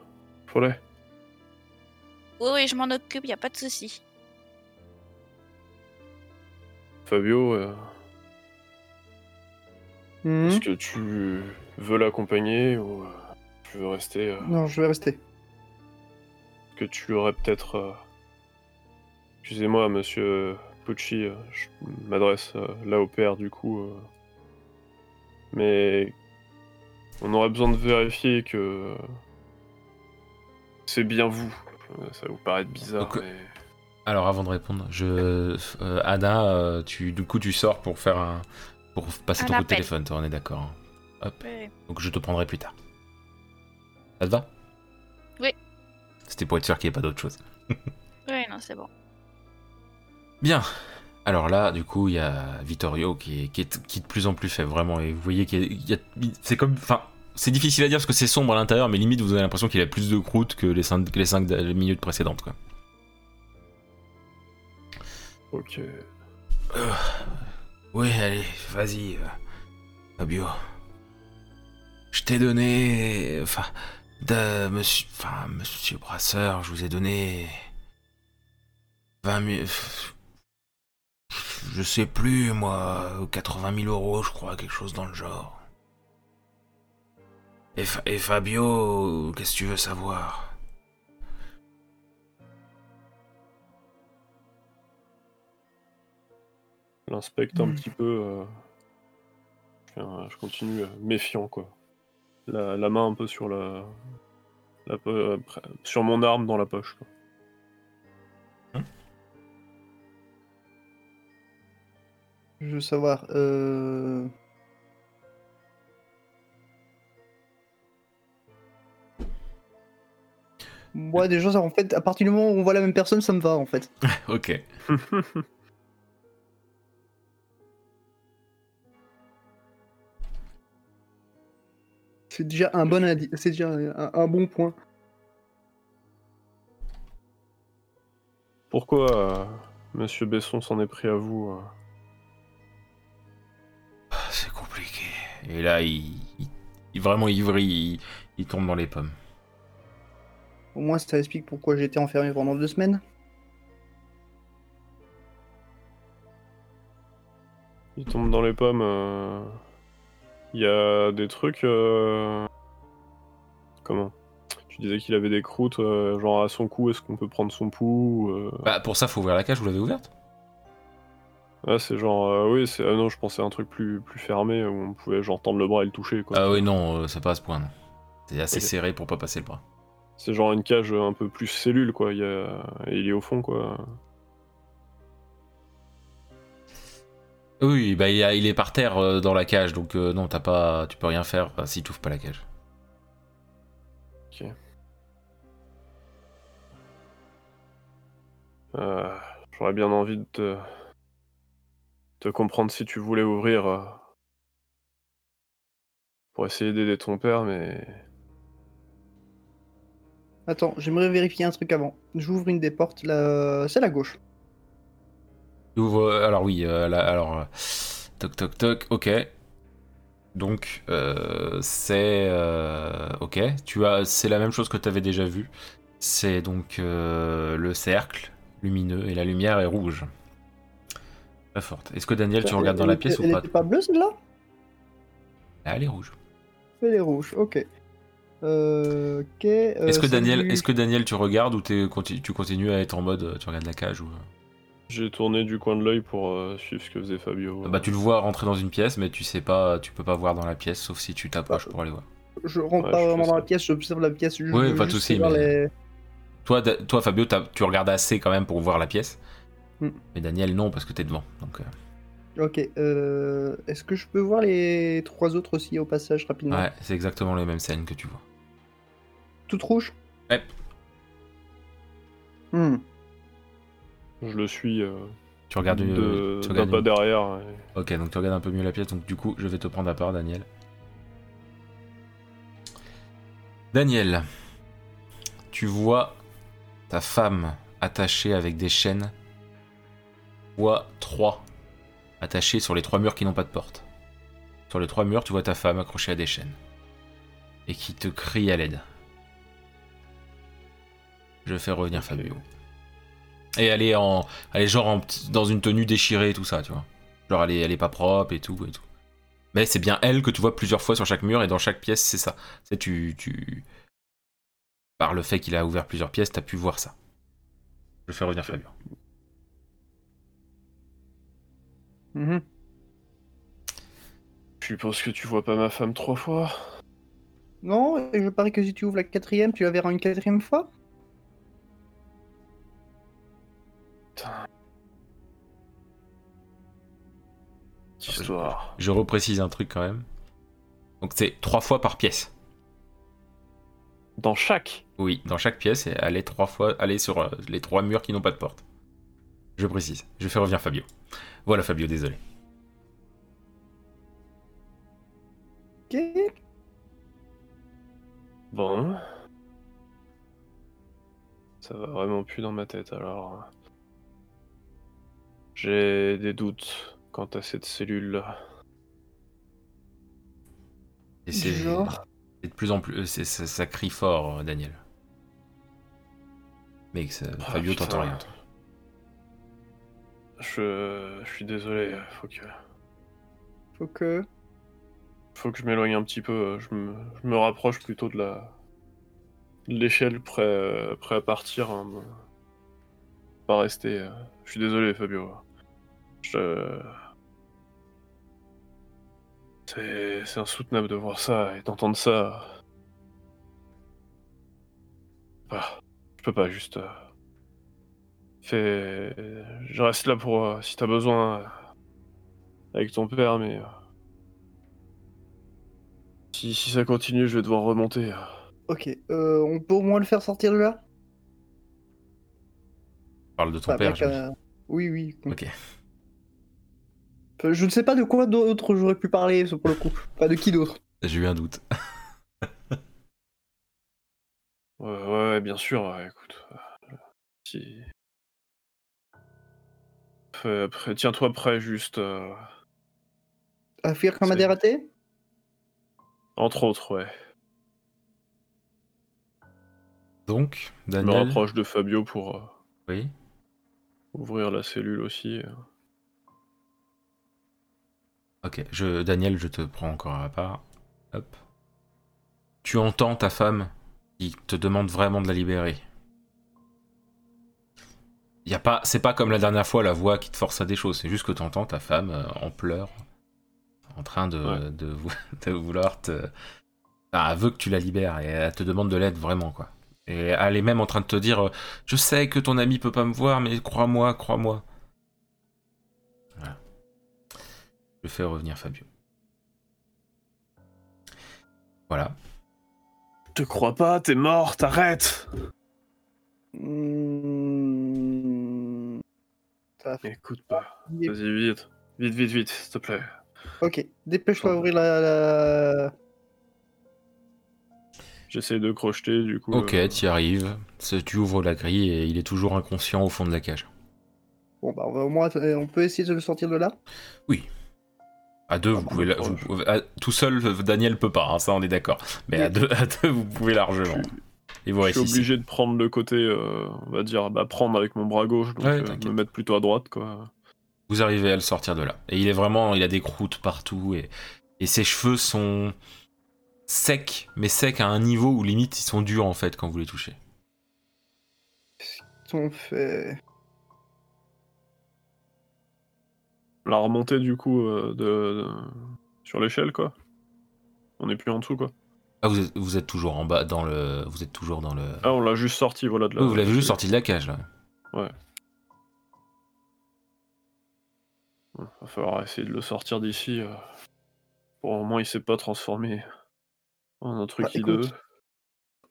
[SPEAKER 5] Oui, oui, je m'en occupe, y a pas de souci.
[SPEAKER 3] Fabio, euh,
[SPEAKER 2] Mhm.
[SPEAKER 3] est-ce que tu veux l'accompagner ou euh, tu veux rester euh,
[SPEAKER 2] Non, je vais rester.
[SPEAKER 3] que tu aurais peut-être. euh, Excusez-moi, monsieur Pucci, euh, je m'adresse euh, là au père du coup. euh, Mais on aurait besoin de vérifier que euh, c'est bien vous. Euh, Ça va vous paraître bizarre, mais
[SPEAKER 1] Alors avant de répondre, je, euh, Anna, euh, tu, du coup tu sors pour faire un, pour passer
[SPEAKER 5] Un
[SPEAKER 1] ton coup de téléphone, toi, on est d'accord. hein. Hop.
[SPEAKER 5] Oui.
[SPEAKER 1] Donc je te prendrai plus tard. Ça te va?
[SPEAKER 5] Oui.
[SPEAKER 1] C'était pour être sûr qu'il n'y ait pas d'autre chose.
[SPEAKER 5] Oui, non, c'est bon.
[SPEAKER 1] Bien. Alors là, du coup, il y a Vittorio qui est, qui est, qui est de plus en plus faible, vraiment. Et vous voyez qu'il y a- il y a- c'est comme, enfin, c'est difficile à dire parce que c'est sombre à l'intérieur, mais limite vous avez l'impression qu'il a plus de croûte que les cinq, que les cinq minutes précédentes, quoi.
[SPEAKER 3] ok.
[SPEAKER 1] Oui, allez, vas-y, euh, Fabio. Je t'ai donné, enfin, de monsieur, enfin, monsieur Brasseur, je vous ai donné 20 000, je sais plus, moi, 80 000 euros, je crois, quelque chose dans le genre. Et, Fa- et Fabio, qu'est-ce que tu veux savoir?
[SPEAKER 3] L'inspecte un
[SPEAKER 2] Hmm.
[SPEAKER 3] petit peu. euh, je, continue euh, méfiant, quoi. La, la main un peu sur la. euh, sur mon arme dans la poche. quoi.
[SPEAKER 2] Je veux savoir. Euh... Moi, déjà, ça, en fait, à partir du moment où on voit la même personne, ça me va, en fait.
[SPEAKER 1] Ok.
[SPEAKER 2] C'est déjà un bon indi- c'est déjà un, un bon point.
[SPEAKER 3] Pourquoi euh, Monsieur Besson s'en est pris à vous euh
[SPEAKER 1] Ah, C'est compliqué. Et là, il, il- il- vraiment ivre, il, il tombe dans les pommes.
[SPEAKER 2] Au moins, ça explique pourquoi j'ai été enfermé pendant deux semaines.
[SPEAKER 3] Il tombe dans les pommes. euh, Il y a des trucs. euh, Comment? Tu disais qu'il avait des croûtes, euh, genre à son cou, est-ce qu'on peut prendre son pouls euh,
[SPEAKER 1] Bah, pour ça, faut ouvrir la cage, vous l'avez ouverte?
[SPEAKER 3] Ah, c'est genre, euh, oui, c'est. Ah non, je pensais à un truc plus, plus fermé où on pouvait genre tendre le bras et le toucher, quoi.
[SPEAKER 1] Ah oui, non, euh, c'est pas à ce point, non. C'est assez serré pour pas passer le bras.
[SPEAKER 3] C'est genre une cage un peu plus cellule, quoi. Il, y a... et il est au fond, quoi.
[SPEAKER 1] Oui, bah il, est par terre euh, dans la cage, donc euh, non, t'as pas, tu peux rien faire euh, si tu ouvres pas la cage.
[SPEAKER 3] Euh, J'aurais bien envie de te... te comprendre si tu voulais ouvrir euh, pour essayer d'aider ton père, mais
[SPEAKER 2] Attends, j'aimerais vérifier un truc avant. J'ouvre une des portes, c'est la gauche.
[SPEAKER 1] Euh, alors oui, euh, alors, euh, toc toc toc, ok. Donc euh, c'est, ok, tu as, c'est la même chose que tu avais déjà vu. C'est donc le cercle lumineux et la lumière est rouge. Très forte. Est-ce que Daniel, tu regardes dans
[SPEAKER 2] Elle
[SPEAKER 1] la pièce ou
[SPEAKER 2] Elle
[SPEAKER 1] pas?
[SPEAKER 2] était pas bleue celle-là?
[SPEAKER 1] Ah, Elle est rouge.
[SPEAKER 2] Elle est rouge, ok. Euh, euh,
[SPEAKER 1] Est-ce que Daniel,
[SPEAKER 2] du-
[SPEAKER 1] est-ce que Daniel, tu regardes ou tu continues à être en mode, euh, tu regardes la cage ou
[SPEAKER 3] j'ai tourné du coin de l'œil pour euh, suivre ce que faisait Fabio.
[SPEAKER 1] Bah tu le vois rentrer dans une pièce, mais tu sais pas, tu peux pas voir dans la pièce, sauf si tu t'approches
[SPEAKER 2] Bah,
[SPEAKER 1] pour aller voir.
[SPEAKER 2] Je rentre
[SPEAKER 3] Ouais,
[SPEAKER 2] pas vraiment dans la pièce, j'observe la pièce. je veux
[SPEAKER 1] pas de souci, mais-
[SPEAKER 2] les-
[SPEAKER 1] Toi, toi Fabio, t'as- tu regardes assez quand même pour voir la pièce.
[SPEAKER 2] Hmm.
[SPEAKER 1] Mais Daniel, non, parce que t'es devant. Donc, euh,
[SPEAKER 2] Ok. Euh, est-ce que je peux voir les trois autres aussi au passage rapidement
[SPEAKER 1] Ouais, c'est exactement les mêmes scènes que tu vois.
[SPEAKER 2] Toutes rouges
[SPEAKER 1] Ouais.
[SPEAKER 2] Hmm.
[SPEAKER 3] Je le suis. Euh,
[SPEAKER 1] tu regardes une,
[SPEAKER 3] de...
[SPEAKER 1] Euh,
[SPEAKER 3] tu
[SPEAKER 1] regardes
[SPEAKER 3] pas derrière.
[SPEAKER 1] Ok, donc tu regardes un peu mieux la pièce. Donc du coup, je vais te prendre à part, Daniel. Daniel, tu vois ta femme attachée avec des chaînes. Fois trois attachés sur les trois murs qui n'ont pas de porte. Sur les trois murs, tu vois ta femme accrochée à des chaînes. Et qui te crie à l'aide. Je fais revenir Fabio. Et elle est en. Elle est genre dans une tenue déchirée et tout ça, tu vois. Genre elle est, elle est pas propre et tout et tout. Mais c'est bien elle que tu vois plusieurs fois sur chaque mur et dans chaque pièce, c'est ça. C'est tu, tu. Par le fait qu'il a ouvert plusieurs pièces, t'as pu voir ça. Je fais revenir Fabio.
[SPEAKER 2] Mhm.
[SPEAKER 3] Je suppose que tu vois pas ma femme trois fois?
[SPEAKER 2] Non, et je parie que si tu ouvres la quatrième, tu la verras une quatrième fois
[SPEAKER 3] Putain. Histoire.
[SPEAKER 1] Je reprécise un truc quand même. Donc c'est trois fois par pièce.
[SPEAKER 3] Dans chaque?
[SPEAKER 1] Oui, dans chaque pièce, et elle est trois fois, est sur euh, les trois murs qui n'ont pas de porte. Je précise. Je fais revenir Fabio. Voilà Fabio, désolé.
[SPEAKER 2] Ok.
[SPEAKER 3] Bon. Ça va vraiment plus dans ma tête alors. J'ai des doutes quant à cette cellule-là.
[SPEAKER 1] Et c'est de plus en plus, c'est- ça, ça crie fort, euh, Daniel. Mais que ça-
[SPEAKER 3] Ah,
[SPEAKER 1] Fabio
[SPEAKER 3] putain.
[SPEAKER 1] t'entend rien. toi.
[SPEAKER 3] Je... je suis désolé, faut que...
[SPEAKER 2] Faut que.
[SPEAKER 3] faut que je m'éloigne un petit peu. Je me, je me rapproche plutôt de la de l'échelle prêt, prêt à partir. hein. Pas rester. euh. Je suis désolé, Fabio. Je... C'est c'est insoutenable de voir ça et d'entendre ça. Ah, je peux pas juste. Fais... Je reste là pour euh, si t'as besoin euh, avec ton père, mais. euh, si, si ça continue, je vais devoir remonter.
[SPEAKER 2] Ok. Euh, on peut au moins le faire sortir de là?
[SPEAKER 1] Parle de ton père. je-
[SPEAKER 2] Oui, oui.
[SPEAKER 1] Ok.
[SPEAKER 2] Je ne sais pas de quoi d'autre j'aurais pu parler, pour le coup. Pas de qui d'autre.
[SPEAKER 1] J'ai eu un doute.
[SPEAKER 3] Ouais, ouais, bien sûr, ouais, écoute. Si... Tiens-toi prêt, juste. euh,
[SPEAKER 2] À faire comme a dératé?
[SPEAKER 3] Entre autres, ouais.
[SPEAKER 1] Donc,
[SPEAKER 3] Je me
[SPEAKER 1] Daniel?
[SPEAKER 3] rapproche de Fabio pour euh,
[SPEAKER 1] Oui.
[SPEAKER 3] ouvrir la cellule aussi. euh.
[SPEAKER 1] Ok. Je, Daniel, je te prends encore à part. Hop. Tu entends ta femme qui te demande vraiment de la libérer. Y a pas, c'est pas comme la dernière fois la voix qui te force à des choses. C'est juste que t'entends ta femme euh, en pleurs, en train de,
[SPEAKER 3] Ouais.
[SPEAKER 1] de, vou- de vouloir te. Enfin, elle veut que tu la libères et elle te demande de l'aide vraiment quoi. Et elle est même en train de te dire, euh, je sais que ton ami peut pas me voir, mais crois-moi, crois-moi. Voilà. Je fais revenir Fabio. Voilà.
[SPEAKER 3] Te crois pas, t'es mort, t'arrêtes
[SPEAKER 2] Hmm, Ça fait-
[SPEAKER 3] Écoute pas. Vas-y, vite. Vite, vite, vite, s'il te plaît.
[SPEAKER 2] Ok, dépêche-toi à ouvrir la. la-
[SPEAKER 3] J'essaie de crocheter, du coup.
[SPEAKER 1] Ok,
[SPEAKER 3] euh,
[SPEAKER 1] tu y arrives. Tu ouvres la grille et il est toujours inconscient au fond de la cage.
[SPEAKER 2] Bon, bah, on va au moins. euh, On peut essayer de le sortir de là?
[SPEAKER 1] À deux,
[SPEAKER 3] Ah
[SPEAKER 1] vous
[SPEAKER 3] bon,
[SPEAKER 1] pouvez, la-
[SPEAKER 3] proche.
[SPEAKER 1] vous pouvez- à- tout seul, Daniel peut pas, hein, ça on est d'accord. Mais à
[SPEAKER 2] Oui.
[SPEAKER 1] deux, à deux, vous pouvez largement. Et
[SPEAKER 3] Je suis obligé de prendre le côté, euh, on va dire, bah, prendre avec mon bras gauche, donc
[SPEAKER 1] Ouais,
[SPEAKER 3] euh, me mettre plutôt à droite, quoi.
[SPEAKER 1] Vous arrivez à le sortir de là. Et il est vraiment, il a des croûtes partout et, et ses cheveux sont secs, mais secs à un niveau où limite ils sont durs en fait quand vous les touchez.
[SPEAKER 2] On fait?
[SPEAKER 3] La remontée, du coup, euh, de... de- sur l'échelle, quoi. On est plus en dessous, quoi.
[SPEAKER 1] Ah, vous êtes, vous êtes toujours en bas dans le, vous êtes toujours dans le.
[SPEAKER 3] Ah, on l'a juste sorti, voilà, de la...
[SPEAKER 1] Oui, vous l'avez juste sorti de la cage là.
[SPEAKER 3] Ouais, Va falloir essayer de le sortir d'ici. euh, Pour le moment, il s'est pas transformé en un truc
[SPEAKER 2] Bah,
[SPEAKER 3] hideux.
[SPEAKER 2] écoute.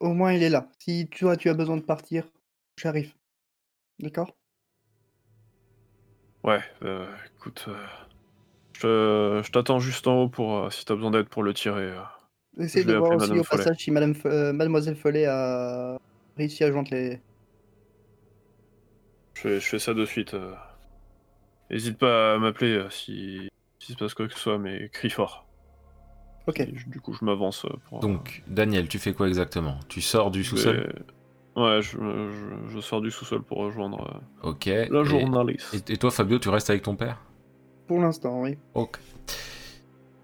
[SPEAKER 2] Au moins, il est là. Si toi, tu as besoin de partir, j'arrive. D'accord?
[SPEAKER 3] Ouais, euh, écoute, euh, je te- je t'attends juste en haut pour euh, si t'as besoin d'aide pour le tirer.
[SPEAKER 2] Essayez de voir aussi
[SPEAKER 3] Madame
[SPEAKER 2] au
[SPEAKER 3] Follet.
[SPEAKER 2] passage si Madame, F- euh, Mademoiselle Follet a réussi à joindre les.
[SPEAKER 3] Je fais, je fais ça de suite. euh. Hésite pas à m'appeler euh, si s'il se passe quoi que ce soit, mais crie fort.
[SPEAKER 2] Ok.
[SPEAKER 3] Et du coup, je m'avance pour.
[SPEAKER 1] Donc, Daniel, tu fais quoi exactement? Tu sors du sous-sol?
[SPEAKER 3] Ouais, je, je- je sors du sous-sol pour rejoindre
[SPEAKER 1] Ok.
[SPEAKER 3] la journaliste.
[SPEAKER 1] Et, et toi, Fabio, tu restes avec ton père?
[SPEAKER 2] Pour l'instant, oui.
[SPEAKER 1] Ok.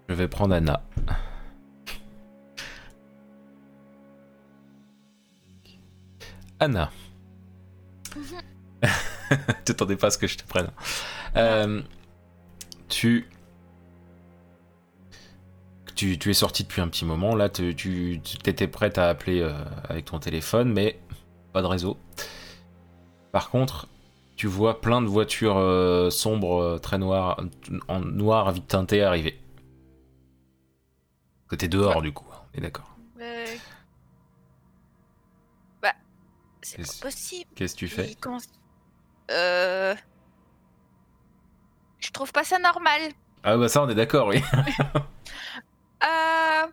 [SPEAKER 1] Je vais prendre Anna. Anna. T'attendais pas à ce que je te prenne. Euh, tu... tu. Tu es sorti depuis un petit moment. Là, tu, tu étais prête à appeler euh, avec ton téléphone, mais pas de réseau. Par contre, tu vois plein de voitures euh, sombres, très noires, en noir vite teinté arriver. Que t'es dehors du coup, on est d'accord.
[SPEAKER 5] C'est pas possible.
[SPEAKER 1] Qu'est-ce que tu fais
[SPEAKER 5] Euh... Je trouve pas ça normal.
[SPEAKER 1] Ah bah ça on est d'accord, oui.
[SPEAKER 5] Euh...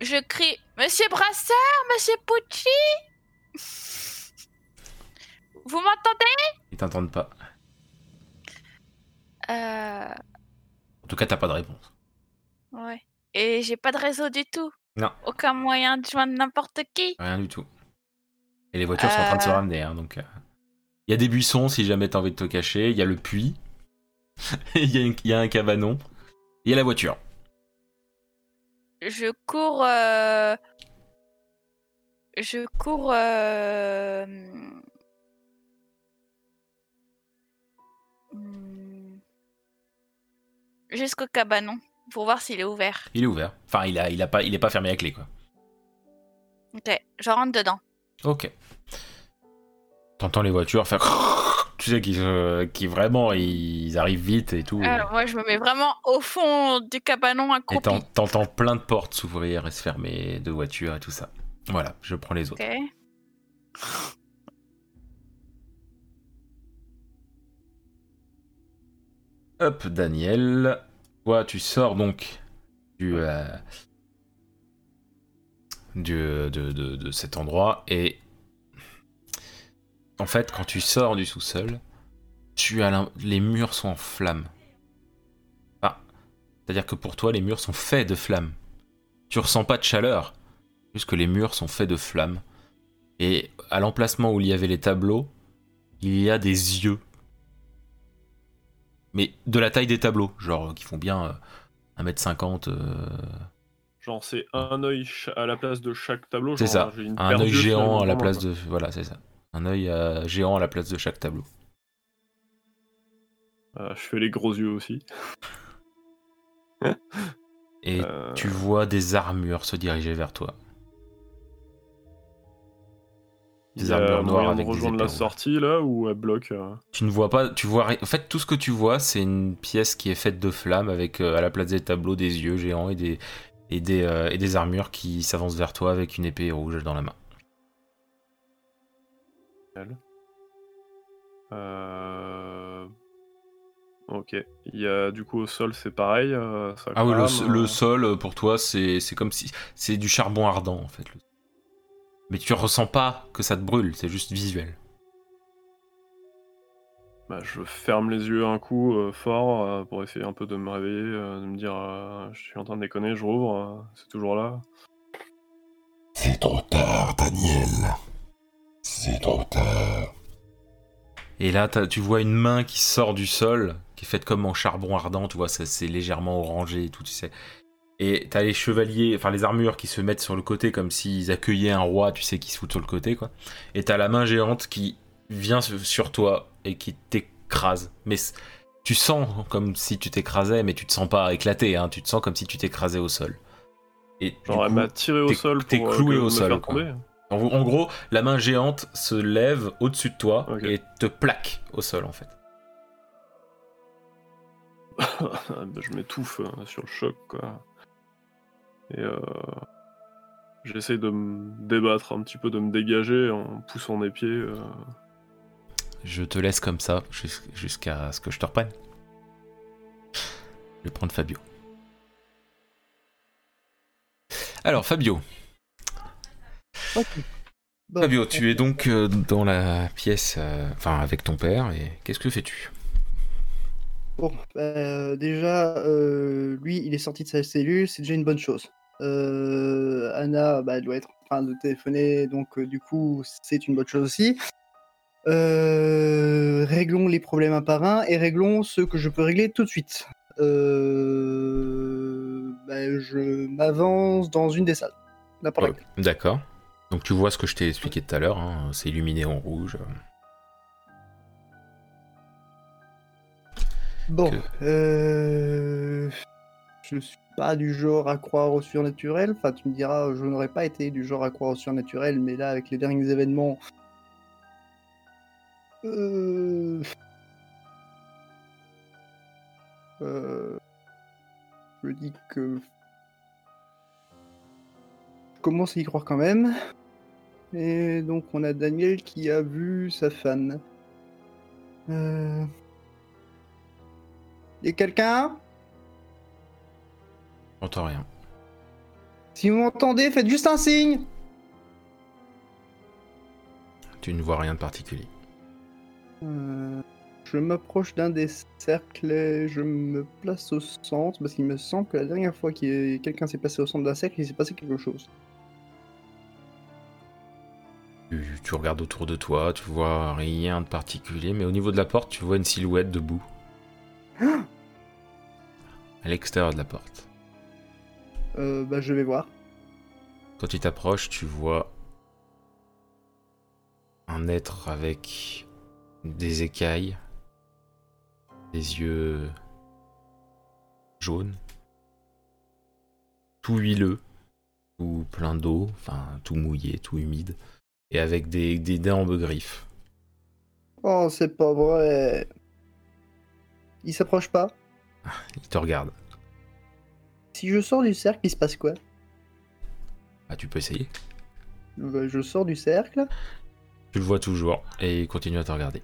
[SPEAKER 5] Je crie Monsieur Brasseur, Monsieur Pucci Vous m'entendez?
[SPEAKER 1] Ils t'entendent pas.
[SPEAKER 5] Euh...
[SPEAKER 1] En tout cas, t'as pas de réponse.
[SPEAKER 5] Ouais. Et j'ai pas de réseau du tout.
[SPEAKER 1] Non.
[SPEAKER 5] Aucun moyen de joindre n'importe qui.
[SPEAKER 1] Rien du tout. Et les voitures sont en train de se
[SPEAKER 5] Euh.
[SPEAKER 1] ramener, hein, donc... euh, Il y a des buissons si jamais t'as envie de te cacher, il y a le puits, il y, a y un cabanon, il y a la voiture.
[SPEAKER 5] Je cours. euh, Je cours. euh, hmm, Jusqu'au cabanon pour voir s'il est ouvert.
[SPEAKER 1] Il est ouvert. Enfin, il, a, il, a pas, il est pas fermé à clé, quoi.
[SPEAKER 5] Ok, je rentre dedans.
[SPEAKER 1] Ok. T'entends les voitures faire... Tu sais qu'ils euh, qu'ils vraiment, ils arrivent vite et tout.
[SPEAKER 5] Alors, moi, je me mets vraiment au fond du cabanon
[SPEAKER 1] Et
[SPEAKER 5] accroupi.
[SPEAKER 1] t'en- t'entends plein de portes s'ouvrir et se fermer, de voitures et tout ça. Voilà, je prends les autres.
[SPEAKER 5] Ok.
[SPEAKER 1] Hop, Daniel. Toi, tu sors donc du, euh, de, cet endroit et en fait, quand tu sors du sous-sol, tu as les murs sont en flammes. Ah, c'est-à-dire que pour toi, les murs sont faits de flammes. Tu ressens pas de chaleur, juste que les murs sont faits de flammes. Et à l'emplacement où il y avait les tableaux, il y a des yeux mais de la taille des tableaux, genre qui font bien euh, 1m50. euh,
[SPEAKER 3] Genre, c'est un œil à la place de chaque tableau.
[SPEAKER 1] c'est ça,
[SPEAKER 3] une
[SPEAKER 1] un œil géant à la place de. Voilà, c'est ça. Un œil euh, géant à la place de chaque tableau.
[SPEAKER 3] Euh, je fais les gros yeux aussi.
[SPEAKER 1] Et
[SPEAKER 3] Euh,
[SPEAKER 1] tu vois des armures se diriger vers toi. Des
[SPEAKER 3] y a
[SPEAKER 1] armures noires avec
[SPEAKER 3] de
[SPEAKER 1] des
[SPEAKER 3] rejoindre la sortie là ou elle bloque euh,
[SPEAKER 1] Tu ne vois pas, tu vois En fait, tout ce que tu vois, c'est une pièce qui est faite de flammes avec euh, à la place des tableaux des yeux géants et des et des, euh, et des armures qui s'avancent vers toi avec une épée rouge dans la main.
[SPEAKER 3] Euh... Ok. Il y a du coup au sol, c'est pareil. euh, ça
[SPEAKER 1] Ah oui, le, sol pour toi, c'est c'est comme si c'est du charbon ardent en fait. le- Mais tu ressens pas que ça te brûle, c'est juste visuel.
[SPEAKER 3] bah, je ferme les yeux un coup euh, fort euh, pour essayer un peu de me réveiller, euh, de me dire euh, je suis en train de déconner, je rouvre, euh, c'est toujours là.
[SPEAKER 6] C'est trop tard, Daniel. C'est trop tard.
[SPEAKER 1] Et là, t'as- tu vois une main qui sort du sol, qui est faite comme en charbon ardent, tu vois, ça c'est légèrement orangé et tout, tu sais. Et t'as les chevaliers, enfin les armures qui se mettent sur le côté comme s'ils accueillaient un roi, tu sais, qui se foutent sur le côté, quoi. Et t'as la main géante qui vient sur- toi et qui t'écrase. Mais tu sens comme si tu t'écrasais, mais tu te sens pas éclaté, hein. Tu te sens comme si tu t'écrasais au sol. Et
[SPEAKER 3] Genre elle m'a tiré au sol
[SPEAKER 1] t'es
[SPEAKER 3] euh,
[SPEAKER 1] cloué au sol, quoi. en, en gros, la main géante se lève au-dessus de toi et te plaque au sol, en fait.
[SPEAKER 3] Je m'étouffe euh, sur le choc quoi. Et euh, j'essaye de me débattre un petit peu, de me dégager en poussant mes pieds. euh.
[SPEAKER 1] Je te laisse comme ça jus- jusqu'à ce que je te reprenne. Je vais prendre Fabio. Alors Fabio.
[SPEAKER 2] Bon,
[SPEAKER 1] Fabio, tu es donc euh, dans la pièce, euh, enfin avec ton père, et qu'est-ce que fais-tu?
[SPEAKER 2] Bon, déjà, euh, lui, il est sorti de sa cellule, c'est déjà une bonne chose. Euh, Anna, bah, elle doit être en train de téléphoner, donc euh, du coup, c'est une bonne chose aussi. Euh, réglons les problèmes un par un et réglons ceux que je peux régler tout de suite. Bah, je m'avance dans une des salles. N'importe
[SPEAKER 1] D'accord. Donc tu vois ce que je t'ai expliqué tout à l'heure, hein, c'est illuminé en rouge.
[SPEAKER 2] Bon,
[SPEAKER 1] que-
[SPEAKER 2] euh... je suis pas du genre à croire au surnaturel. Enfin, tu me diras, je n'aurais pas été du genre à croire au surnaturel, mais là, avec les derniers événements, euh... euh, je dis que je commence à y croire quand même. Et donc, on a Daniel qui a vu sa fan. Euh... Et quelqu'un?
[SPEAKER 1] J'entends rien.
[SPEAKER 2] Si vous m'entendez, faites juste un signe
[SPEAKER 1] Tu ne vois rien de particulier.
[SPEAKER 2] Euh, Je m'approche d'un des cercles et je me place au centre parce qu'il me semble que la dernière fois que quelqu'un s'est passé au centre d'un cercle, il s'est passé quelque chose.
[SPEAKER 1] Tu, tu regardes autour de toi, tu vois rien de particulier, mais au niveau de la porte, tu vois une silhouette debout. à l'extérieur de la porte.
[SPEAKER 2] Euh, bah, je vais voir.
[SPEAKER 1] Quand tu t'approches, tu vois un être avec des écailles, des yeux jaunes, tout huileux, tout plein d'eau, enfin tout mouillé, tout humide, et avec des, des dents griffes.
[SPEAKER 2] Oh, c'est pas vrai. Il s'approche pas.
[SPEAKER 1] Il te regarde.
[SPEAKER 2] Si je sors du cercle, il se passe quoi?
[SPEAKER 1] Ah, tu peux essayer.
[SPEAKER 2] Euh, Je sors du cercle,
[SPEAKER 1] Tu le vois toujours, et il continue à te regarder.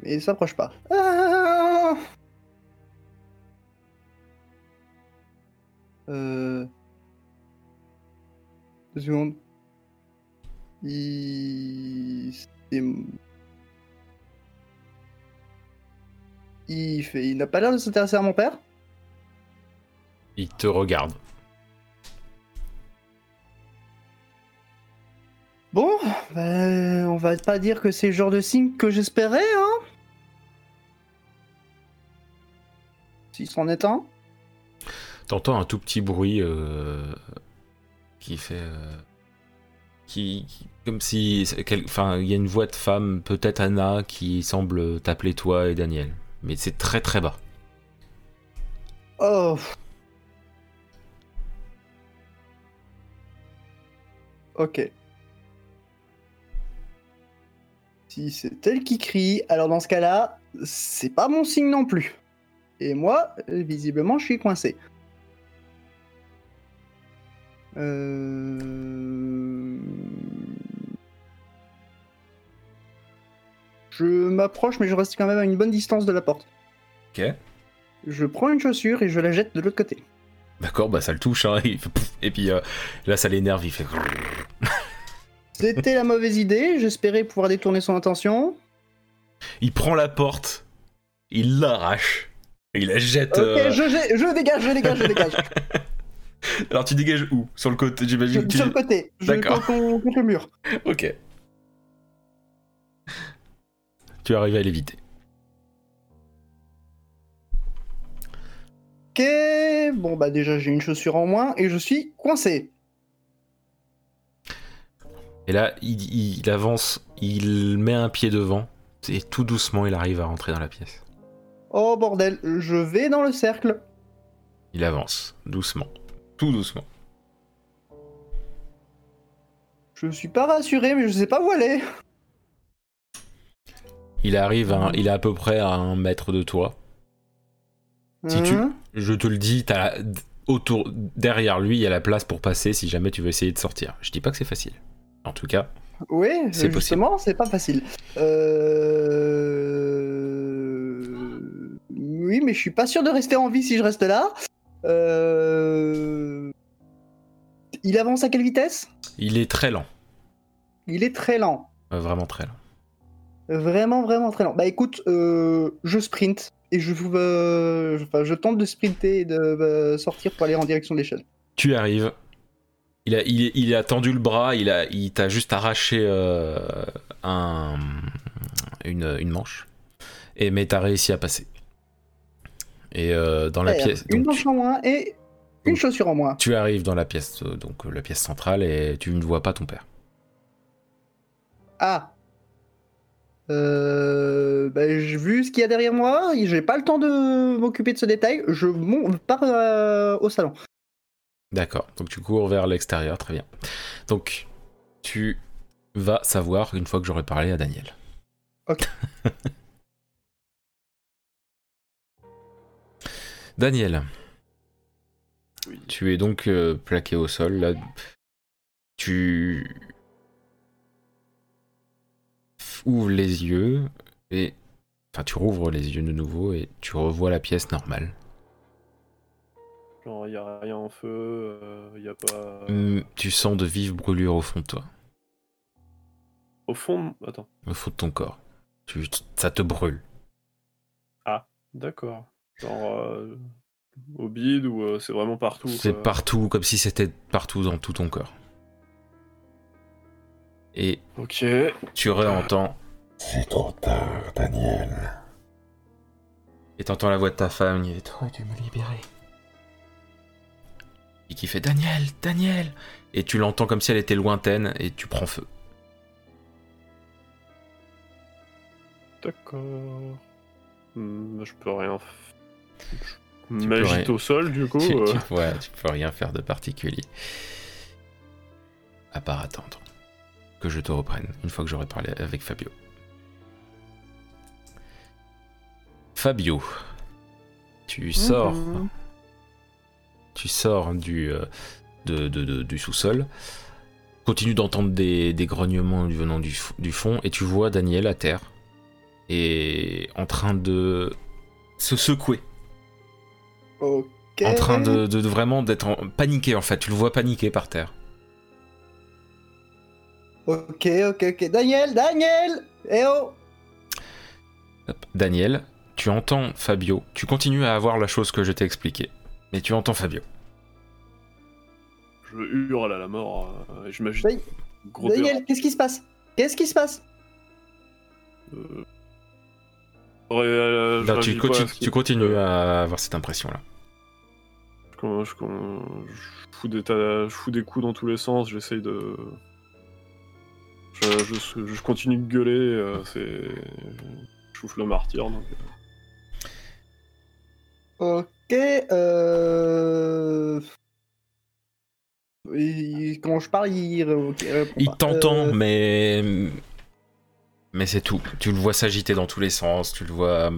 [SPEAKER 2] mais il s'approche pas. Ah euh... Deux secondes. Il... c'est- Il fait... Il n'a pas l'air de s'intéresser à mon père
[SPEAKER 1] Il te regarde.
[SPEAKER 2] Bon, ben, on va pas dire que c'est le genre de signe que j'espérais, hein S'il s'en est un
[SPEAKER 1] T'entends un tout petit bruit euh, qui fait. euh, qui, qui- comme si, enfin, il y a une voix de femme, peut-être Anna, qui semble t'appeler toi et Daniel, mais c'est très très bas.
[SPEAKER 2] Oh. Ok. Si c'est elle qui crie, alors dans ce cas-là, c'est pas mon signe non plus. Et moi, visiblement, je suis coincé. Euh... Je m'approche, mais je reste quand même à une bonne distance de la porte.
[SPEAKER 1] Ok.
[SPEAKER 2] Je prends une chaussure et je la jette de l'autre côté.
[SPEAKER 1] D'accord, bah ça le touche, hein, il fait pouf, et puis euh, là ça l'énerve, il fait.
[SPEAKER 2] C'était la mauvaise idée, j'espérais pouvoir détourner son attention.
[SPEAKER 1] Il prend la porte, il l'arrache, il la jette.
[SPEAKER 2] Ok,
[SPEAKER 1] euh,
[SPEAKER 2] je, je- je dégage, je dégage, je dégage.
[SPEAKER 1] Alors tu dégages où? Sur le côté, j'imagine.
[SPEAKER 2] Sur le côté, je
[SPEAKER 1] D'accord.
[SPEAKER 2] contre, contre le mur.
[SPEAKER 1] Ok. Tu arrives à l'éviter.
[SPEAKER 2] Ok, bon bah déjà j'ai une chaussure en moins et je suis coincé.
[SPEAKER 1] Et là, il, il avance, il met un pied devant, et tout doucement, il arrive à rentrer dans la pièce.
[SPEAKER 2] Oh bordel, je vais dans le cercle.
[SPEAKER 1] Il avance, doucement, tout doucement.
[SPEAKER 2] Je suis pas rassuré, mais je sais pas où aller.
[SPEAKER 1] Il arrive, à, il est à peu près à un mètre de toi. Si tu-
[SPEAKER 2] Hein
[SPEAKER 1] Je te le dis, t'as la- autour, derrière lui, il y a la place pour passer si jamais tu veux essayer de sortir. Je dis pas que c'est facile. En tout cas,
[SPEAKER 2] Oui,
[SPEAKER 1] C'est
[SPEAKER 2] justement, c'est pas facile. Euh... Oui, mais je suis pas sûr de rester en vie si je reste là. Euh... Il avance à quelle vitesse?
[SPEAKER 1] Il est très lent,
[SPEAKER 2] Il est très lent.
[SPEAKER 1] Euh, vraiment très lent.
[SPEAKER 2] Vraiment, vraiment très lent. Bah écoute, je sprint et je, euh, enfin, je tente de sprinter et de euh, sortir pour aller en direction de l'échelle.
[SPEAKER 1] Tu arrives. Il a, il, il a tendu le bras, il a, il t'a juste arraché euh, un, une, une manche. Et mais t'as réussi à passer. Et euh, dans la pièce,
[SPEAKER 2] Une
[SPEAKER 1] donc,
[SPEAKER 2] manche en moins et une chaussure en moins.
[SPEAKER 1] tu arrives dans la pièce, donc la pièce centrale, et tu ne vois pas ton père.
[SPEAKER 2] Ah. Euh, bah, j'ai vu ce qu'il y a derrière moi, j'ai pas le temps de m'occuper de ce détail, je mon- pars euh, au salon.
[SPEAKER 1] D'accord. Donc tu cours vers l'extérieur, très bien. Donc tu vas savoir une fois que j'aurai parlé à Daniel.
[SPEAKER 2] Ok.
[SPEAKER 1] Daniel,
[SPEAKER 3] Oui.
[SPEAKER 1] tu es donc euh, plaqué au sol. Là, tu ouvres les yeux et enfin tu rouvres les yeux de nouveau et tu revois la pièce normale.
[SPEAKER 3] Genre, y a rien en feu, euh, y a pas.
[SPEAKER 1] Hum, Tu sens de vives brûlures au fond de toi,
[SPEAKER 3] Au fond. Attends.
[SPEAKER 1] au fond de ton corps. Tu, ça te brûle.
[SPEAKER 3] D'accord. Genre. euh, Au bide ou euh, c'est vraiment partout
[SPEAKER 1] C'est partout, comme si c'était partout dans tout ton corps. Et
[SPEAKER 3] Ok.
[SPEAKER 1] tu réentends,
[SPEAKER 6] C'est trop tard, Daniel.
[SPEAKER 1] et t'entends la voix de ta femme qui dit T'aurais dû me libérer. Et qui fait Daniel, Daniel Et tu l'entends comme si elle était lointaine et tu prends feu.
[SPEAKER 3] D'accord. Hmm, je peux rien.
[SPEAKER 1] peux
[SPEAKER 3] m'agite
[SPEAKER 1] rien-
[SPEAKER 3] au sol du coup.
[SPEAKER 1] tu,
[SPEAKER 3] euh,
[SPEAKER 1] tu- ouais, tu peux rien faire de particulier. À part attendre que je te reprenne une fois que j'aurai parlé avec Fabio. Fabio, tu sors,
[SPEAKER 2] Mhm.
[SPEAKER 1] tu sors du, euh, de- de- de- du sous-sol, continue d'entendre des, des grognements venant du, du fond et tu vois Daniel à terre et en train de se secouer en train de, vraiment d'être paniqué en fait. Tu le vois paniquer par terre.
[SPEAKER 2] Ok, ok, ok. Daniel, Daniel Eh oh
[SPEAKER 1] Hop. Daniel, tu entends Fabio. Tu continues à avoir la chose que je t'ai expliquée. Mais tu entends Fabio.
[SPEAKER 3] Je hurle à la mort. euh.
[SPEAKER 2] Oui.
[SPEAKER 3] Gros
[SPEAKER 2] Daniel, qu'est-ce qui se passe? Qu'est-ce qui se passe?
[SPEAKER 3] Euh, ouais, euh,
[SPEAKER 1] tu,
[SPEAKER 3] ce
[SPEAKER 1] tu continues à avoir cette impression-là.
[SPEAKER 3] Je, je- je fous des, tas- je fous des coups dans tous les sens, j'essaye de. Euh, je, je continue de gueuler, euh, c'est. Je souffle le martyr donc. euh.
[SPEAKER 2] Ok. Euh... il- Quand je parle, il, ok, répond
[SPEAKER 1] Il t'entend,
[SPEAKER 2] Euh,
[SPEAKER 1] mais. Mais c'est tout. Tu le vois s'agiter dans tous les sens, tu le vois.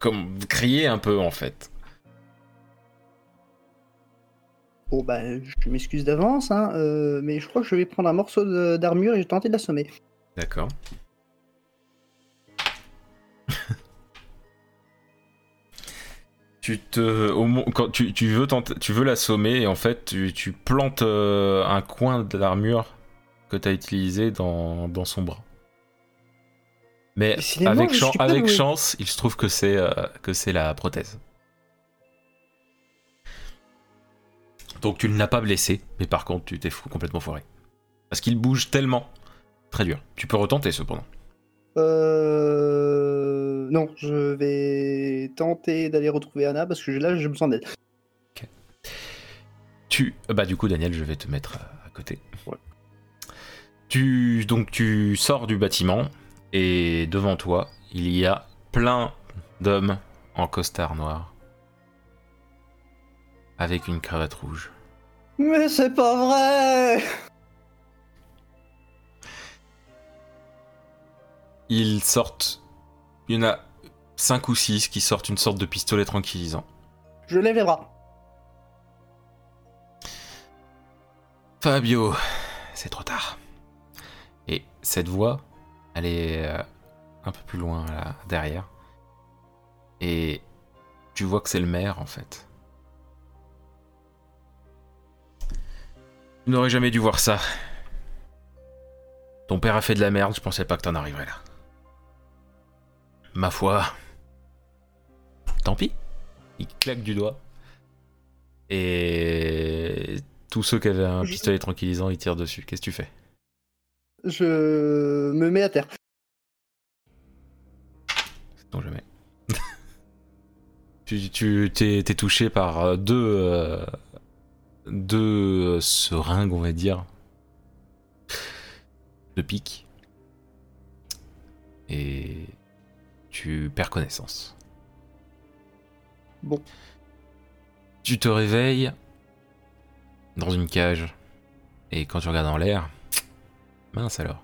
[SPEAKER 1] Comme crier un peu en fait.
[SPEAKER 2] Bon, bah, je m'excuse d'avance, hein, euh, mais je crois que je vais prendre un morceau d'armure et je vais tenter de l'assommer.
[SPEAKER 1] D'accord. tu te. Au, quand tu, tu veux tenter- tu veux l'assommer et en fait tu, tu plantes euh, un coin de l'armure que tu as utilisé dans, dans son bras. Mais
[SPEAKER 2] Décidément,
[SPEAKER 1] avec, chan- chance, il se trouve que c'est euh, que c'est la prothèse. Donc tu ne l'as pas blessé, mais par contre tu t'es complètement foiré. Parce qu'il bouge tellement. Très dur. Tu peux retenter cependant.
[SPEAKER 2] Euh... Non, je vais tenter d'aller retrouver Anna parce que là, j'ai besoin d'aide.
[SPEAKER 1] Tu, bah du coup Daniel, je vais te mettre à, à côté.
[SPEAKER 3] Ouais.
[SPEAKER 1] Tu donc tu sors du bâtiment et devant toi il y a plein d'hommes en costard noir avec une cravate rouge.
[SPEAKER 2] Mais c'est pas vrai
[SPEAKER 1] Ils sortent, il y en a cinq ou six qui sortent une sorte de pistolet tranquillisant.
[SPEAKER 2] Je lève les bras.
[SPEAKER 1] Fabio, c'est trop tard. Et cette voix, elle est euh, un peu plus loin là, derrière. Et tu vois que c'est le maire en fait. Tu n'aurais jamais dû voir ça. Ton père a fait de la merde, je pensais pas que t'en arriverais là. Ma foi. Tant pis. Il claque du doigt. Et tous ceux qui avaient un
[SPEAKER 2] Je-
[SPEAKER 1] pistolet tranquillisant, ils tirent dessus. Qu'est-ce que tu fais?
[SPEAKER 2] Je me mets à terre.
[SPEAKER 1] Non, jamais. tu tu t'es, t'es touché par euh, deux, euh, deux euh, seringues, on va dire, de pique. Et tu perds connaissance.
[SPEAKER 2] Bon.
[SPEAKER 1] Tu te réveilles dans une cage. Et quand tu regardes en l'air, mince alors.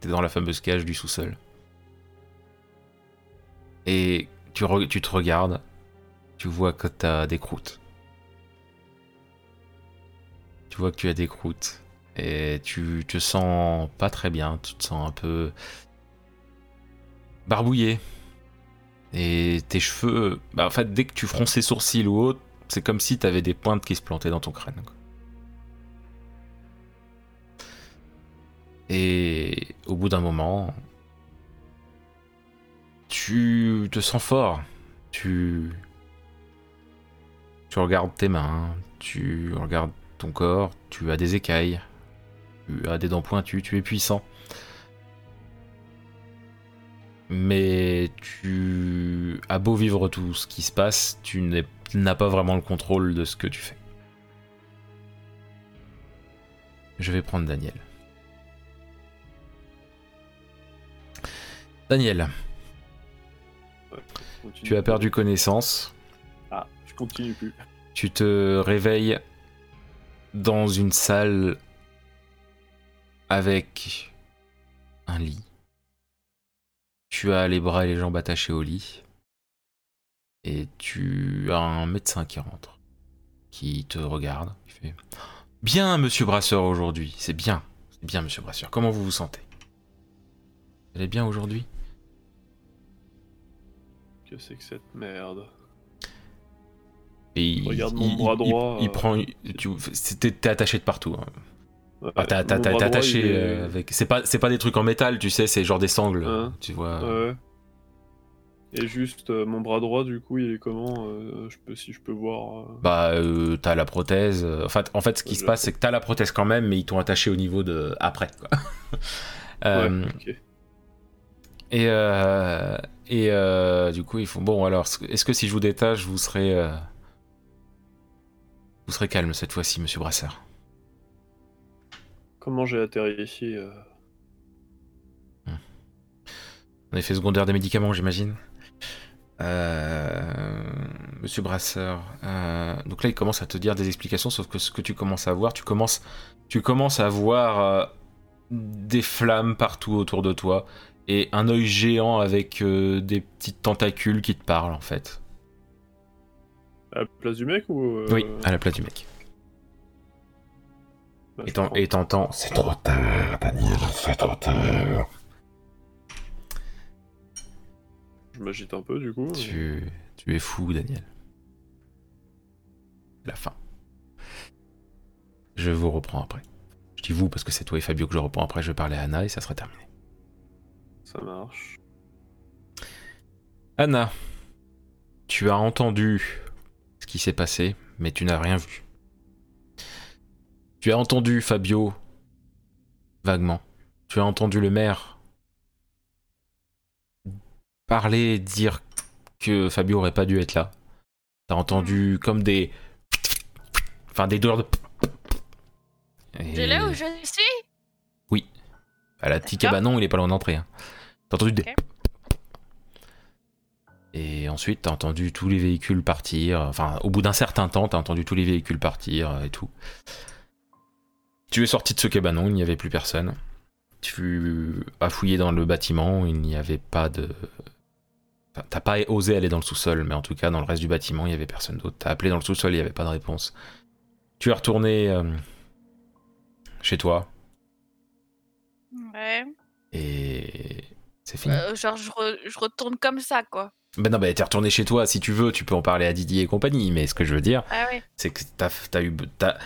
[SPEAKER 1] T'es dans la fameuse cage du sous-sol. Et tu, tu te regardes, tu vois que t'as des croûtes. Tu vois que tu as des croûtes. Et tu te sens pas très bien, tu te sens un peu barbouillé. Et tes cheveux, bah en fait, dès que tu fronces les sourcils ou autre, c'est comme si t'avais des pointes qui se plantaient dans ton crâne. Et au bout d'un moment, tu te sens fort. Tu. Tu regardes tes mains, tu regardes ton corps, tu as des écailles, tu as des dents pointues, tu es puissant. Mais tu as beau vivre tout ce qui se passe, tu n'as pas vraiment le contrôle de ce que tu fais. Je vais prendre Daniel. Daniel, tu as perdu connaissance.
[SPEAKER 3] Ah, je continue plus.
[SPEAKER 1] Tu te réveilles dans une salle avec un lit. Tu as les bras et les jambes attachés au lit. Et tu as un médecin qui rentre, qui te regarde, qui fait Bien, monsieur Brasseur, aujourd'hui. C'est bien. C'est bien, monsieur Brasseur. Comment vous vous sentez? Vous allez bien aujourd'hui?
[SPEAKER 3] Que c'est que cette merde?
[SPEAKER 1] Il,
[SPEAKER 3] Regarde mon
[SPEAKER 1] il-
[SPEAKER 3] bras droit,
[SPEAKER 1] Il, il
[SPEAKER 3] euh,
[SPEAKER 1] prend. tu- T'es attaché de partout. hein.
[SPEAKER 3] Ouais,
[SPEAKER 1] Ah, t'as- t'as-
[SPEAKER 3] droit,
[SPEAKER 1] attaché
[SPEAKER 3] est-
[SPEAKER 1] euh, avec. C'est pas, c'est pas des trucs en métal, tu sais, c'est genre des sangles.
[SPEAKER 3] Hein
[SPEAKER 1] tu vois.
[SPEAKER 3] Ouais. Et juste euh, mon bras droit, du coup, il est comment euh, je peux, Si je peux voir. euh,
[SPEAKER 1] Bah, t'as la prothèse. euh, En fait, en fait ce qui se passe, c'est que t'as la prothèse quand même, mais ils t'ont attaché au niveau de. Après, quoi.
[SPEAKER 3] Ouais, ok.
[SPEAKER 1] Et, et du coup, ils font bon. Alors, est-ce que si je vous détache, vous serez, vous serez calme cette fois-ci, monsieur Brassard.
[SPEAKER 3] Comment j'ai atterri ici. Euh hmm.
[SPEAKER 1] Un effet secondaire des médicaments, j'imagine. Euh, monsieur Brasseur, donc là il commence à te dire des explications, sauf que ce que tu commences à voir, tu commences, tu commences à voir euh, des flammes partout autour de toi et un œil géant avec des petites tentacules qui te parlent en fait.
[SPEAKER 3] À la place du mec ou. euh,
[SPEAKER 1] Oui, à la place du mec.
[SPEAKER 3] bah,
[SPEAKER 1] Et t'entends.
[SPEAKER 6] C'est trop tard, Daniel, c'est trop tard.
[SPEAKER 3] Je m'agite un peu du coup.
[SPEAKER 1] Tu, tu es fou, Daniel. La fin. Je vous reprends après. Je dis vous parce que c'est toi et Fabio que je reprends après. Je vais parler à Anna et ça sera terminé.
[SPEAKER 3] Ça marche.
[SPEAKER 1] Anna, tu as entendu qui s'est passé, mais tu n'as rien vu. Tu as entendu Fabio vaguement. Tu as entendu le maire parler, dire que Fabio aurait pas dû être là. T'as entendu comme des. Enfin, des douleurs de. Et-
[SPEAKER 5] De là où je suis?
[SPEAKER 1] À la petite cabanon, il est pas loin d'entrer. Hein. T'as entendu des. Et ensuite, t'as entendu tous les véhicules partir. Enfin, au bout d'un certain temps, t'as entendu tous les véhicules partir euh, et tout. Tu es sorti de ce cabanon, il n'y avait plus personne. Tu as fouillé dans le bâtiment, il n'y avait pas de. Enfin, T'as pas osé aller dans le sous-sol, mais en tout cas, dans le reste du bâtiment, il n'y avait personne d'autre. T'as appelé dans le sous-sol, il n'y avait pas de réponse. Tu es retourné euh, chez toi
[SPEAKER 5] Ouais.
[SPEAKER 1] et. C'est fini.
[SPEAKER 5] Euh, genre, je, re- je retourne comme ça, quoi.
[SPEAKER 1] Ben non, ben t'es retourné chez toi, si tu veux, tu peux en parler à Didier et compagnie, mais ce que je veux dire,
[SPEAKER 5] Ah
[SPEAKER 1] c'est que t'as, t'as eu... t'as-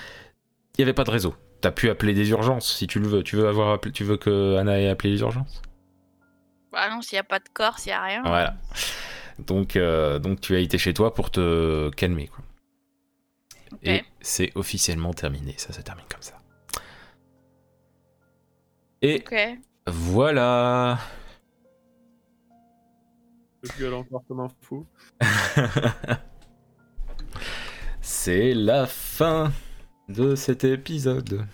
[SPEAKER 1] Il y avait pas de réseau. T'as pu appeler des urgences, si tu le veux. Tu veux, avoir appelé- tu veux que Anna ait appelé les urgences?
[SPEAKER 5] Bah non, s'il n'y a pas de corps, s'il n'y a rien.
[SPEAKER 1] Voilà. Donc, euh, donc tu as été chez toi pour te calmer, quoi. Et c'est officiellement terminé, ça se termine comme ça. Et voilà
[SPEAKER 3] Je gueule encore comme un fou.
[SPEAKER 1] C'est la fin de cet épisode.